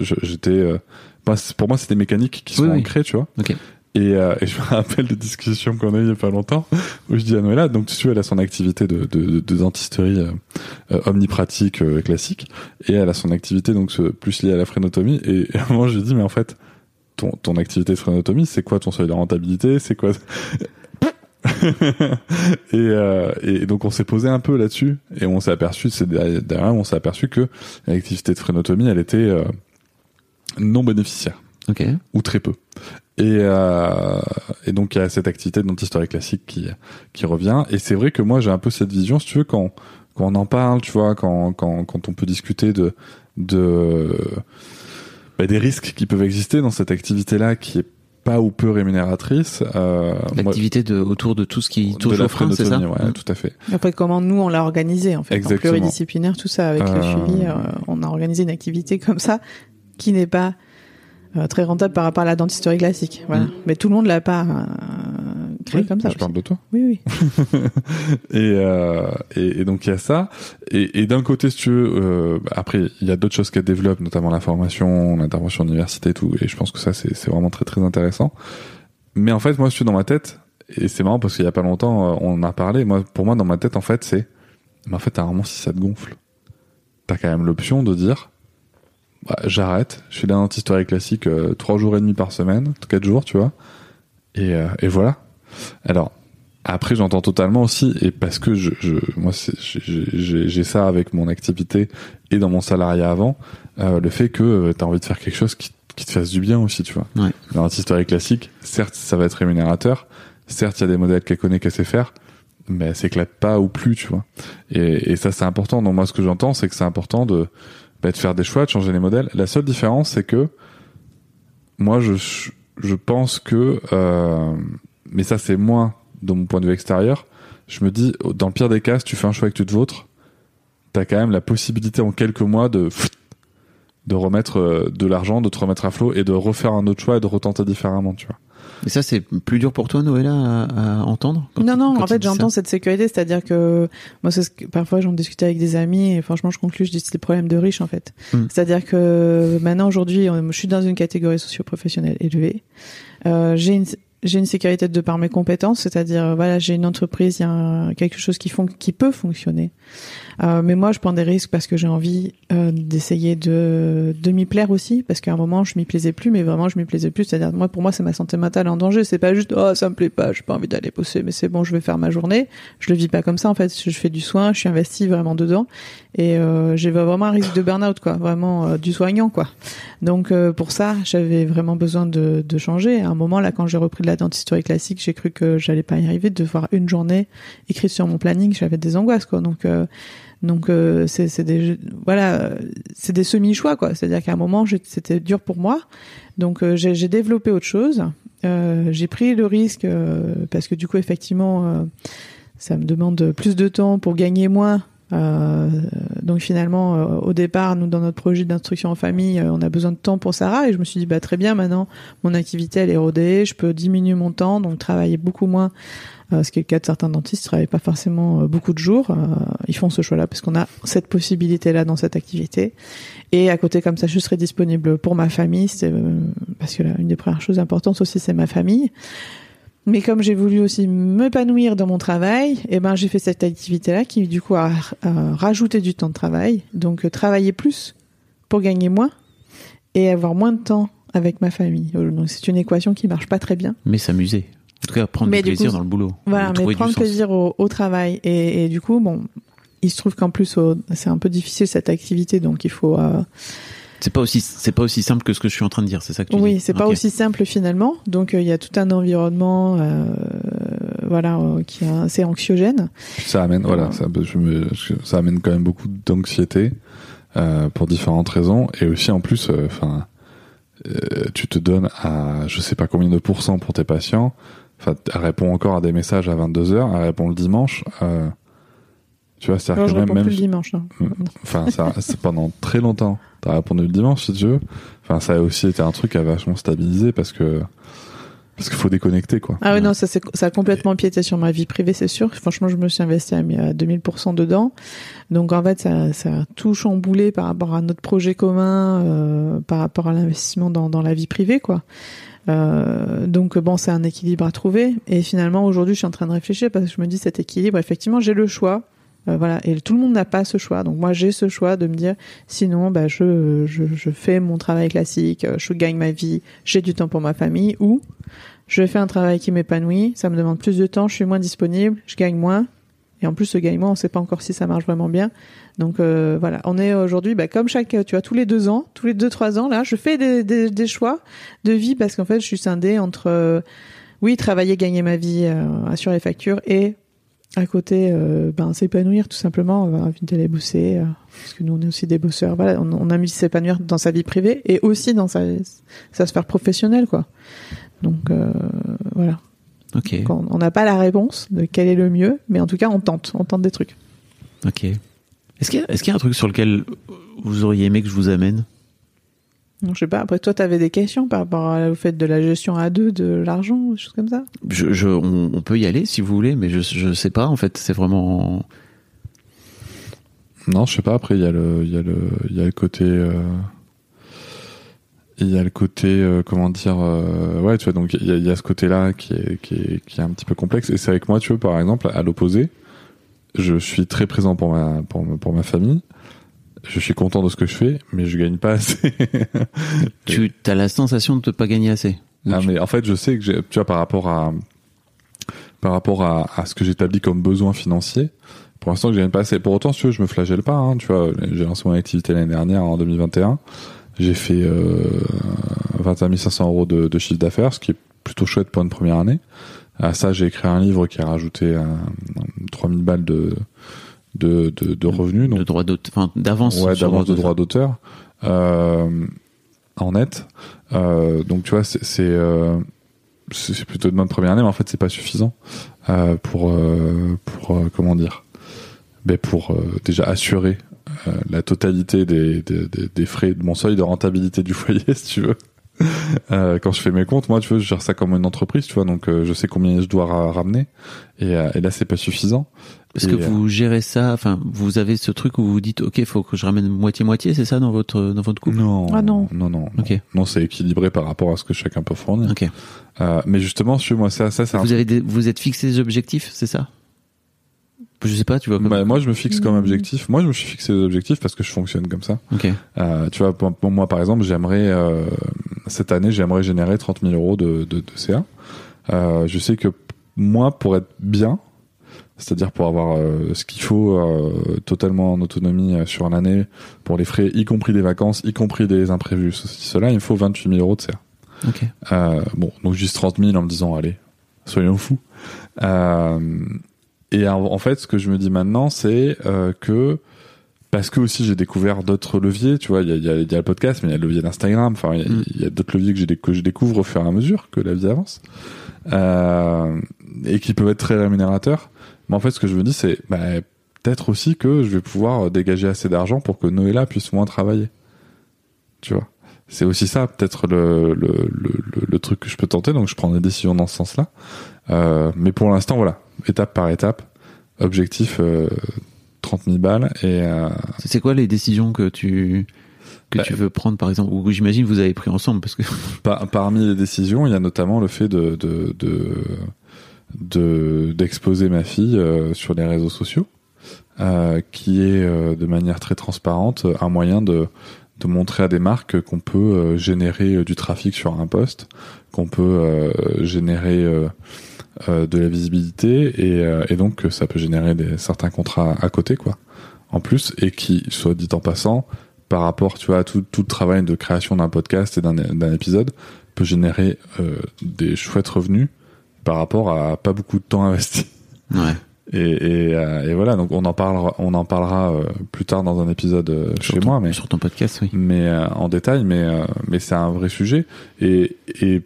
j'étais. euh, bah, c'est- pour moi, c'était mécaniques qui sont Oui, tu vois. Et, et je me rappelle de discussions qu'on a eues il y a pas longtemps où je dis à Noëlla, donc tu vois, elle a son activité de, de, de, de dentisterie omnipratique classique et elle a son activité donc plus liée à la frénotomie. Et, et à un moment, je lui dis, mais en fait, ton, ton activité de frénotomie, c'est quoi ton seuil de rentabilité C'est quoi et, euh, et donc on s'est posé un peu là-dessus et on s'est aperçu, c'est derrière, on s'est aperçu que l'activité de frénotomie, elle était euh, non bénéficiaire Ok. ou très peu. Et, euh, et donc il y a cette activité de dentisterie classique qui qui revient. Et c'est vrai que moi j'ai un peu cette vision, si tu veux, quand quand on en parle, tu vois, quand quand quand on peut discuter de de bah, des risques qui peuvent exister dans cette activité-là, qui est pas ou peu rémunératrice. Euh, L'activité de, autour de tout ce qui touche au frein, c'est ça ouais, Mm. tout à fait. Après, comment nous, on l'a organisé, en fait, en Exactement. pluridisciplinaire, tout ça, avec le Euh, suivi, euh, on a organisé une activité comme ça, qui n'est pas euh, très rentable par rapport à la dentisterie classique. Voilà. Mm. Mais tout le monde l'a pas Oui, comme ça. Je aussi. parle de toi. Oui, oui. et, euh, et, et donc il y a ça. Et, et d'un côté, si tu veux, euh, après il y a d'autres choses qu'elle développe, notamment la formation, l'intervention en université, et tout. Et je pense que ça c'est vraiment très très intéressant. Mais en fait, moi, je suis dans ma tête, et c'est marrant parce qu'il y a pas longtemps, euh, on en a parlé. Moi, pour moi, dans ma tête, en fait, c'est, mais en fait, à un moment, si ça te gonfle, t'as quand même l'option de dire, bah, j'arrête. Je suis d'un histoire classique euh, trois jours et demi par semaine, quatre jours, tu vois. Et, euh, et voilà. Alors, après, j'entends totalement aussi, et parce que je, je moi, j'ai- ça avec mon activité et dans mon salariat avant, euh, le fait que euh, t'as envie de faire quelque chose qui, qui te fasse du bien aussi, tu vois. Ouais. Dans histoire classique, certes, ça va être rémunérateur, certes, il y a des modèles qu'elle connaît, qu'elle sait faire, mais elle s'éclate pas ou plus, tu vois. Et, et ça, c'est important. Donc moi, ce que j'entends, c'est que c'est important de, bah, de faire des choix, de changer les modèles. La seule différence, c'est que moi, je, je pense que, euh, mais ça, c'est moins de mon point de vue extérieur. Je me dis, dans le pire des cas, si tu fais un choix et que tu te vautres, t'as quand même la possibilité en quelques mois de de remettre euh, de l'argent, de te remettre à flot et de refaire un autre choix et de retenter différemment, tu vois. Et ça, c'est plus dur pour toi, Noëlla, à, à entendre quand Non, tu- non, quand en fait, j'entends cette sécurité, c'est-à-dire que moi, c'est ce que, parfois, j'en discutais avec des amis et franchement, je conclus, je dis c'est le problème de riches, en fait. Hmm. C'est-à-dire que maintenant, aujourd'hui, je suis dans une catégorie socio-professionnelle élevée. Euh, j'ai une, j'ai une sécurité de par mes compétences, c'est-à-dire, euh, voilà, j'ai une entreprise, il y a quelque chose qui peut fonctionner. Euh, mais moi, je prends des risques parce que j'ai envie euh, d'essayer de, de m'y plaire aussi, parce qu'à un moment, je m'y plaisais plus, mais vraiment, je m'y plaisais plus. C'est-à-dire, moi, pour moi, c'est ma santé mentale en danger. C'est pas juste, oh, ça me plaît pas, j'ai pas envie d'aller bosser, mais c'est bon, je vais faire ma journée. Je le vis pas comme ça, en fait. Je fais du soin, je suis investi vraiment dedans, et euh, j'ai vraiment un risque de burn-out, quoi, vraiment euh, du soignant, quoi. Donc, euh, pour ça, j'avais vraiment besoin de, de changer. À un moment, là, quand j'ai repris de la dentisterie classique, j'ai cru que j'allais pas y arriver, de voir une journée écrite sur mon planning, j'avais des angoisses, quoi. Donc, donc euh, c'est des voilà, c'est des semi choix quoi. C'est-à-dire qu'à un moment c'était dur pour moi. Donc euh, j'ai développé autre chose. Euh, j'ai pris le risque euh, parce que du coup effectivement euh, ça me demande plus de temps pour gagner moins. Euh, donc finalement, au départ, nous dans notre projet d'instruction en famille, on a besoin de temps pour Sarah et je me suis dit bah très bien maintenant mon activité elle est rodée, je peux diminuer mon temps donc travailler beaucoup moins ce qui est le cas de certains dentistes, ils travaillent pas forcément euh, beaucoup de jours. Euh, ils font ce choix-là parce qu'on a cette possibilité-là dans cette activité. Et à côté, comme ça, je serai disponible pour ma famille, euh, parce que là, une des premières choses importantes aussi, c'est ma famille. Mais comme j'ai voulu aussi m'épanouir dans mon travail, eh ben j'ai fait cette activité-là qui du coup a, a rajouté du temps de travail. Donc travailler plus pour gagner moins et avoir moins de temps avec ma famille. Donc c'est une équation qui marche pas très bien. Mais s'amuser. Tout cas, prendre Mais du plaisir coup, dans le boulot. Voilà, mais prendre plaisir au, au travail. Et, et du coup, bon, il se trouve qu'en plus, c'est un peu difficile cette activité, donc il faut. euh, C'est pas aussi, c'est pas aussi simple que ce que je suis en train de dire, c'est ça que tu dis oui, c'est pas aussi simple finalement. Donc euh, il y a tout un environnement, euh, voilà, euh, qui est assez anxiogène. Ça amène, voilà, ça, je me- ça amène quand même beaucoup d'anxiété euh, pour différentes raisons et aussi en plus, euh, enfin, euh, tu te donnes à je sais pas combien de pourcents pour tes patients. Enfin, elle répond encore à des messages à 22 h elle répond le dimanche. Euh, tu vois, c'est-à-dire je que même, même plus le dimanche. Non. enfin ça c'est pendant très longtemps t'as répondu le dimanche si tu veux enfin ça a aussi été un truc à vachement stabiliser parce que parce qu'il faut déconnecter quoi Ah oui, non, ça, ça a complètement empiété sur ma vie privée, c'est sûr. Franchement, je me suis investi à, à 2000% dedans. Donc, en fait, ça, ça a tout chamboulé par rapport à notre projet commun, euh, par rapport à l'investissement dans, dans la vie privée, quoi. Euh, donc, bon, c'est un équilibre à trouver. Et finalement, aujourd'hui, je suis en train de réfléchir parce que je me dis cet équilibre, effectivement, j'ai le choix. Euh, voilà, et tout le monde n'a pas ce choix. Donc moi, j'ai ce choix de me dire, sinon, bah, je, je, je fais mon travail classique, euh, je gagne ma vie, j'ai du temps pour ma famille, ou je fais un travail qui m'épanouit, ça me demande plus de temps, je suis moins disponible, je gagne moins. Et en plus, ce gagne moins, on ne sait pas encore si ça marche vraiment bien. Donc euh, voilà, on est aujourd'hui, bah, comme chaque, tu vois, tous les deux ans, tous les deux trois ans, là, je fais des, des, des choix de vie parce qu'en fait, je suis scindée entre, euh, oui, travailler, gagner ma vie, euh, assurer les factures et à côté, euh, ben s'épanouir tout simplement, envie d'aller bosser, euh, parce que nous on est aussi des bosseurs. Voilà, on, on a de s'épanouir dans sa vie privée et aussi dans sa, sa sphère professionnelle, quoi. Donc euh, voilà. Donc, on n'a pas la réponse de quel est le mieux, mais en tout cas on tente, on tente des trucs. ok. Est-ce qu'il y, a- y un truc sur lequel vous auriez aimé que je vous amène? Donc, je sais pas. Après, toi, t'avais des questions par rapport à- au fait de la gestion à deux de l'argent, des choses comme ça? Je, je, on, on peut y aller si vous voulez, mais je, je sais pas. En fait, c'est vraiment. Non, je sais pas. Après, il y a le, il y a le, il y a le côté, euh, il y a le côté, euh, comment dire, euh, ouais, tu vois. Donc, il y a, il y a ce côté-là qui est, qui est, qui est un petit peu complexe. Et c'est avec moi, tu vois, par exemple, à l'opposé, je suis très présent pour ma, pour, pour ma famille. Je suis content de ce que je fais, mais je gagne pas assez. Tu as la sensation de ne pas gagner assez. Ah, mais en fait, je sais que tu vois, par rapport à, par rapport à, à ce que j'établis comme besoin financier, pour l'instant, que je gagne pas assez. Pour autant, si tu veux, je me flagelle pas, hein, tu vois. J'ai lancé mon activité l'année dernière, en 2021. J'ai fait, euh, 21 500 euros de, de chiffre d'affaires, ce qui est plutôt chouette pour une première année. À ça, j'ai écrit un livre qui a rajouté un, 3000 balles de, de, de, de revenus. Donc, de droit d'auteur, d'avance. ouais, d'avance de droit d'auteur euh, en net. Euh, donc tu vois, c'est c'est euh, c'est c'est plutôt de bonne première année, mais en fait c'est pas suffisant euh, pour euh, pour euh, comment dire, ben pour euh, déjà assurer euh, la totalité des, des, des, des frais de mon seuil de rentabilité du foyer, si tu veux. Euh, quand je fais mes comptes, moi, tu vois, je gère ça comme une entreprise, tu vois, donc euh, je sais combien je dois ra- ramener, et, euh, et là, c'est pas suffisant. Est-ce que euh, vous gérez ça Enfin, vous avez ce truc où vous vous dites, ok, faut que je ramène moitié moitié, c'est ça dans votre dans votre couple? Non, Ah non. non, non, non. Ok. Non, c'est équilibré par rapport à ce que chacun peut fournir. Ok. Euh, mais justement, chez moi, ça, ça, un Vous avez des, vous êtes fixé des objectifs, c'est ça? Je sais pas, tu vois. comme- Bah, moi, je me fixe comme objectif. Moi, je me suis fixé des objectifs parce que je fonctionne comme ça. Ok. Euh, tu vois, pour, pour moi, par exemple, j'aimerais euh, cette année, j'aimerais générer 30 000 euros de, de, de CA. Euh, je sais que moi, pour être bien, c'est-à-dire pour avoir euh, ce qu'il faut euh, totalement en autonomie euh, sur l'année, pour les frais, y compris des vacances, y compris des imprévus, ceci, cela, il me faut 28 000 euros de CA. Ok. Euh, bon, donc juste 30 000 en me disant, allez, soyons fous. Et en, fait, ce que je me dis maintenant, c'est euh, que parce que aussi j'ai découvert d'autres leviers, tu vois, il y a, il y, a, il y a le podcast, mais il y a le levier d'Instagram, enfin, il y a, Mm. il y a d'autres leviers que, j'ai, que je découvre au fur et à mesure que la vie avance, euh, et qui peuvent être très rémunérateurs. Mais en fait, ce que je me dis, c'est bah, peut-être aussi que je vais pouvoir dégager assez d'argent pour que Noëlla puisse moins travailler. Tu vois c'est aussi ça peut-être le, le, le, le- le truc que je peux tenter donc je prends des décisions dans ce sens là euh, mais pour l'instant voilà étape par étape. Objectif euh, 30 000 balles et euh, C'est quoi les décisions que tu que Bah, tu veux prendre par exemple? Ou que j'imagine vous avez pris ensemble parce que par- parmi les décisions il y a notamment le fait de de de de- d'exposer ma fille euh, sur les réseaux sociaux euh, qui est euh, de manière très transparente un moyen de de montrer à des marques qu'on peut euh, générer euh, du trafic sur un poste, qu'on peut euh, générer euh, euh, de la visibilité et, euh, et donc que ça peut générer des, certains contrats à côté quoi. En plus et qui soit dit en passant par rapport tu vois à tout, tout le travail de création d'un podcast et d'un épisode peut générer euh, des chouettes revenus par rapport à pas beaucoup de temps investi. ouais. Et, et, euh, et voilà donc on en parlera on en parlera euh, plus tard dans un épisode euh, chez ton- moi mais sur ton podcast, oui. mais euh, en détail, mais euh, mais c'est un vrai sujet. Et et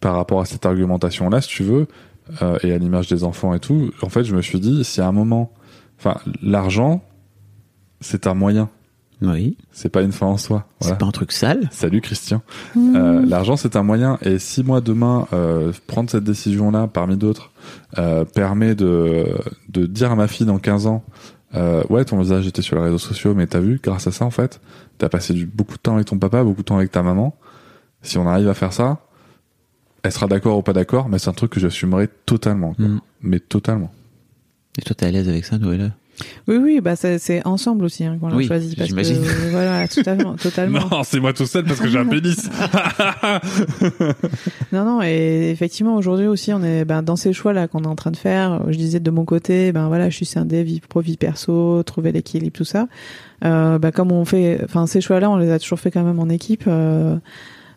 par rapport à cette argumentation là, si tu veux, euh, et à l'image des enfants et tout, en fait, je me suis dit, si à un moment, enfin, l'argent, c'est un moyen, Oui. c'est pas une fin en soi. Voilà. C'est pas un truc sale. Salut Christian. Mmh. Euh, L'argent, c'est un moyen. Et si moi demain, euh, prendre cette décision-là, parmi d'autres, euh, permet de de dire à ma fille dans 15 ans, euh, ouais, ton visage était sur les réseaux sociaux, mais t'as vu, grâce à ça, en fait, t'as passé du, beaucoup de temps avec ton papa, beaucoup de temps avec ta maman. Si on arrive à faire ça, elle sera d'accord ou pas d'accord, mais c'est un truc que j'assumerai totalement. quoi. Mm. Mais totalement. Et toi, t'es à l'aise avec ça, Noël Oui, oui, bah c'est ensemble aussi hein, qu'on l'a Oui, choisi. Parce que, j'imagine. voilà, totalement, totalement. c'est moi tout seul parce que j'ai un pénis. Non, non, et effectivement, aujourd'hui aussi, on est ben, dans ces choix-là qu'on est en train de faire. Je disais de mon côté, ben voilà, je suis scindé, vie pro, vie perso, trouver l'équilibre, tout ça. Euh, ben, comme on fait, enfin, ces choix-là, on les a toujours fait quand même en équipe. Euh,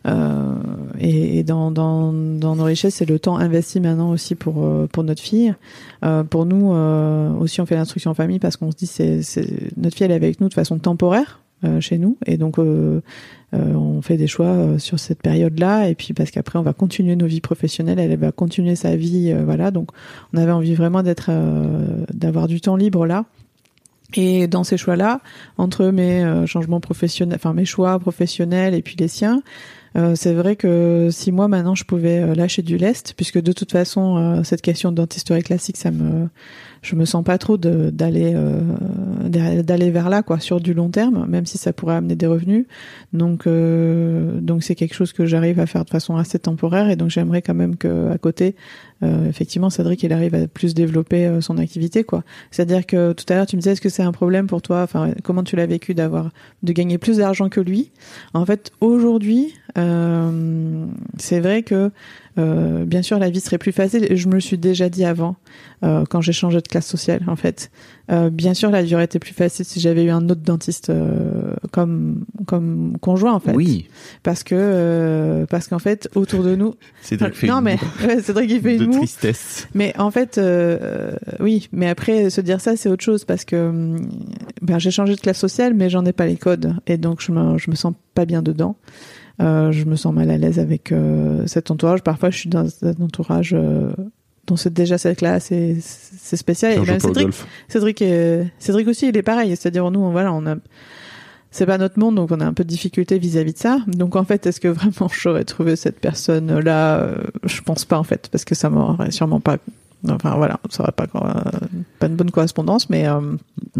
euh, et et dans, dans, dans nos richesses, c'est le temps investi maintenant aussi pour, euh, pour notre fille. Euh, pour nous, euh, aussi, on fait l'instruction en famille parce qu'on se dit, c'est, notre fille, elle est avec nous de façon temporaire. euh, chez nous et donc euh, on fait des choix sur cette période-là et puis parce qu'après on va continuer nos vies professionnelles, elle, elle va continuer sa vie, voilà. Donc on avait envie vraiment d'être, d'avoir du temps libre là Et dans ces choix-là, entre mes changements professionnels, enfin mes choix professionnels et puis les siens, euh, c'est vrai que si moi maintenant je pouvais euh, lâcher du lest, puisque de toute façon euh, cette question de classique, ça me, je me sens pas trop d'aller d'aller vers là quoi sur du long terme, même si ça pourrait amener des revenus. Donc donc c'est quelque chose que j'arrive à faire de façon assez temporaire et donc j'aimerais quand même que à côté, euh, effectivement Cédric il arrive à plus développer euh, son activité quoi. C'est-à-dire que tout à l'heure tu me disais est-ce que c'est un problème pour toi, enfin comment tu l'as vécu d'avoir de gagner plus d'argent que lui? En fait aujourd'hui euh, c'est vrai que euh, bien sûr la vie serait plus facile. Je me le suis déjà dit avant euh, quand j'ai changé de classe sociale en fait. Bien sûr la vie aurait été plus facile si j'avais eu un autre dentiste comme comme conjoint en fait. Oui, Parce que euh, parce qu'en fait autour de nous. Fait non une mais moue ouais, Cédric il fait de une tristesse. Mais en fait, euh, euh, oui. Mais après, se dire ça, c'est autre chose parce que hum, ben, j'ai changé de classe sociale, mais j'en ai pas les codes et donc je me, je me sens pas bien dedans. Euh, je me sens mal à l'aise avec euh, cet entourage. Parfois, je suis dans un entourage euh, dont c'est déjà cette classe et c'est spécial. Et même au Cédric. Cédric, est- Cédric aussi, il est pareil. C'est-à-dire nous, on- voilà, on a, c'est pas notre monde, donc on a un peu de difficulté vis-à-vis de ça. Donc en fait, est-ce que vraiment j'aurais trouvé cette personne-là? Euh, Je pense pas en fait, parce que ça m'aurait sûrement pas. Enfin voilà, ça aurait pas euh, pas une bonne correspondance, mais euh,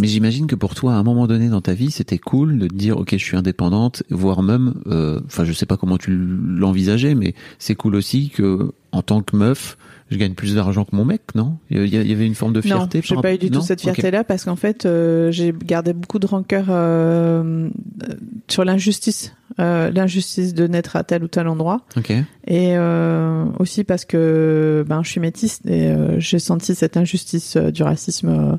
Mais j'imagine que pour toi, à un moment donné dans ta vie, c'était cool de te dire, ok, je suis indépendante, voire même, enfin, je sais pas comment tu l'envisageais, mais c'est cool aussi que, en tant que meuf, je gagne plus d'argent que mon mec, non? Il y avait une forme de non, fierté. j'ai par pas eu du tout Non cette? Fierté-là parce qu'en fait, euh, j'ai gardé beaucoup de rancœur euh, euh, sur l'injustice, euh, l'injustice de naître à tel ou tel endroit. Ok. Et euh, aussi parce que ben, je suis métisse et j'ai senti cette injustice du racisme.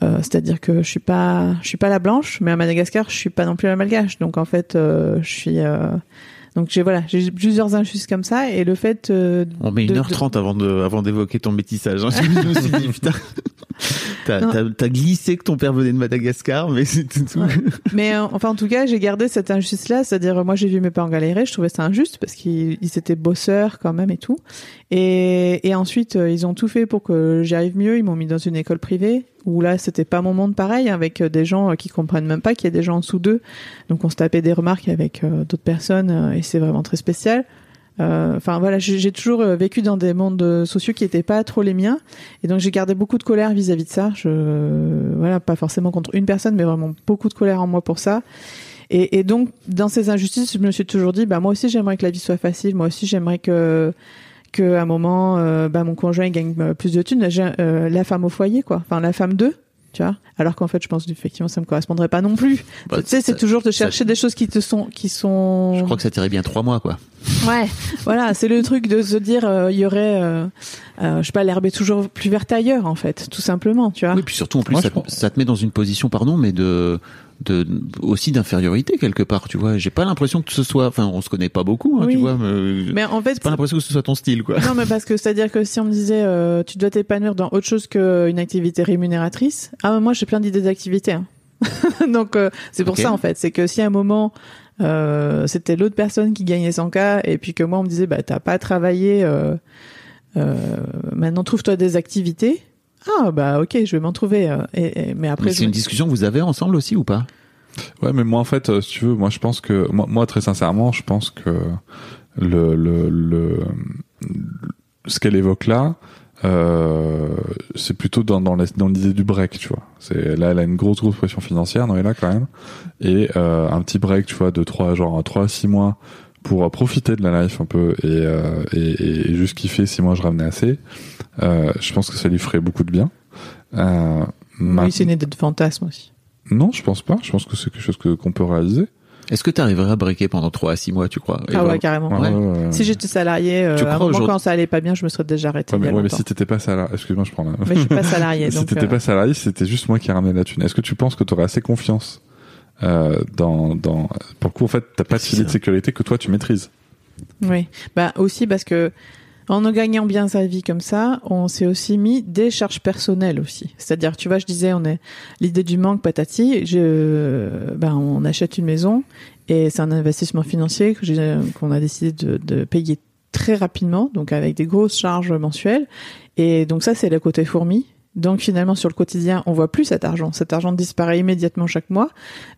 C'est-à-dire que je suis pas, je suis pas la blanche, mais à Madagascar, je suis pas non plus la malgache. Donc en fait, euh, je suis. Donc j'ai voilà, j'ai plusieurs injustices comme ça et le fait. euh, On met de- 1h30 avant de, avant d'évoquer ton métissage. hein. Je me suis dit, putain. T'as, glissé que ton père venait de Madagascar, mais c'est tout. Mais euh, enfin, en tout cas, j'ai gardé cette injustice-là, c'est-à-dire euh, moi j'ai vu mes parents galérer, je trouvais ça injuste parce qu'ils ils étaient bosseurs quand même et tout. Et, et ensuite, euh, ils ont tout fait pour que j'y arrive mieux. Ils m'ont mis dans une école privée où là, c'était pas mon monde pareil, avec des gens qui comprennent même pas qu'il y a des gens en dessous d'eux. Donc on se tapait des remarques avec euh, d'autres personnes euh, et c'est vraiment très spécial. Euh, Enfin voilà, j'ai toujours euh, vécu dans des mondes euh, sociaux qui étaient pas trop les miens, et donc j'ai gardé beaucoup de colère vis-à-vis de ça. Je voilà, pas forcément contre une personne, mais vraiment beaucoup de colère en moi pour ça. Et, et donc dans ces injustices, je me suis toujours dit, bah moi aussi j'aimerais que la vie soit facile, moi aussi j'aimerais que que un moment, euh, bah mon conjoint gagne plus de thunes, euh, la femme au foyer quoi, enfin la femme d'eux. Tu vois? Alors qu'en fait, je pense effectivement, ça me correspondrait pas non plus. Bah, tu sais, c'est toujours de ça- chercher des choses qui te sont, qui sont. Je crois que ça t'irait bien trois mois, quoi. Ouais, voilà, c'est le truc de se dire, euh, il y aurait, euh, euh, je sais pas, l'herbe est toujours plus verte ailleurs, en fait, tout simplement, tu vois. Oui, puis surtout, en plus, Moi, ça, je pense- ça te met dans une position, pardon, mais de, de, aussi d'infériorité quelque part, tu vois. J'ai pas l'impression que ce soit, enfin, on se connaît pas beaucoup, hein, Oui. tu vois, mais, Mais en fait, j'ai pas l'impression que ce soit ton style, quoi. non, mais parce que c'est-à-dire que si on me disait, euh, tu dois t'épanouir dans autre chose qu'une activité rémunératrice, ah, moi, j'ai plein d'idées d'activités. Hein. Donc, euh, c'est pour ça, en fait, c'est que si à un moment, euh, c'était l'autre personne qui gagnait 100K et puis que moi, on me disait, bah, t'as pas travaillé, euh, euh, maintenant, trouve-toi des activités. Ah, bah, ok, je vais m'en trouver. euh, et, et- mais après, c'est une discussion que vous avez ensemble aussi ou pas? Ouais, mais moi en fait, euh, si tu veux, moi je pense que moi, moi très sincèrement, je pense que le le le ce qu'elle évoque là, euh, c'est plutôt dans dans l'idée du break, tu vois. C'est là, elle a une grosse grosse pression financière, non, elle là quand même, et euh, un petit break, tu vois, de trois genre trois à six mois pour euh, profiter de la life un peu et euh, et, et juste kiffer si moi je ramenais assez. Euh, je pense que ça lui ferait beaucoup de bien. Euh, Oui, c'est une idée de fantasme aussi. non, je pense pas. Je pense que c'est quelque chose que qu'on peut réaliser. Est-ce que tu arriverais à breaker pendant 3 à 6 mois, tu crois? Et Ah ouais, vraiment- carrément. Ouais, Ouais. Si j'étais salarié, euh, à un moment quand ça allait pas bien, je me serais déjà arrêté Ouais, il y mais, a ouais, mais longtemps. si t'étais pas salarié, excuse-moi, je prends la. Mais je suis pas salarié, si t'étais euh, pas salarié, c'était juste moi qui ramenais la thune. Est-ce que tu penses que tu aurais assez confiance euh, dans dans pour le coup en fait t'as pas de filet de sécurité que toi tu maîtrises. Oui, bah aussi parce que en en gagnant bien sa vie comme ça, on s'est aussi mis des charges personnelles aussi. C'est-à-dire, tu vois, je disais, on est l'idée du manque patati. Je, ben, on achète une maison et c'est un investissement financier que j'ai- qu'on a décidé de, de payer très rapidement, donc avec des grosses charges mensuelles. Et donc ça, c'est le côté fourmi. Donc finalement sur le quotidien, on voit plus cet argent. Cet argent disparaît immédiatement chaque mois.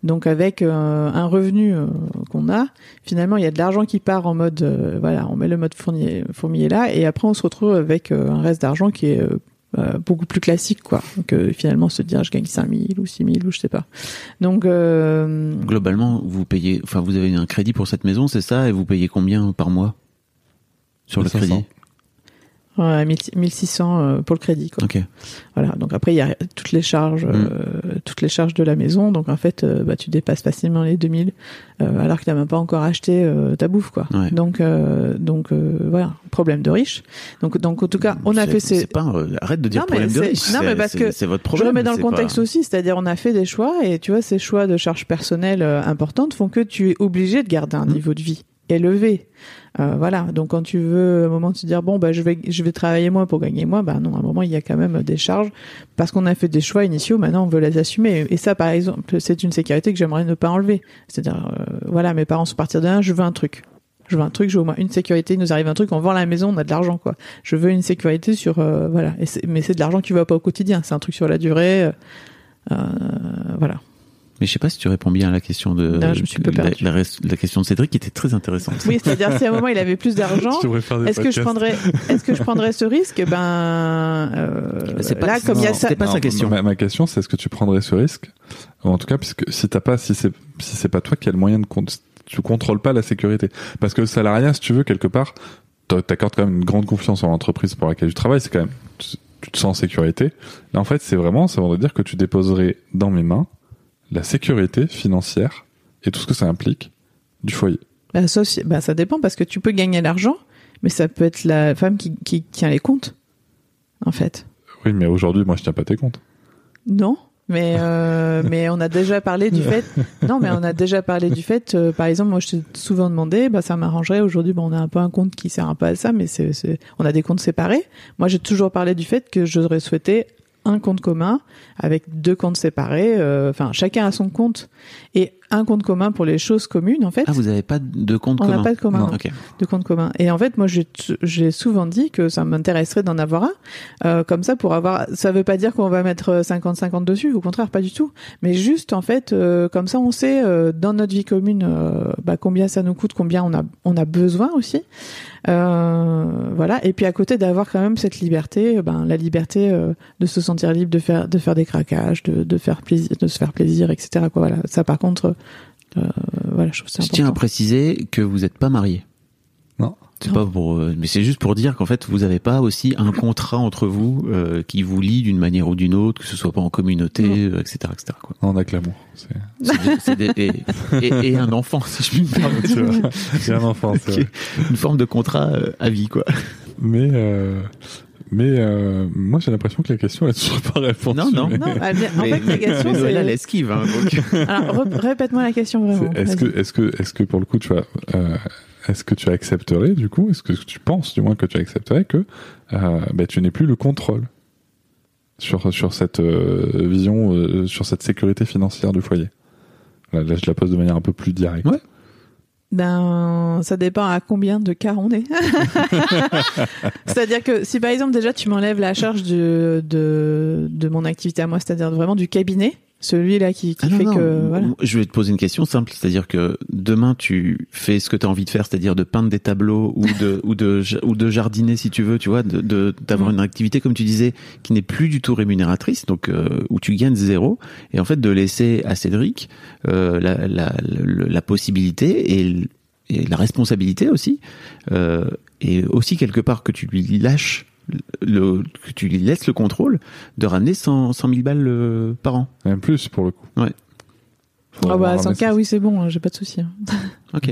Donc avec euh, un revenu euh, qu'on a, finalement il y a de l'argent qui part en mode euh, voilà, on met le mode fournier, fourmilier là et après on se retrouve avec euh, un reste d'argent qui est euh, beaucoup plus classique quoi. Donc euh, finalement se dire je gagne 5000 ou 6000 ou je sais pas. Donc euh, Globalement, vous payez, enfin, vous avez un crédit pour cette maison, c'est ça, et vous payez combien par mois sur le 1500. crédit? Ouais, 1000 1600 euh, pour le crédit quoi. Ok. Voilà, donc après il y a toutes les charges, Mm. euh, toutes les charges de la maison. Donc en fait, euh, bah, tu dépasses facilement les 2000, euh, alors que t'as même pas encore acheté euh, ta bouffe, quoi. Ouais. Donc euh, donc euh, voilà, problème de riche. Donc donc en tout cas, on a fait ces. C'est pas, un- arrête de dire Non, problème de riche. non, mais parce que c'est votre Je problème. remets dans le contexte pas- aussi, c'est-à-dire on a fait des choix et tu vois ces choix de charges personnelles importantes font que tu es obligé de garder un Mm. niveau de vie élevé. Euh, voilà, donc quand tu veux à un moment te dire bon bah je vais je vais travailler moins pour gagner moins, bah non, à un moment il y a quand même des charges parce qu'on a fait des choix initiaux, maintenant on veut les assumer et ça par exemple, c'est une sécurité que j'aimerais ne pas enlever. C'est-à-dire euh, voilà, mes parents sont partis de rien, je veux un truc. Je veux un truc, je veux au moins une sécurité, il nous arrive un truc, on vend la maison, on a de l'argent quoi. Je veux une sécurité sur euh, voilà, mais c'est de l'argent qui va pas au quotidien, c'est un truc sur la durée. voilà. Mais je sais pas si tu réponds bien à la question de Non, je me suis peu la, la question de Cédric qui était très intéressante. Oui, c'est-à-dire si à un moment il avait plus d'argent, est-ce que je prendrais, est-ce que je prendrais ce risque? Ben euh, C'est pas- là, comme il y a ça, pas sa question. Ma, ma question, c'est est-ce que tu prendrais ce risque? En tout cas, puisque si t'as pas, si c'est, si c'est pas toi qui as le moyen de tu contrôles pas la sécurité? Parce que le salariat, si tu veux, quelque part, t'a- t'accordes quand même une grande confiance en l'entreprise pour laquelle tu travailles. C'est quand même, tu, tu te sens en sécurité. Là, en fait, c'est vraiment, ça voudrait dire que tu déposerais dans mes mains la sécurité financière et tout ce que ça implique du foyer. bah, ça, bah, ça dépend parce que tu peux gagner l'argent, mais ça peut être la femme qui, qui tient les comptes, en fait. Oui, mais aujourd'hui, moi, je tiens pas tes comptes. Non, mais euh, mais on a déjà parlé du fait. Non, mais on a déjà parlé du fait. euh, par exemple, moi, je t'ai souvent demandé, bah ça m'arrangerait. Aujourd'hui, bon, on a un peu un compte qui sert un peu à ça, mais c'est c'est- on a des comptes séparés. Moi, j'ai toujours parlé du fait que j'aurais souhaité un compte commun avec deux comptes séparés. euh, Enfin, chacun a son compte et un compte commun pour les choses communes, en fait. Ah, vous avez pas de compte on commun n'a pas de commun. Non. non Ok. de compte commun. Et en fait, moi, j'ai souvent dit que ça m'intéresserait d'en avoir un, euh, comme ça pour avoir. Ça veut pas dire qu'on va mettre 50-50 dessus, au contraire, pas du tout. Mais juste, en fait, euh, comme ça, on sait euh, dans notre vie commune euh, bah, combien ça nous coûte, combien on a on a besoin aussi. Euh, voilà. Et puis à côté d'avoir quand même cette liberté, euh, ben la liberté euh, de se sentir libre de faire de faire des craquages, de, de faire plaisir, de se faire plaisir, etc. Quoi. Voilà. Ça, par contre, euh, voilà, je trouve tiens à préciser que vous n'êtes pas marié. Non. C'est pas pour, euh, mais c'est juste pour dire qu'en fait, vous n'avez pas aussi un contrat entre vous euh, qui vous lie d'une manière ou d'une autre, que ce soit pas en communauté, euh, etc., etc. Quoi. On a que l'amour. Et, et- et un enfant, si je puis me permettre. C'est un enfant, c'est vrai. Une forme de contrat euh, à vie, quoi. Mais, euh, mais euh, moi j'ai l'impression que la question elle ne sera pas répondue. Non, non. mais- Non, en Mais- fait, la question, c'est. l'esquive, hein, donc. Alors, répète-moi la question vraiment. Est-ce que, est-ce que, est-ce que pour le coup tu vas, euh, est-ce que tu accepterais du coup, est-ce que tu penses du moins que tu accepterais que euh, bah, tu n'aies plus le contrôle sur sur cette euh, vision, euh, sur cette sécurité financière du foyer? Là, là, je la pose de manière un peu plus directe. Ouais. Ben, ça dépend à combien de cas on est. c'est-à-dire que si par exemple déjà tu m'enlèves la charge de, de, de mon activité à moi, c'est-à-dire vraiment du cabinet, celui-là qui, qui Ah fait non, que voilà. Je vais te poser une question simple, c'est-à-dire que demain tu fais ce que tu as envie de faire, c'est-à-dire de peindre des tableaux ou de ou de ou de jardiner si tu veux, tu vois, de de- d'avoir Mm. une activité comme tu disais qui n'est plus du tout rémunératrice, donc euh, où tu gagnes zéro, et en fait de laisser à Cédric euh, la, la, la, la possibilité et, et la responsabilité aussi, euh, et aussi quelque part que tu lui lâches le que tu lui laisses le contrôle de ramener 100, 100 000 balles euh, par an. Même plus pour le coup. Ouais. Ah bah, ramener 100 cas, ça. oui, c'est bon, hein, j'ai pas de souci. hein. Ok.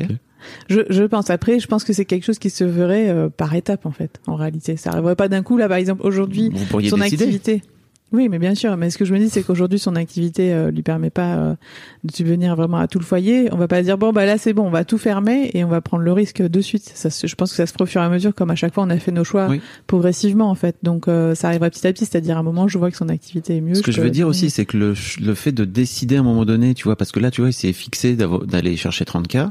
Je, je pense. Après, je pense que c'est quelque chose qui se ferait euh, par étapes, en fait, en réalité. Ça arriverait pas d'un coup, là, par exemple, aujourd'hui, son décider. activité. Oui, mais bien sûr. Mais ce que je me dis, c'est qu'aujourd'hui, son activité euh, lui permet pas euh, de subvenir vraiment à tout le foyer. On va pas dire bon bah là c'est bon, on va tout fermer et on va prendre le risque de suite. Ça, je pense que ça se fera au fur et à mesure, comme à chaque fois on a fait nos choix Oui. progressivement en fait. Donc euh, ça arrivera petit à petit, c'est-à-dire à un moment je vois que son activité est mieux. Ce que je veux dire aussi, c'est que le, le fait de décider à un moment donné, tu vois, parce que là, tu vois, il s'est fixé d'aller chercher 30K.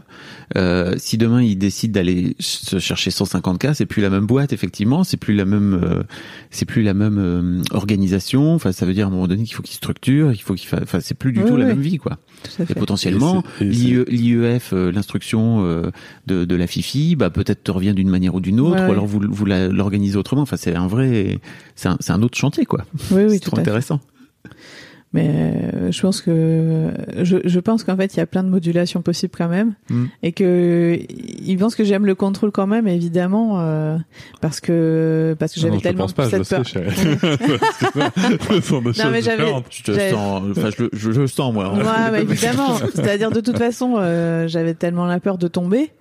Euh, si demain il décide d'aller se chercher 150K, c'est plus la même boîte, effectivement, c'est plus la même, euh, c'est plus la même euh, organisation maison. Enfin, ça veut dire à un moment donné qu'il faut qu'il structure, il faut qu'il fa... enfin, c'est plus du Oui, tout la même vie, quoi. Tout à Et fait. potentiellement, l'IEF, euh, l'instruction euh, de, de la FIFI, bah peut-être te revient d'une manière ou d'une autre, Ouais, ou alors vous, vous l'organisez autrement. Enfin, c'est un vrai, c'est un, autre chantier, quoi. Oui, oui, c'est tout trop à fait. Mais euh, je pense que je, je pense qu'en fait il y a plein de modulations possibles quand même Mm. et que ils pensent que j'aime le contrôle quand même évidemment euh, parce que parce que j'avais je tellement pas, je cette sais, peur. Non, mais j'avais-. Je te J'avais- sens, enfin, je, le- je, je le sens, moi. Ouais, bah, évidemment. C'est-à-dire de toute façon, euh, j'avais tellement la peur de tomber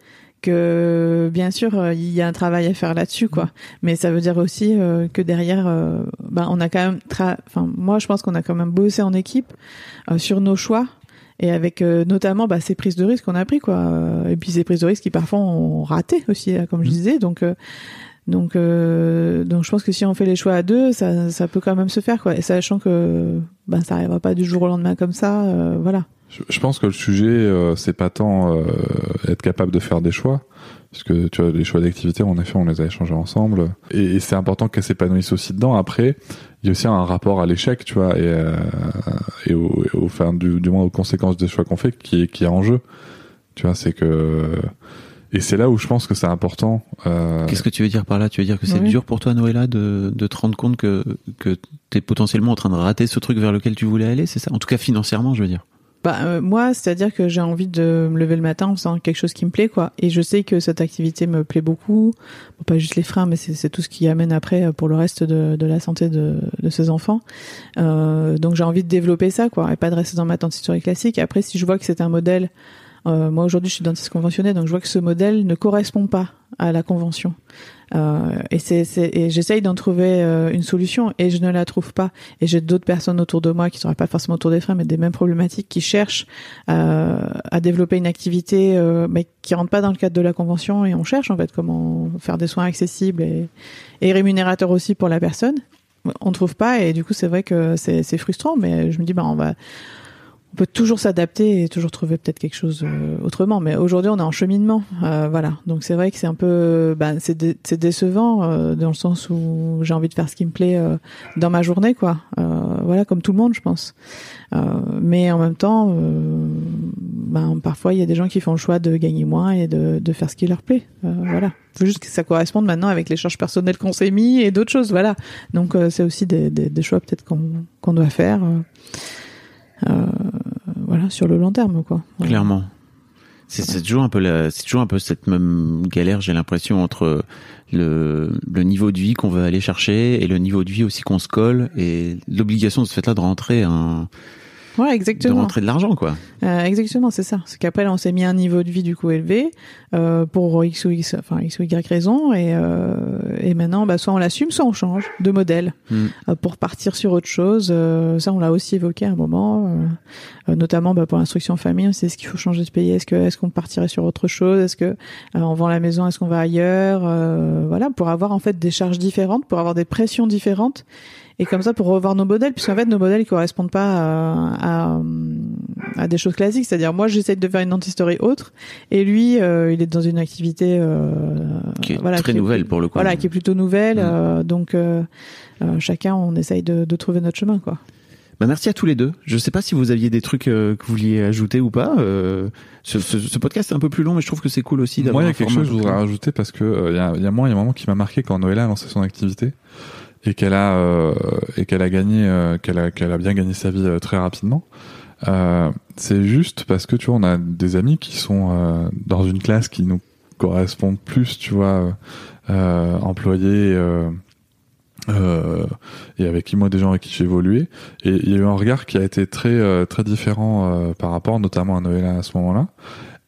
que bien sûr euh, il y a un travail à faire là-dessus quoi. Mais ça veut dire aussi euh, que derrière, euh, bah, on a quand même, tra- enfin moi je pense qu'on a quand même bossé en équipe euh, sur nos choix et avec notamment bah, ces prises de risques qu'on a pris quoi. Et puis ces prises de risques qui parfois ont raté aussi, comme je disais. Donc donc euh, donc je pense que si on fait les choix à deux, ça ça peut quand même se faire quoi. Et sachant que bah ça arrivera pas du jour au lendemain comme ça, euh, voilà. Je, je pense que le sujet, euh, c'est pas tant euh, être capable de faire des choix, parce que tu vois, les choix d'activité, en effet, on les a échangés ensemble, et, et c'est important qu'elle s'épanouisse aussi dedans. Après, il y a aussi un rapport à l'échec, tu vois, et, euh, et au, et au du, moins aux conséquences des choix qu'on fait, qui qui est en jeu. Tu vois, c'est que et c'est là où je pense que c'est important. Euh, Qu'est-ce que tu veux dire par là? Tu veux dire que c'est Oui. dur pour toi, Noëlla, de, de te rendre compte que, que t'es potentiellement en train de rater ce truc vers lequel tu voulais aller, c'est ça? En tout cas, financièrement, je veux dire. Bah euh, moi, c'est-à-dire que j'ai envie de me lever le matin en faisant quelque chose qui me plaît, quoi. Et je sais que cette activité me plaît beaucoup. Bon, pas juste les freins, mais c'est tout ce qui amène après euh, pour le reste de, de la santé de, de ces enfants. Euh, donc j'ai envie de développer ça, quoi, et pas de rester dans ma dentisterie classique. Après, si je vois que c'est un modèle, euh, moi aujourd'hui je suis dentiste conventionné, donc je vois que ce modèle ne correspond pas à la convention. Euh, et et j'essaye d'en trouver euh, une solution et je ne la trouve pas. Et j'ai d'autres personnes autour de moi qui ne seraient pas forcément autour des freins, mais des mêmes problématiques, qui cherchent euh, à développer une activité, euh, mais qui rentre pas dans le cadre de la convention. Et on cherche en fait comment faire des soins accessibles et, rémunérateurs aussi pour la personne. On ne trouve pas et du coup c'est vrai que c'est, c'est frustrant, mais je me dis bah on va on peut toujours s'adapter et toujours trouver peut-être quelque chose euh, autrement. Mais aujourd'hui, on est en cheminement, euh, voilà. Donc c'est vrai que c'est un peu, bah, c'est dé- c'est décevant euh, dans le sens où j'ai envie de faire ce qui me plaît euh, dans ma journée, quoi. Euh, voilà, comme tout le monde, je pense. Euh, mais en même temps, ben, parfois il y a des gens qui font le choix de gagner moins et de, de faire ce qui leur plaît. Voilà. Il faut juste que ça corresponde maintenant avec les charges personnelles qu'on s'est mis et d'autres choses, voilà. Donc c'est aussi des, des, des choix peut-être qu'on qu'on doit faire. euh, voilà, sur le long terme, quoi. Voilà. Clairement. C'est c'est toujours un peu la, c'est toujours un peu cette même galère, j'ai l'impression entre le, le niveau de vie qu'on veut aller chercher et le niveau de vie aussi qu'on se colle et l'obligation de ce fait-là de rentrer un, Ouais, de exactement. rentrer de l'argent quoi. Euh, exactement, c'est ça. C'est qu'après, on s'est mis un niveau de vie du coup élevé euh, pour X ou X, enfin X ou Y raison, et euh, et maintenant, bah, soit on l'assume, soit on change de modèle Mm. euh, pour partir sur autre chose. Euh, ça, on l'a aussi évoqué à un moment, euh, notamment bah, pour l'instruction famille. C'est ce qu'il faut changer de pays. Est-ce que est-ce qu'on partirait sur autre chose? Est-ce que euh, on vend la maison Est-ce qu'on va ailleurs? Euh, Voilà, pour avoir en fait des charges différentes, pour avoir des pressions différentes. Et comme ça, pour revoir nos modèles, puisqu'en fait, nos modèles ne correspondent pas à, à, à des choses classiques. C'est-à-dire, moi, j'essaie de faire une dentisterie autre, et lui, euh, il est dans une activité euh, Qui est voilà, très qui est- nouvelle pour le coup. Voilà, qui est plutôt nouvelle. Mm. euh, donc, euh, euh, chacun, on essaye de, de trouver notre chemin, quoi. Bah merci à tous les deux. Je sais pas si vous aviez des trucs euh, que vous vouliez ajouter ou pas. Euh, ce, ce, ce podcast est un peu plus long, mais je trouve que c'est cool aussi d'avoir Moi, il y a quelque chose que je voudrais rajouter parce que euh, il y, a, il y a moi, il y a un moment qui m'a marqué quand Noëlla a lancé son activité et qu'elle a euh, et qu'elle a gagné, euh, qu'elle a qu'elle a bien gagné sa vie euh, très rapidement. Euh, c'est juste parce que tu vois, on a des amis qui sont euh, dans une classe qui nous correspond plus, tu vois, euh, employés. Et avec qui moi des gens avec qui j'ai évolué et il y a eu un regard qui a été très très différent par rapport notamment à Noëlla à ce moment-là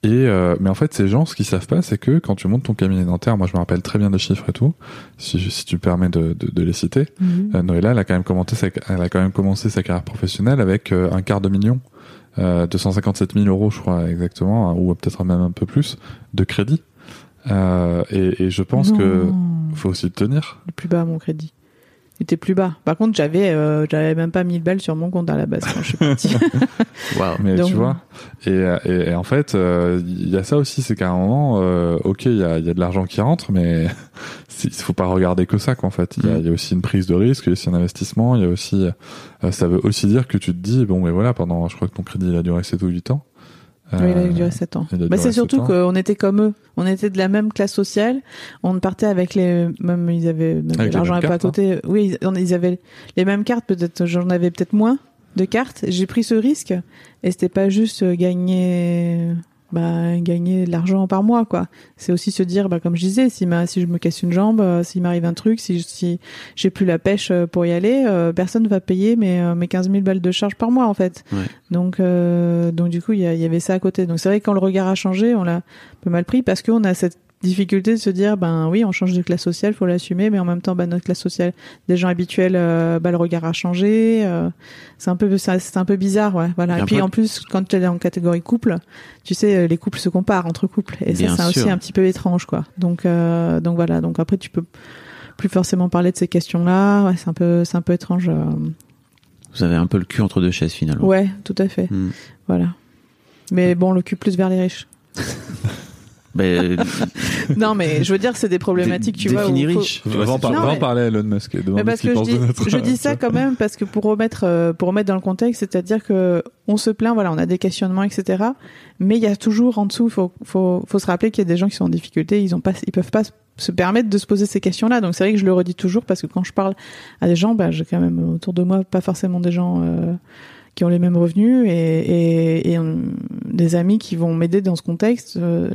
et euh, mais en fait ces gens ce qu'ils savent pas c'est que quand tu montes ton cabinet dentaire moi je me rappelle très bien des chiffres et tout si, si tu permets de, de, de les citer euh, Noëlla elle a quand même commencé sa, elle a quand même commencé sa carrière professionnelle avec euh, un quart de million euh, 257 000 euros je crois exactement ou peut-être même un peu plus de crédit et, et je pense que Non. faut aussi le tenir Le plus bas, mon crédit. Était plus bas. Par contre, j'avais euh, j'avais même pas 1000 balles sur mon compte à la base quand je suis partie. Waouh. Mais Donc- tu vois, et, et, et en fait, euh, il y a ça aussi, c'est qu'à un moment, euh, ok, il y a, il y a de l'argent qui rentre, mais il faut pas regarder que ça, qu'en fait. Il y, a- Mm. il y a aussi une prise de risque, il y a aussi un investissement, il y a aussi, euh, ça veut aussi dire que tu te dis, bon, mais voilà, pendant, je crois que ton crédit, il a duré 7 ou 8 ans. Oui, il a Euh, duré 7 ans. Bah, c'est surtout qu'on était comme eux. On était de la même classe sociale. On partait avec les, même ils avaient, l'argent mêmes n'est pas à cartes, côté. Oui, ils, on- ils avaient les mêmes cartes. Peut-être, j'en avais peut-être moins de cartes. J'ai pris ce risque. Et c'était pas juste gagner, bah, gagner de l'argent par mois, quoi. C'est aussi se dire, bah, comme je disais, si ma, si je me casse une jambe, euh, s'il m'arrive un truc, si, si j'ai plus la pêche euh, pour y aller, euh, personne va payer mes, euh, mes 15 000 balles de charge par mois, en fait. Ouais. Donc, euh, donc du coup, il y, y avait ça à côté. Donc c'est vrai que quand le regard a changé, on l'a un peu mal pris parce qu'on a cette difficulté de se dire, ben oui, on change de classe sociale, faut l'assumer, mais en même temps, ben, notre classe sociale des gens habituels, euh, ben, le regard a changé. euh, c'est un peu, c'est un peu bizarre, ouais. Voilà. Et puis peu- en plus, quand tu es en catégorie couple, tu sais, euh, les couples se comparent entre couples, et Bien ça, c'est aussi un petit peu étrange, quoi. Donc, euh, donc voilà. Donc après, tu peux plus forcément parler de ces questions-là. Ouais, c'est un peu, c'est un peu étrange. euh. Vous avez un peu le cul entre deux chaises finalement. Ouais, tout à fait. Hmm. Voilà. Mais bon, le cul plus vers les riches. Non, mais je veux dire, c'est des problématiques, tu vois. définir faut- riche. Va en, c'est par- Non, va en mais- parler à Elon Musk et Mais parce que je dis, de notre. je dis ça quand même parce que pour remettre euh, pour remettre dans le contexte, c'est-à-dire que on se plaint, voilà, on a des questionnements, etc. Mais il y a toujours en dessous, faut faut faut se rappeler qu'il y a des gens qui sont en difficulté, ils ont pas, ils peuvent pas se permettre de se poser ces questions-là. Donc c'est vrai que je le redis toujours parce que quand je parle à des gens, bah, j'ai quand même autour de moi pas forcément des gens euh, qui ont les mêmes revenus et, et, et, des amis qui vont m'aider dans ce contexte, euh,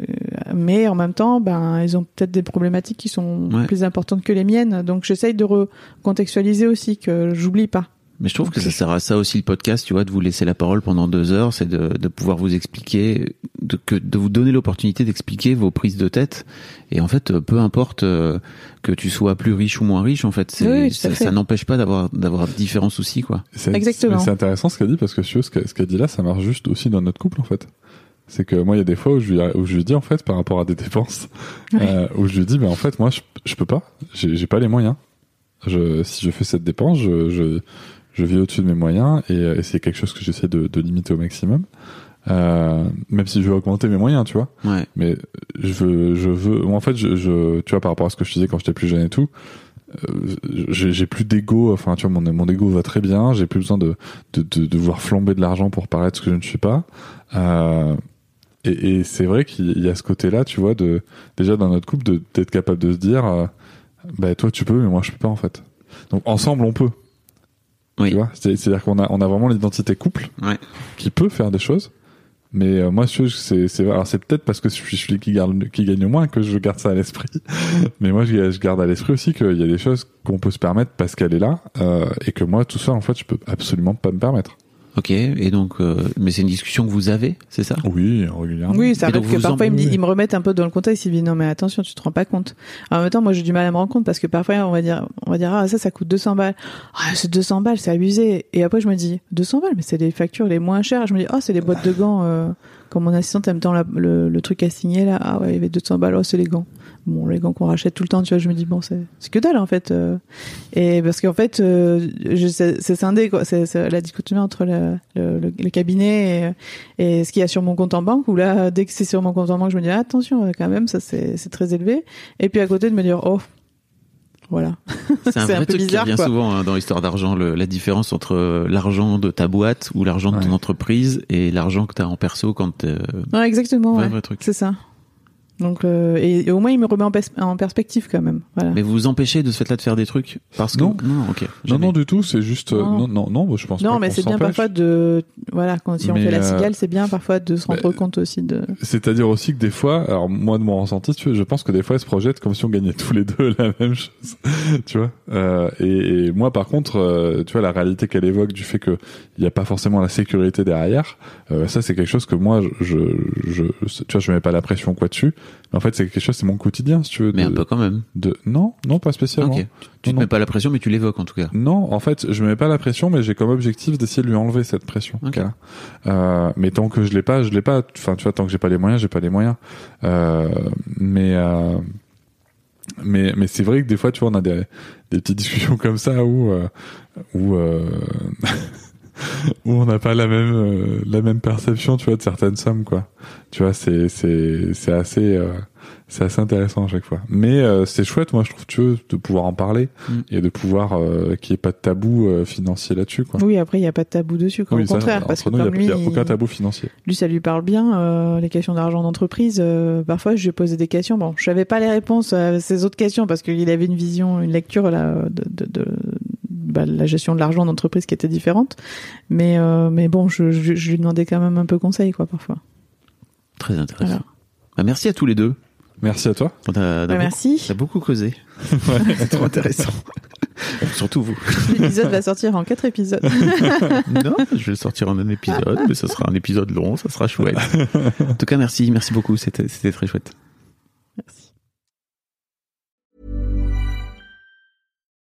mais en même temps, ben ils ont peut-être des problématiques qui sont Ouais. plus importantes que les miennes. Donc j'essaye de recontextualiser aussi que j'oublie pas. Mais je trouve que ça sert à ça aussi le podcast, tu vois, de vous laisser la parole pendant deux heures, c'est de, de pouvoir vous expliquer, de, que, de vous donner l'opportunité d'expliquer vos prises de tête. Et en fait, peu importe euh, que tu sois plus riche ou moins riche, en fait, c'est, Oui, ça, fait. ça n'empêche pas d'avoir d'avoir différents soucis, quoi. C'est- Exactement. C'est intéressant ce qu'elle dit parce que si ce qu'elle dit là, ça marche juste aussi dans notre couple en fait. C'est que moi, il y a des fois où je lui, où je lui dis en fait par rapport à des dépenses, euh, où je lui dis, ben en fait, moi, je, je peux pas, j'ai j'ai pas les moyens. Je, si je fais cette dépense, je, je, je vis au-dessus de mes moyens et, euh, et c'est quelque chose que j'essaie de, de limiter au maximum. Euh, même si je veux augmenter mes moyens, tu vois. Ouais. Mais je veux, je veux, en fait, je, je, tu vois, par rapport à ce que je disais quand j'étais plus jeune et tout, euh, j'ai plus d'ego. Enfin, tu vois, mon, mon ego va très bien. J'ai plus besoin de, de, de, de voir flamber de l'argent pour paraître ce que je ne suis pas. Euh, et et c'est vrai qu'il y a ce côté-là, tu vois, de déjà dans notre couple, d'être capable de se dire, euh, bah toi tu peux, mais moi je peux pas en fait. Donc ensemble on peut. Oui. Tu vois, C'est- c'est-à-dire qu'on a on a vraiment l'identité couple Ouais. qui peut faire des choses. Mais euh, moi, je- c'est c'est alors c'est peut-être parce que je suis celui qui garde qui gagne le moins que je garde ça à l'esprit. Mais moi, je, je garde à l'esprit aussi qu'il y a des choses qu'on peut se permettre parce qu'elle est là euh, et que moi, tout ça, en fait, je peux absolument pas me permettre. Ok. Et donc, euh, mais c'est une discussion que vous avez, c'est ça? Oui, régulièrement. Oui, ça arrive que parfois en- ils me, ils me remettent un peu dans le contexte. Ils me disent non mais attention, tu te rends pas compte. En même temps, moi j'ai du mal à me rendre compte parce que parfois on va dire, on va dire ah ça ça coûte 200 balles. Ah c'est 200 balles, c'est abusé. Et après je me dis 200 balles, mais c'est les factures les moins chères. Et je me dis oh c'est les boîtes de gants. Euh, quand mon assistante aime tant la- le, le truc à signer là, ah ouais il y avait 200 balles, oh c'est les gants. Bon les gants qu'on rachète tout le temps, tu vois, je me dis bon c'est que dalle en fait. euh. Et parce qu'en fait euh, c'est scindé quoi. C'est la dichotomie entre le, le, le- cabinet et, et ce qu'il y a sur mon compte en banque où là dès que c'est sur mon compte en banque je me dis attention quand même ça c'est très élevé et puis à côté de me dire oh voilà C'est un vrai un peu truc bizarre, qui revient quoi. souvent hein, dans l'histoire d'argent, le- la différence entre l'argent de ta boîte ou l'argent de ton entreprise et l'argent que tu as en perso quand euh, ouais, exactement ouais. vrai truc. c'est ça donc euh, et, et au moins il me remet en, pers- en perspective quand même voilà Mais vous vous empêchez de ce fait-là de faire des trucs parce que Non. non, ok. Non, non, du tout. C'est juste. euh, Non. non, non, non, je pense pas non mais c'est bien parfois de voilà quand si on fait la euh, cigale c'est bien parfois de se rendre bah, compte aussi de C'est-à-dire aussi que des fois, alors moi de mon ressenti, tu vois, je pense que des fois, elle se projette comme si on gagnait tous les deux la même chose, tu vois. Euh, et, et moi, par contre, euh, tu vois, la réalité qu'elle évoque du fait que il n'y a pas forcément la sécurité derrière, euh, ça c'est quelque chose que moi, je, je, je- tu vois, je mets pas la pression quoi dessus. En fait, c'est quelque chose, c'est mon quotidien, si tu veux. Mais un peu quand même. de, non, non, pas spécialement. Tu, te Non, mets pas la pression, mais tu l'évoques en tout cas. Non, en fait, je me mets pas la pression, mais j'ai comme objectif d'essayer de lui enlever cette pression. Ok. qu'elle a. Euh, mais tant que je l'ai pas, je l'ai pas. Enfin, tu vois, tant que j'ai pas les moyens, j'ai pas les moyens. Euh, mais euh, Mais, mais c'est vrai que des fois, tu vois, on a des, des petites discussions comme ça où, où, où on n'a pas la même, euh, la même perception, tu vois, de certaines sommes, quoi. Tu vois, c'est, c'est, c'est assez, euh, c'est assez intéressant à chaque fois. Mais euh, c'est chouette, moi, je trouve, tu veux, de pouvoir en parler Mm. et de pouvoir euh, qu'il n'y ait pas de tabou euh, financier là-dessus, quoi. Oui, après, il n'y a pas de tabou dessus, quoi. Oui, au ça, contraire, parce que entre nous, comme il n'y lui, a, il y a aucun tabou financier. lui, ça lui parle bien, euh, les questions d'argent d'entreprise. euh, parfois, je lui ai posé des questions. Bon, je savais pas les réponses à ces autres questions parce qu'il avait une vision, une lecture là, de, de, de bah, la gestion de l'argent d'entreprise qui était différente. Mais, euh, mais bon, je, je, je lui demandais quand même un peu conseil, quoi, parfois. Très intéressant. Voilà. Bah, merci à tous les deux. Merci à toi. On a, on a Bah, beaucoup- merci. a beaucoup causé. C'est trop intéressant. Surtout vous. L'épisode va sortir en quatre épisodes. non, je vais le sortir en un épisode, mais ce sera un épisode long, ça sera chouette. En tout cas, merci, merci beaucoup, c'était c'était très chouette.